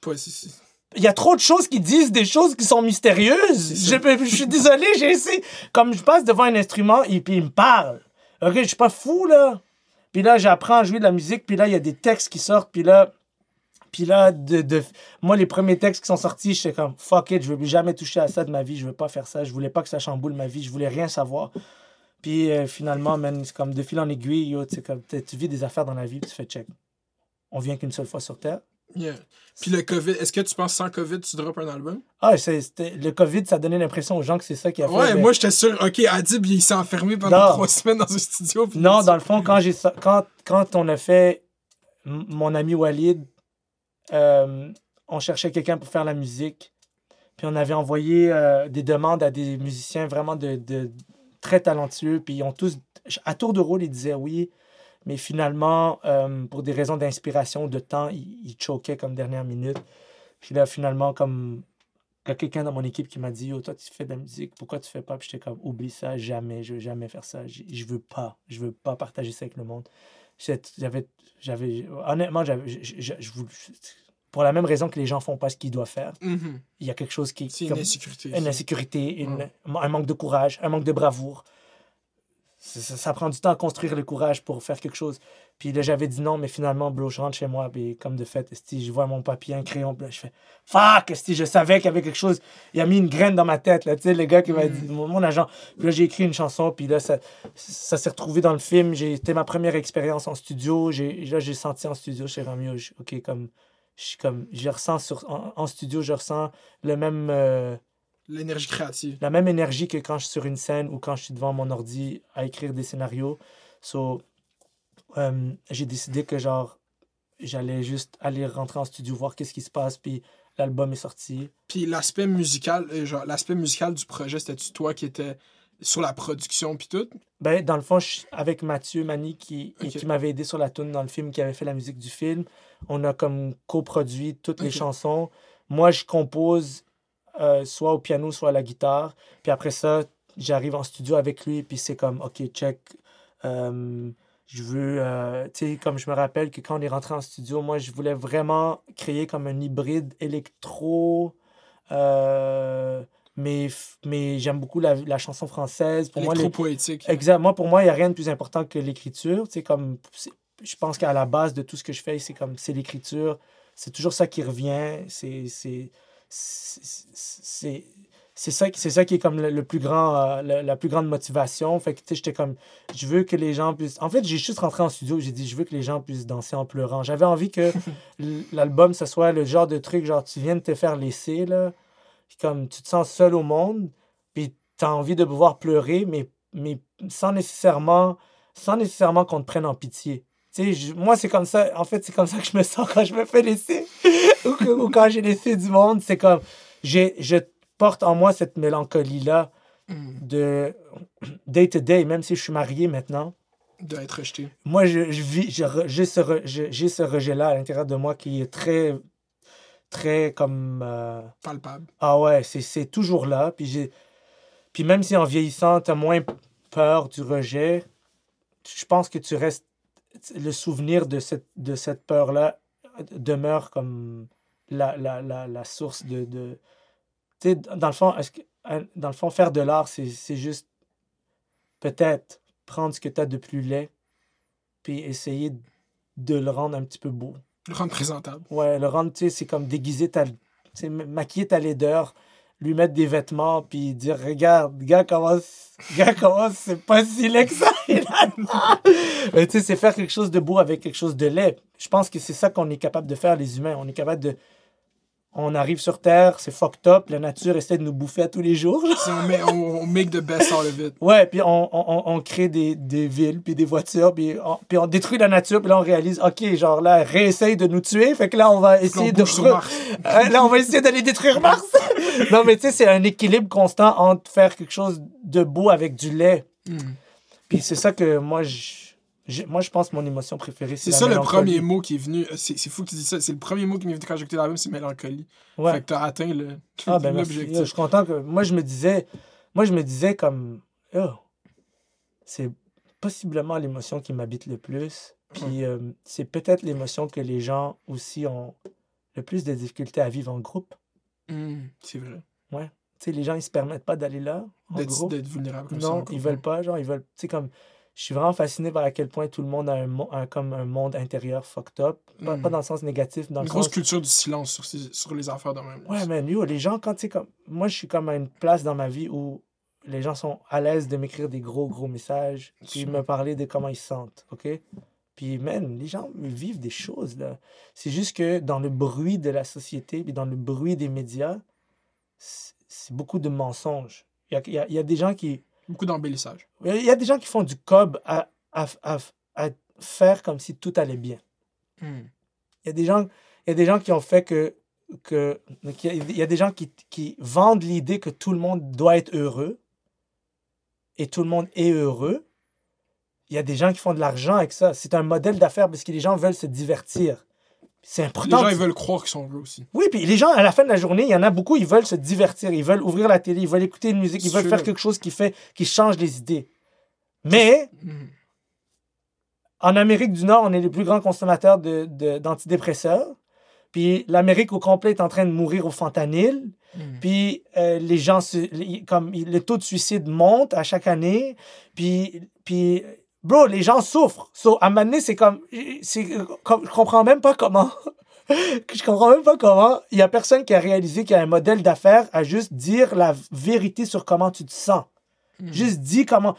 Pas si- Il y a trop de choses qui disent des choses qui sont mystérieuses. Je, suis désolé, j'ai essayé. Comme je passe devant un instrument et puis il me parle. Ok, je suis pas fou, là. Puis là, j'apprends à jouer de la musique. Puis là, il y a des textes qui sortent. Puis là, puis là de, moi, les premiers textes qui sont sortis, j'étais comme fuck it, je veux plus jamais toucher à ça de ma vie. Je veux pas faire ça. Je voulais pas que ça chamboule ma vie. Je voulais rien savoir. Puis euh, finalement, c'est comme de fil en aiguille, yo, comme tu vis des affaires dans la vie, puis tu fais check. On vient qu'une seule fois sur Terre. Yeah. Puis le COVID, est-ce que tu penses sans COVID, tu drops un album? Ah, c'est- c'était- le COVID, ça donnait l'impression aux gens que c'est ça qui a fait. Ouais, mais- moi j'étais sûr, ok, Adib il s'est enfermé pendant Non. trois semaines dans un studio. Non, dans le fond, quand, j'ai, quand, quand on a fait mon ami Walid, euh, on cherchait quelqu'un pour faire la musique. Puis on avait envoyé euh, des demandes à des musiciens vraiment de, de- très talentueux. Puis ils ont tous, à tour de rôle, ils disaient oui. Mais finalement, euh, pour des raisons d'inspiration, de temps, ils, ils choquaient comme dernière minute. Puis là, finalement, comme il y a quelqu'un dans mon équipe qui m'a dit Yo, toi, tu fais de la musique, pourquoi tu fais pas Puis j'étais comme Oublie ça, jamais, je veux jamais faire ça. J- Je veux pas, je veux pas partager ça avec le monde. J'avais, j'avais, honnêtement, j'avais, je, je- je pour la même raison que les gens font pas ce qu'ils doivent faire, Mhm. il y a quelque chose qui. C'est une insécurité. une insécurité, une- un manque de courage, un manque de bravoure. Ça, prend du temps à construire le courage pour faire quelque chose. Puis là, j'avais dit non, mais finalement, bro, je rentre chez moi, puis comme de fait, esti, je vois mon papier, un crayon, puis là, je fais fuck, esti, je savais qu'il y avait quelque chose. Il a mis une graine dans ma tête, là, tu sais, le gars qui m'a Mm. dit, mon, mon agent. Puis là, j'ai écrit une chanson, puis là, ça, ça s'est retrouvé dans le film. C'était ma première expérience en studio. Là, j'ai senti en studio chez Ramio, ok, comme, je comme, je ressens sur, en, en studio, je ressens le même. euh, L'énergie créative. la même énergie que quand je suis sur une scène ou quand je suis devant mon ordi à écrire des scénarios. So, euh, j'ai décidé que genre j'allais juste aller rentrer en studio voir qu'est-ce qui se passe puis l'album est sorti. Puis l'aspect musical, euh, genre l'aspect musical du projet, c'était-tu toi qui étais sur la production puis tout? Ben, dans le fond, je- avec Mathieu Mani, qui, qui m'avait aidé sur la tune dans le film, qui avait fait la musique du film, on a comme coproduit toutes les chansons. Moi, je compose euh, soit au piano, soit à la guitare. Puis après ça, j'arrive en studio avec lui, puis c'est comme, OK, check. euh, je veux, euh, tu sais, comme je me rappelle que quand on est rentré en studio, moi, je voulais vraiment créer comme un hybride électro. mais mais j'aime beaucoup la, la chanson française. Pour moi, les, Électro-poétique. Exactement. Pour moi, il n'y a rien de plus important que l'écriture. Tu sais, comme, je pense qu'à la base de tout ce que je fais, c'est comme, c'est l'écriture. C'est toujours ça qui revient. C'est, c'est, c'est, ça, ça qui est comme le, le plus grand, euh, la, la plus grande motivation. Fait que, tu sais, j'étais comme, je veux que les gens puissent... En fait, j'ai juste rentré en studio, j'ai dit, je veux que les gens puissent danser en pleurant. J'avais envie que l'album, ce soit le genre de truc, genre, tu viens de te faire laisser, là, puis comme, tu te sens seul au monde, puis tu as envie de pouvoir pleurer, mais, mais sans nécessairement, sans nécessairement qu'on te prenne en pitié. Tu sais, moi, c'est comme ça, en fait, c'est comme ça que je me sens quand je me fais laisser, ou, que- ou quand j'ai laissé du monde. C'est comme, j'ai, je porte en moi cette mélancolie-là Mm. de day to day, même si je suis marié maintenant. D'être rejeté. Moi, je, je vis, je j'ai ce, re- ce rejet-là à l'intérieur de moi qui est très, très comme. euh, Palpable. ah ouais, c'est, c'est toujours là. Puis, j'ai, puis même si en vieillissant, tu as moins peur du rejet, je pense que tu restes. Le souvenir de cette, de cette peur-là demeure comme la, la, la, la source de. de tu sais, dans le fond, est-ce que, hein, dans le fond, faire de l'art, c'est, c'est juste peut-être prendre ce que tu as de plus laid, puis essayer de le rendre un petit peu beau. Le rendre présentable. Ouais, le rendre, tu sais, c'est comme déguiser ta. tu sais, ma- maquiller ta laideur, lui mettre des vêtements, puis dire Regarde, gars, comment. Gars, comment c'est pas si laid que ça. tu sais, c'est faire quelque chose de beau avec quelque chose de laid. Je pense que c'est ça qu'on est capable de faire, les humains. On est capable de. On arrive sur Terre, c'est fucked up, la nature essaie de nous bouffer à tous les jours. Si on, met, on, on make the best out of it. Ouais, puis on, on, on- on crée des, des villes, puis des voitures, puis on, puis on détruit la nature, puis là on réalise, ok, genre là, réessaye de nous tuer, fait que là on va essayer de... sur Mars. Euh, là on va essayer d'aller détruire Mars. non, mais tu sais, c'est un équilibre constant entre faire quelque chose de beau avec du lait. Mm. Puis c'est ça que moi, je, moi, je pense que mon émotion préférée, c'est C'est ça le premier mot qui est venu. euh, C'est fou que tu dis ça. C'est le premier mot qui m'est venu quand j'ai écouté l'album, c'est mélancolie. Ouais. Fait que t'as atteint le, Ah ben l'objectif. Je suis content que moi je me disais moi je me disais comme oh, c'est possiblement l'émotion qui m'habite le plus puis euh, c'est peut-être l'émotion que les gens aussi ont le plus de difficultés à vivre en groupe. Mm, c'est vrai. Tu sais les gens ils se permettent pas d'aller là en D'être groupe. d'être vulnérable comme ça. Non, ils veulent pas genre ils veulent tu sais comme je suis vraiment fasciné par à quel point tout le monde a un, mo- un- comme un monde intérieur fucked up. Pas, Mm. pas dans le sens négatif, dans Une le grosse sens culture du silence sur, ces- sur les affaires de même. Ouais, yo, les gens, quand tu sais, comme. Moi, je suis comme à une place dans ma vie où les gens sont à l'aise de m'écrire des gros, gros messages, puis me parler de comment ils se sentent, OK? Puis, man, les gens vivent des choses, là. C'est juste que dans le bruit de la société, puis dans le bruit des médias, c'est beaucoup de mensonges. Il y a, y a- y a des gens qui. Beaucoup d'embellissage. Il y a des gens qui font du cob à, à, à, à faire comme si tout allait bien. Mm. Il y a des gens, il y a des gens qui ont fait que. que il y a des gens qui, qui vendent l'idée que tout le monde doit être heureux et tout le monde est heureux. Il y a des gens qui font de l'argent avec ça. C'est un modèle d'affaires parce que les gens veulent se divertir. C'est Les important. gens, de- ils veulent croire qu'ils sont heureux aussi. Oui, puis les gens, à la fin de la journée, il y en a beaucoup, ils veulent se divertir, ils veulent ouvrir la télé, ils veulent écouter une musique, ils veulent faire quelque chose qui fait, qui change les idées. Mais Mm. en Amérique du Nord, on est les plus grands consommateurs de, de- d'antidépresseurs. Puis l'Amérique au complet est en train de mourir au fentanyl. Mm. Puis euh, les gens, les- comme le taux de suicide monte à chaque année. Puis, puis bro, les gens souffrent. So, à un moment donné, c'est comme, c'est comme, je comprends même pas comment. je comprends même pas comment. Il y a personne qui a réalisé qu'il y a un modèle d'affaires à juste dire la vérité sur comment tu te sens. Mm. Juste dis comment.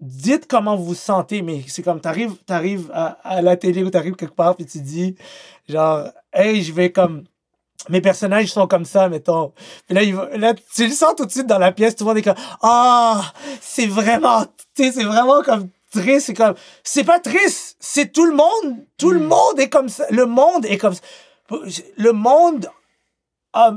Dites comment vous vous sentez, mais c'est comme t'arrives arrives à, à la télé ou t'arrives quelque part puis tu dis genre hey je vais comme mes personnages sont comme ça mettons puis là, il va- là tu le sens tout de suite dans la pièce tout le monde est comme ah c'est vraiment tu sais c'est vraiment comme triste c'est comme c'est pas triste c'est tout le monde tout le Mm. monde est comme ça le monde est comme ça le monde euh,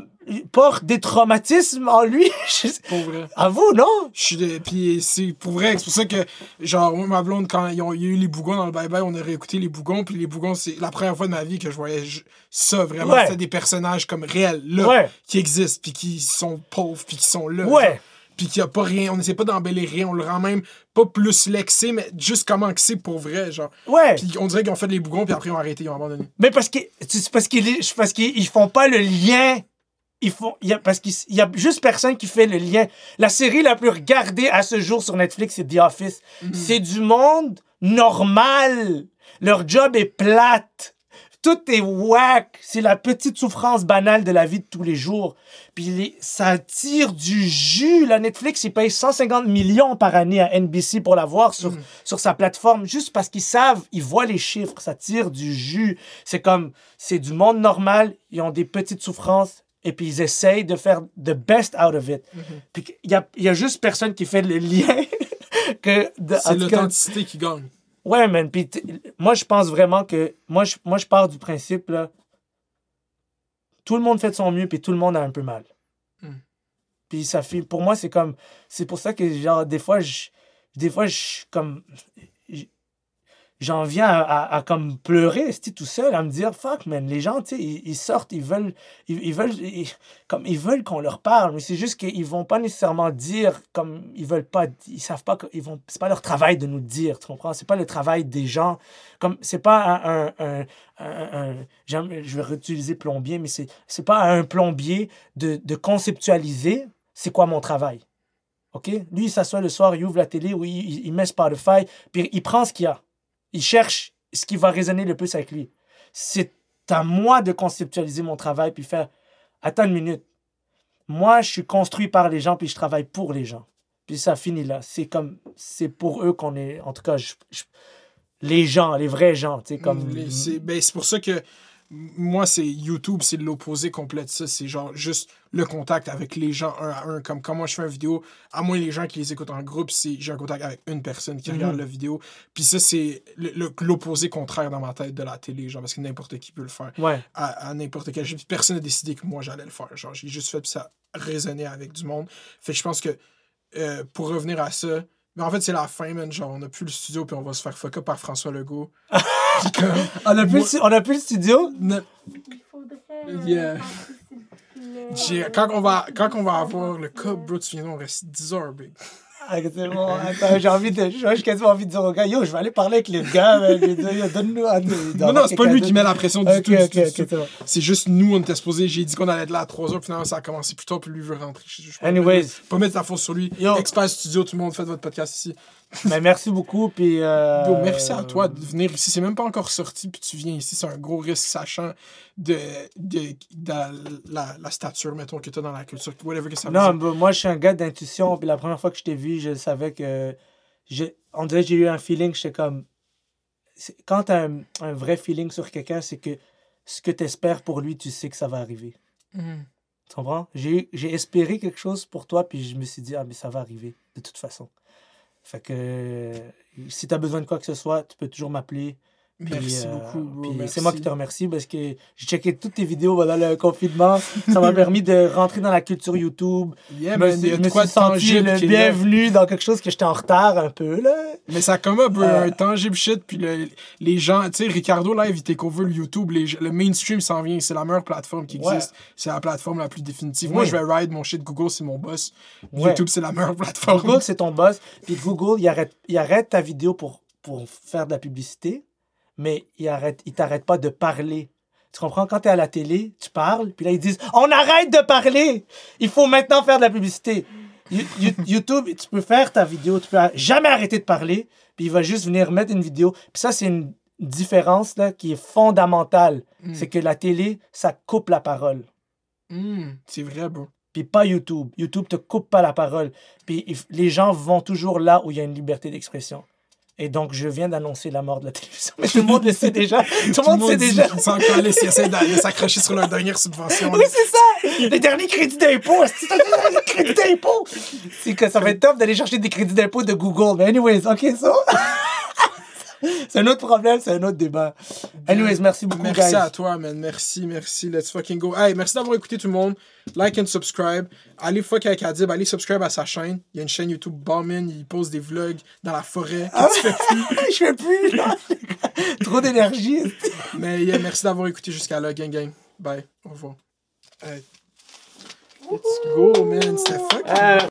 porte des traumatismes en lui. Pour vrai. à vous, non? Je suis de... Puis c'est pour vrai, c'est pour ça que, genre, moi, ma blonde, quand ils ont- il y a eu les bougons dans le bye-bye, on a réécouté les bougons, puis les bougons, c'est la première fois de ma vie que je voyais je- ça, vraiment. Ouais. C'était des personnages comme réels, là, Ouais. qui existent, puis qui sont pauvres, puis qui sont là. Ouais. genre. Puis qu'il n'y a pas rien, on n'essaie pas d'embellir rien, on le rend même pas plus lexé, mais juste comment que c'est pour vrai, genre. Ouais. Puis on dirait qu'ils ont fait les bougons, puis après ils ont arrêté, ils ont abandonné. Mais parce que parce qu'ils parce qu'ils ils font pas le lien. Ils font il y a, parce qu'il y a juste personne qui fait le lien. La série la plus regardée à ce jour sur Netflix, c'est The Office. C'est du monde normal. Leur job est plate. Tout est whack. C'est la petite souffrance banale de la vie de tous les jours. Puis les- ça tire du jus. La Netflix, il paye 150 millions par année à NBC pour l'avoir sur, sur sa plateforme, juste parce qu'ils savent, ils voient les chiffres, ça tire du jus. C'est comme, c'est du monde normal, ils ont des petites souffrances, et puis ils essayent de faire the best out of it. Puis il y a, il y a juste personne qui fait le lien. que C'est l'authenticité qui gagne. Ouais, man. Puis moi, je pense vraiment que. Moi, je, moi, je pars du principe, là. Tout le monde fait de son mieux, puis tout le monde a un peu mal. Hmm. Puis ça fait. Pour moi, c'est comme. C'est pour ça que, genre, des fois, je. Des fois, je. Comme. J'en viens à, à- à comme pleurer, tout seul, à me dire, fuck, man, les gens, ils, ils sortent, ils veulent, ils, ils veulent, ils- comme, ils veulent qu'on leur parle, mais c'est juste qu'ils vont pas nécessairement dire, comme, ils veulent pas, ils savent pas, que- ils vont, c'est pas leur travail de nous dire, tu comprends? C'est pas le travail des gens, comme, c'est pas un, un, un, un- je vais réutiliser plombier, mais c'est, c'est pas à un plombier de, de conceptualiser c'est quoi mon travail. OK? Lui, il s'assoit le soir, il ouvre la télé, ou il, il- il met Spotify, puis il prend ce qu'il y a. Il cherche ce qui va résonner le plus avec lui. C'est à moi de conceptualiser mon travail, puis faire Attends une minute. Moi, je suis construit par les gens, puis je travaille pour les gens. Puis ça finit là. C'est comme. C'est pour eux qu'on est. En tout cas, les gens, les vrais gens, tu comme. Les- C'est ben, pour ça que moi, c'est YouTube, c'est l'opposé complet de ça. C'est genre juste le contact avec les gens un à un. Comme quand moi je fais une vidéo, à moins les gens qui les écoutent en groupe, c'est j'ai un contact avec une personne qui regarde Mhm. la vidéo. Puis ça, c'est l'opposé contraire dans ma tête de la télé, genre, parce que n'importe qui peut le faire. Ouais. À, à n'importe quel. Personne n'a décidé que moi j'allais le faire. Genre, j'ai juste fait, ça résonnait avec du monde. Fait que je pense que euh, pour revenir à ça, mais en fait, c'est la fin, man. Genre, on n'a plus le studio, puis on va se faire fuck up par François Legault. On a plus, on a plus le studio? ne-. Yeah. Quand on, va, quand on va avoir le cup, bro, tu viens, on reste 10 heures, big. Ah, c'est bon. Attends, j'ai envie de. J'ai quasiment envie de dire au gars, yo, je vais aller parler avec le gars, donne-nous un. Non, non, c'est pas lui qui met la pression du tout. c'est juste nous, on était supposés. J'ai dit qu'on allait être là à 3 heures, puis finalement, ça a commencé plus tard, puis lui veut rentrer. Je, je, Anyways. Pas mettre la faute sur lui. Yo. Expert Studio, tout le monde, faites votre podcast ici. Mais merci beaucoup, puis. euh, Yo, merci à toi de venir ici. C'est même pas encore sorti, puis tu viens ici. C'est un gros risque, sachant de, de, de la, la stature, mettons, que tu as dans la culture. Whatever que ça veut Non, dire. bah, moi, je suis un gars d'intuition, puis la première fois que je t'ai vu, je savais que. j'ai- On dirait que j'ai eu un feeling, j'étais comme. Quand tu as un, un vrai feeling sur quelqu'un, c'est que ce que tu espères pour lui, tu sais que ça va arriver. Mhm. Tu comprends? J'ai espéré quelque chose pour toi, puis je me suis dit, ah, mais ça va arriver, de toute façon. Fait que euh, si tu as besoin de quoi que ce soit, tu peux toujours m'appeler. Merci euh, beaucoup, merci. c'est moi qui te remercie parce que j'ai checké toutes tes vidéos pendant le confinement. Ça m'a permis de rentrer dans la culture YouTube. Yeah, Je me suis, a je me senti tangible le bienvenu dans quelque chose que j'étais en retard un peu. Là. Mais ça come up, bro, Euh. un tangible shit. Puis le- les gens, tu sais, Ricardo Live, il over le YouTube. Les, le mainstream s'en vient. C'est la meilleure plateforme qui Ouais. existe. C'est la plateforme la plus définitive. Moi, je vais ride mon shit. Google, c'est mon boss. Ouais. YouTube, c'est la meilleure plateforme. Google, c'est ton boss. Puis Google, il arrête, il arrête ta vidéo pour, pour faire de la publicité, mais il arrête, il t'arrête pas de parler. Tu comprends? Quand tu es à la télé, tu parles, puis là, ils disent On arrête de parler! Il faut maintenant faire de la publicité. You- you- YouTube, tu peux faire ta vidéo, tu peux jamais arrêter de parler, puis il va juste venir mettre une vidéo. Puis ça, c'est une différence là, qui est fondamentale. C'est que la télé, ça coupe la parole. Hmm, c'est vrai, bro. Puis pas YouTube. YouTube te coupe pas la parole. Puis les gens vont toujours là où il y a une liberté d'expression. Et donc, je viens d'annoncer la mort de la télévision. Mais tout le monde le sait déjà. Tout le monde sait dit déjà. qu'ils s'en calissent, ils essaient de s'accrocher sur leur dernière subvention. Oui, c'est ça! Les derniers crédits d'impôt! derniers crédits d'impôt? C'est que ça va être top d'aller chercher des crédits d'impôt de Google. Mais anyways, OK, ça. C'est un autre problème, c'est un autre débat. Anyways, merci beaucoup, Merci guys. à toi, man. Merci, merci. Let's fucking go. Hey, merci d'avoir écouté tout le monde. Like and subscribe. Allez fuck avec Adib. Allez subscribe à sa chaîne. Il y a une chaîne YouTube Bauman. Il pose des vlogs dans la forêt. Ah tu fais plus. Je fais plus, là. Trop d'énergie. Mais yeah, merci d'avoir écouté jusqu'à là, gang gang. Bye. Au revoir. Hey. Let's go, man. C'était fucking.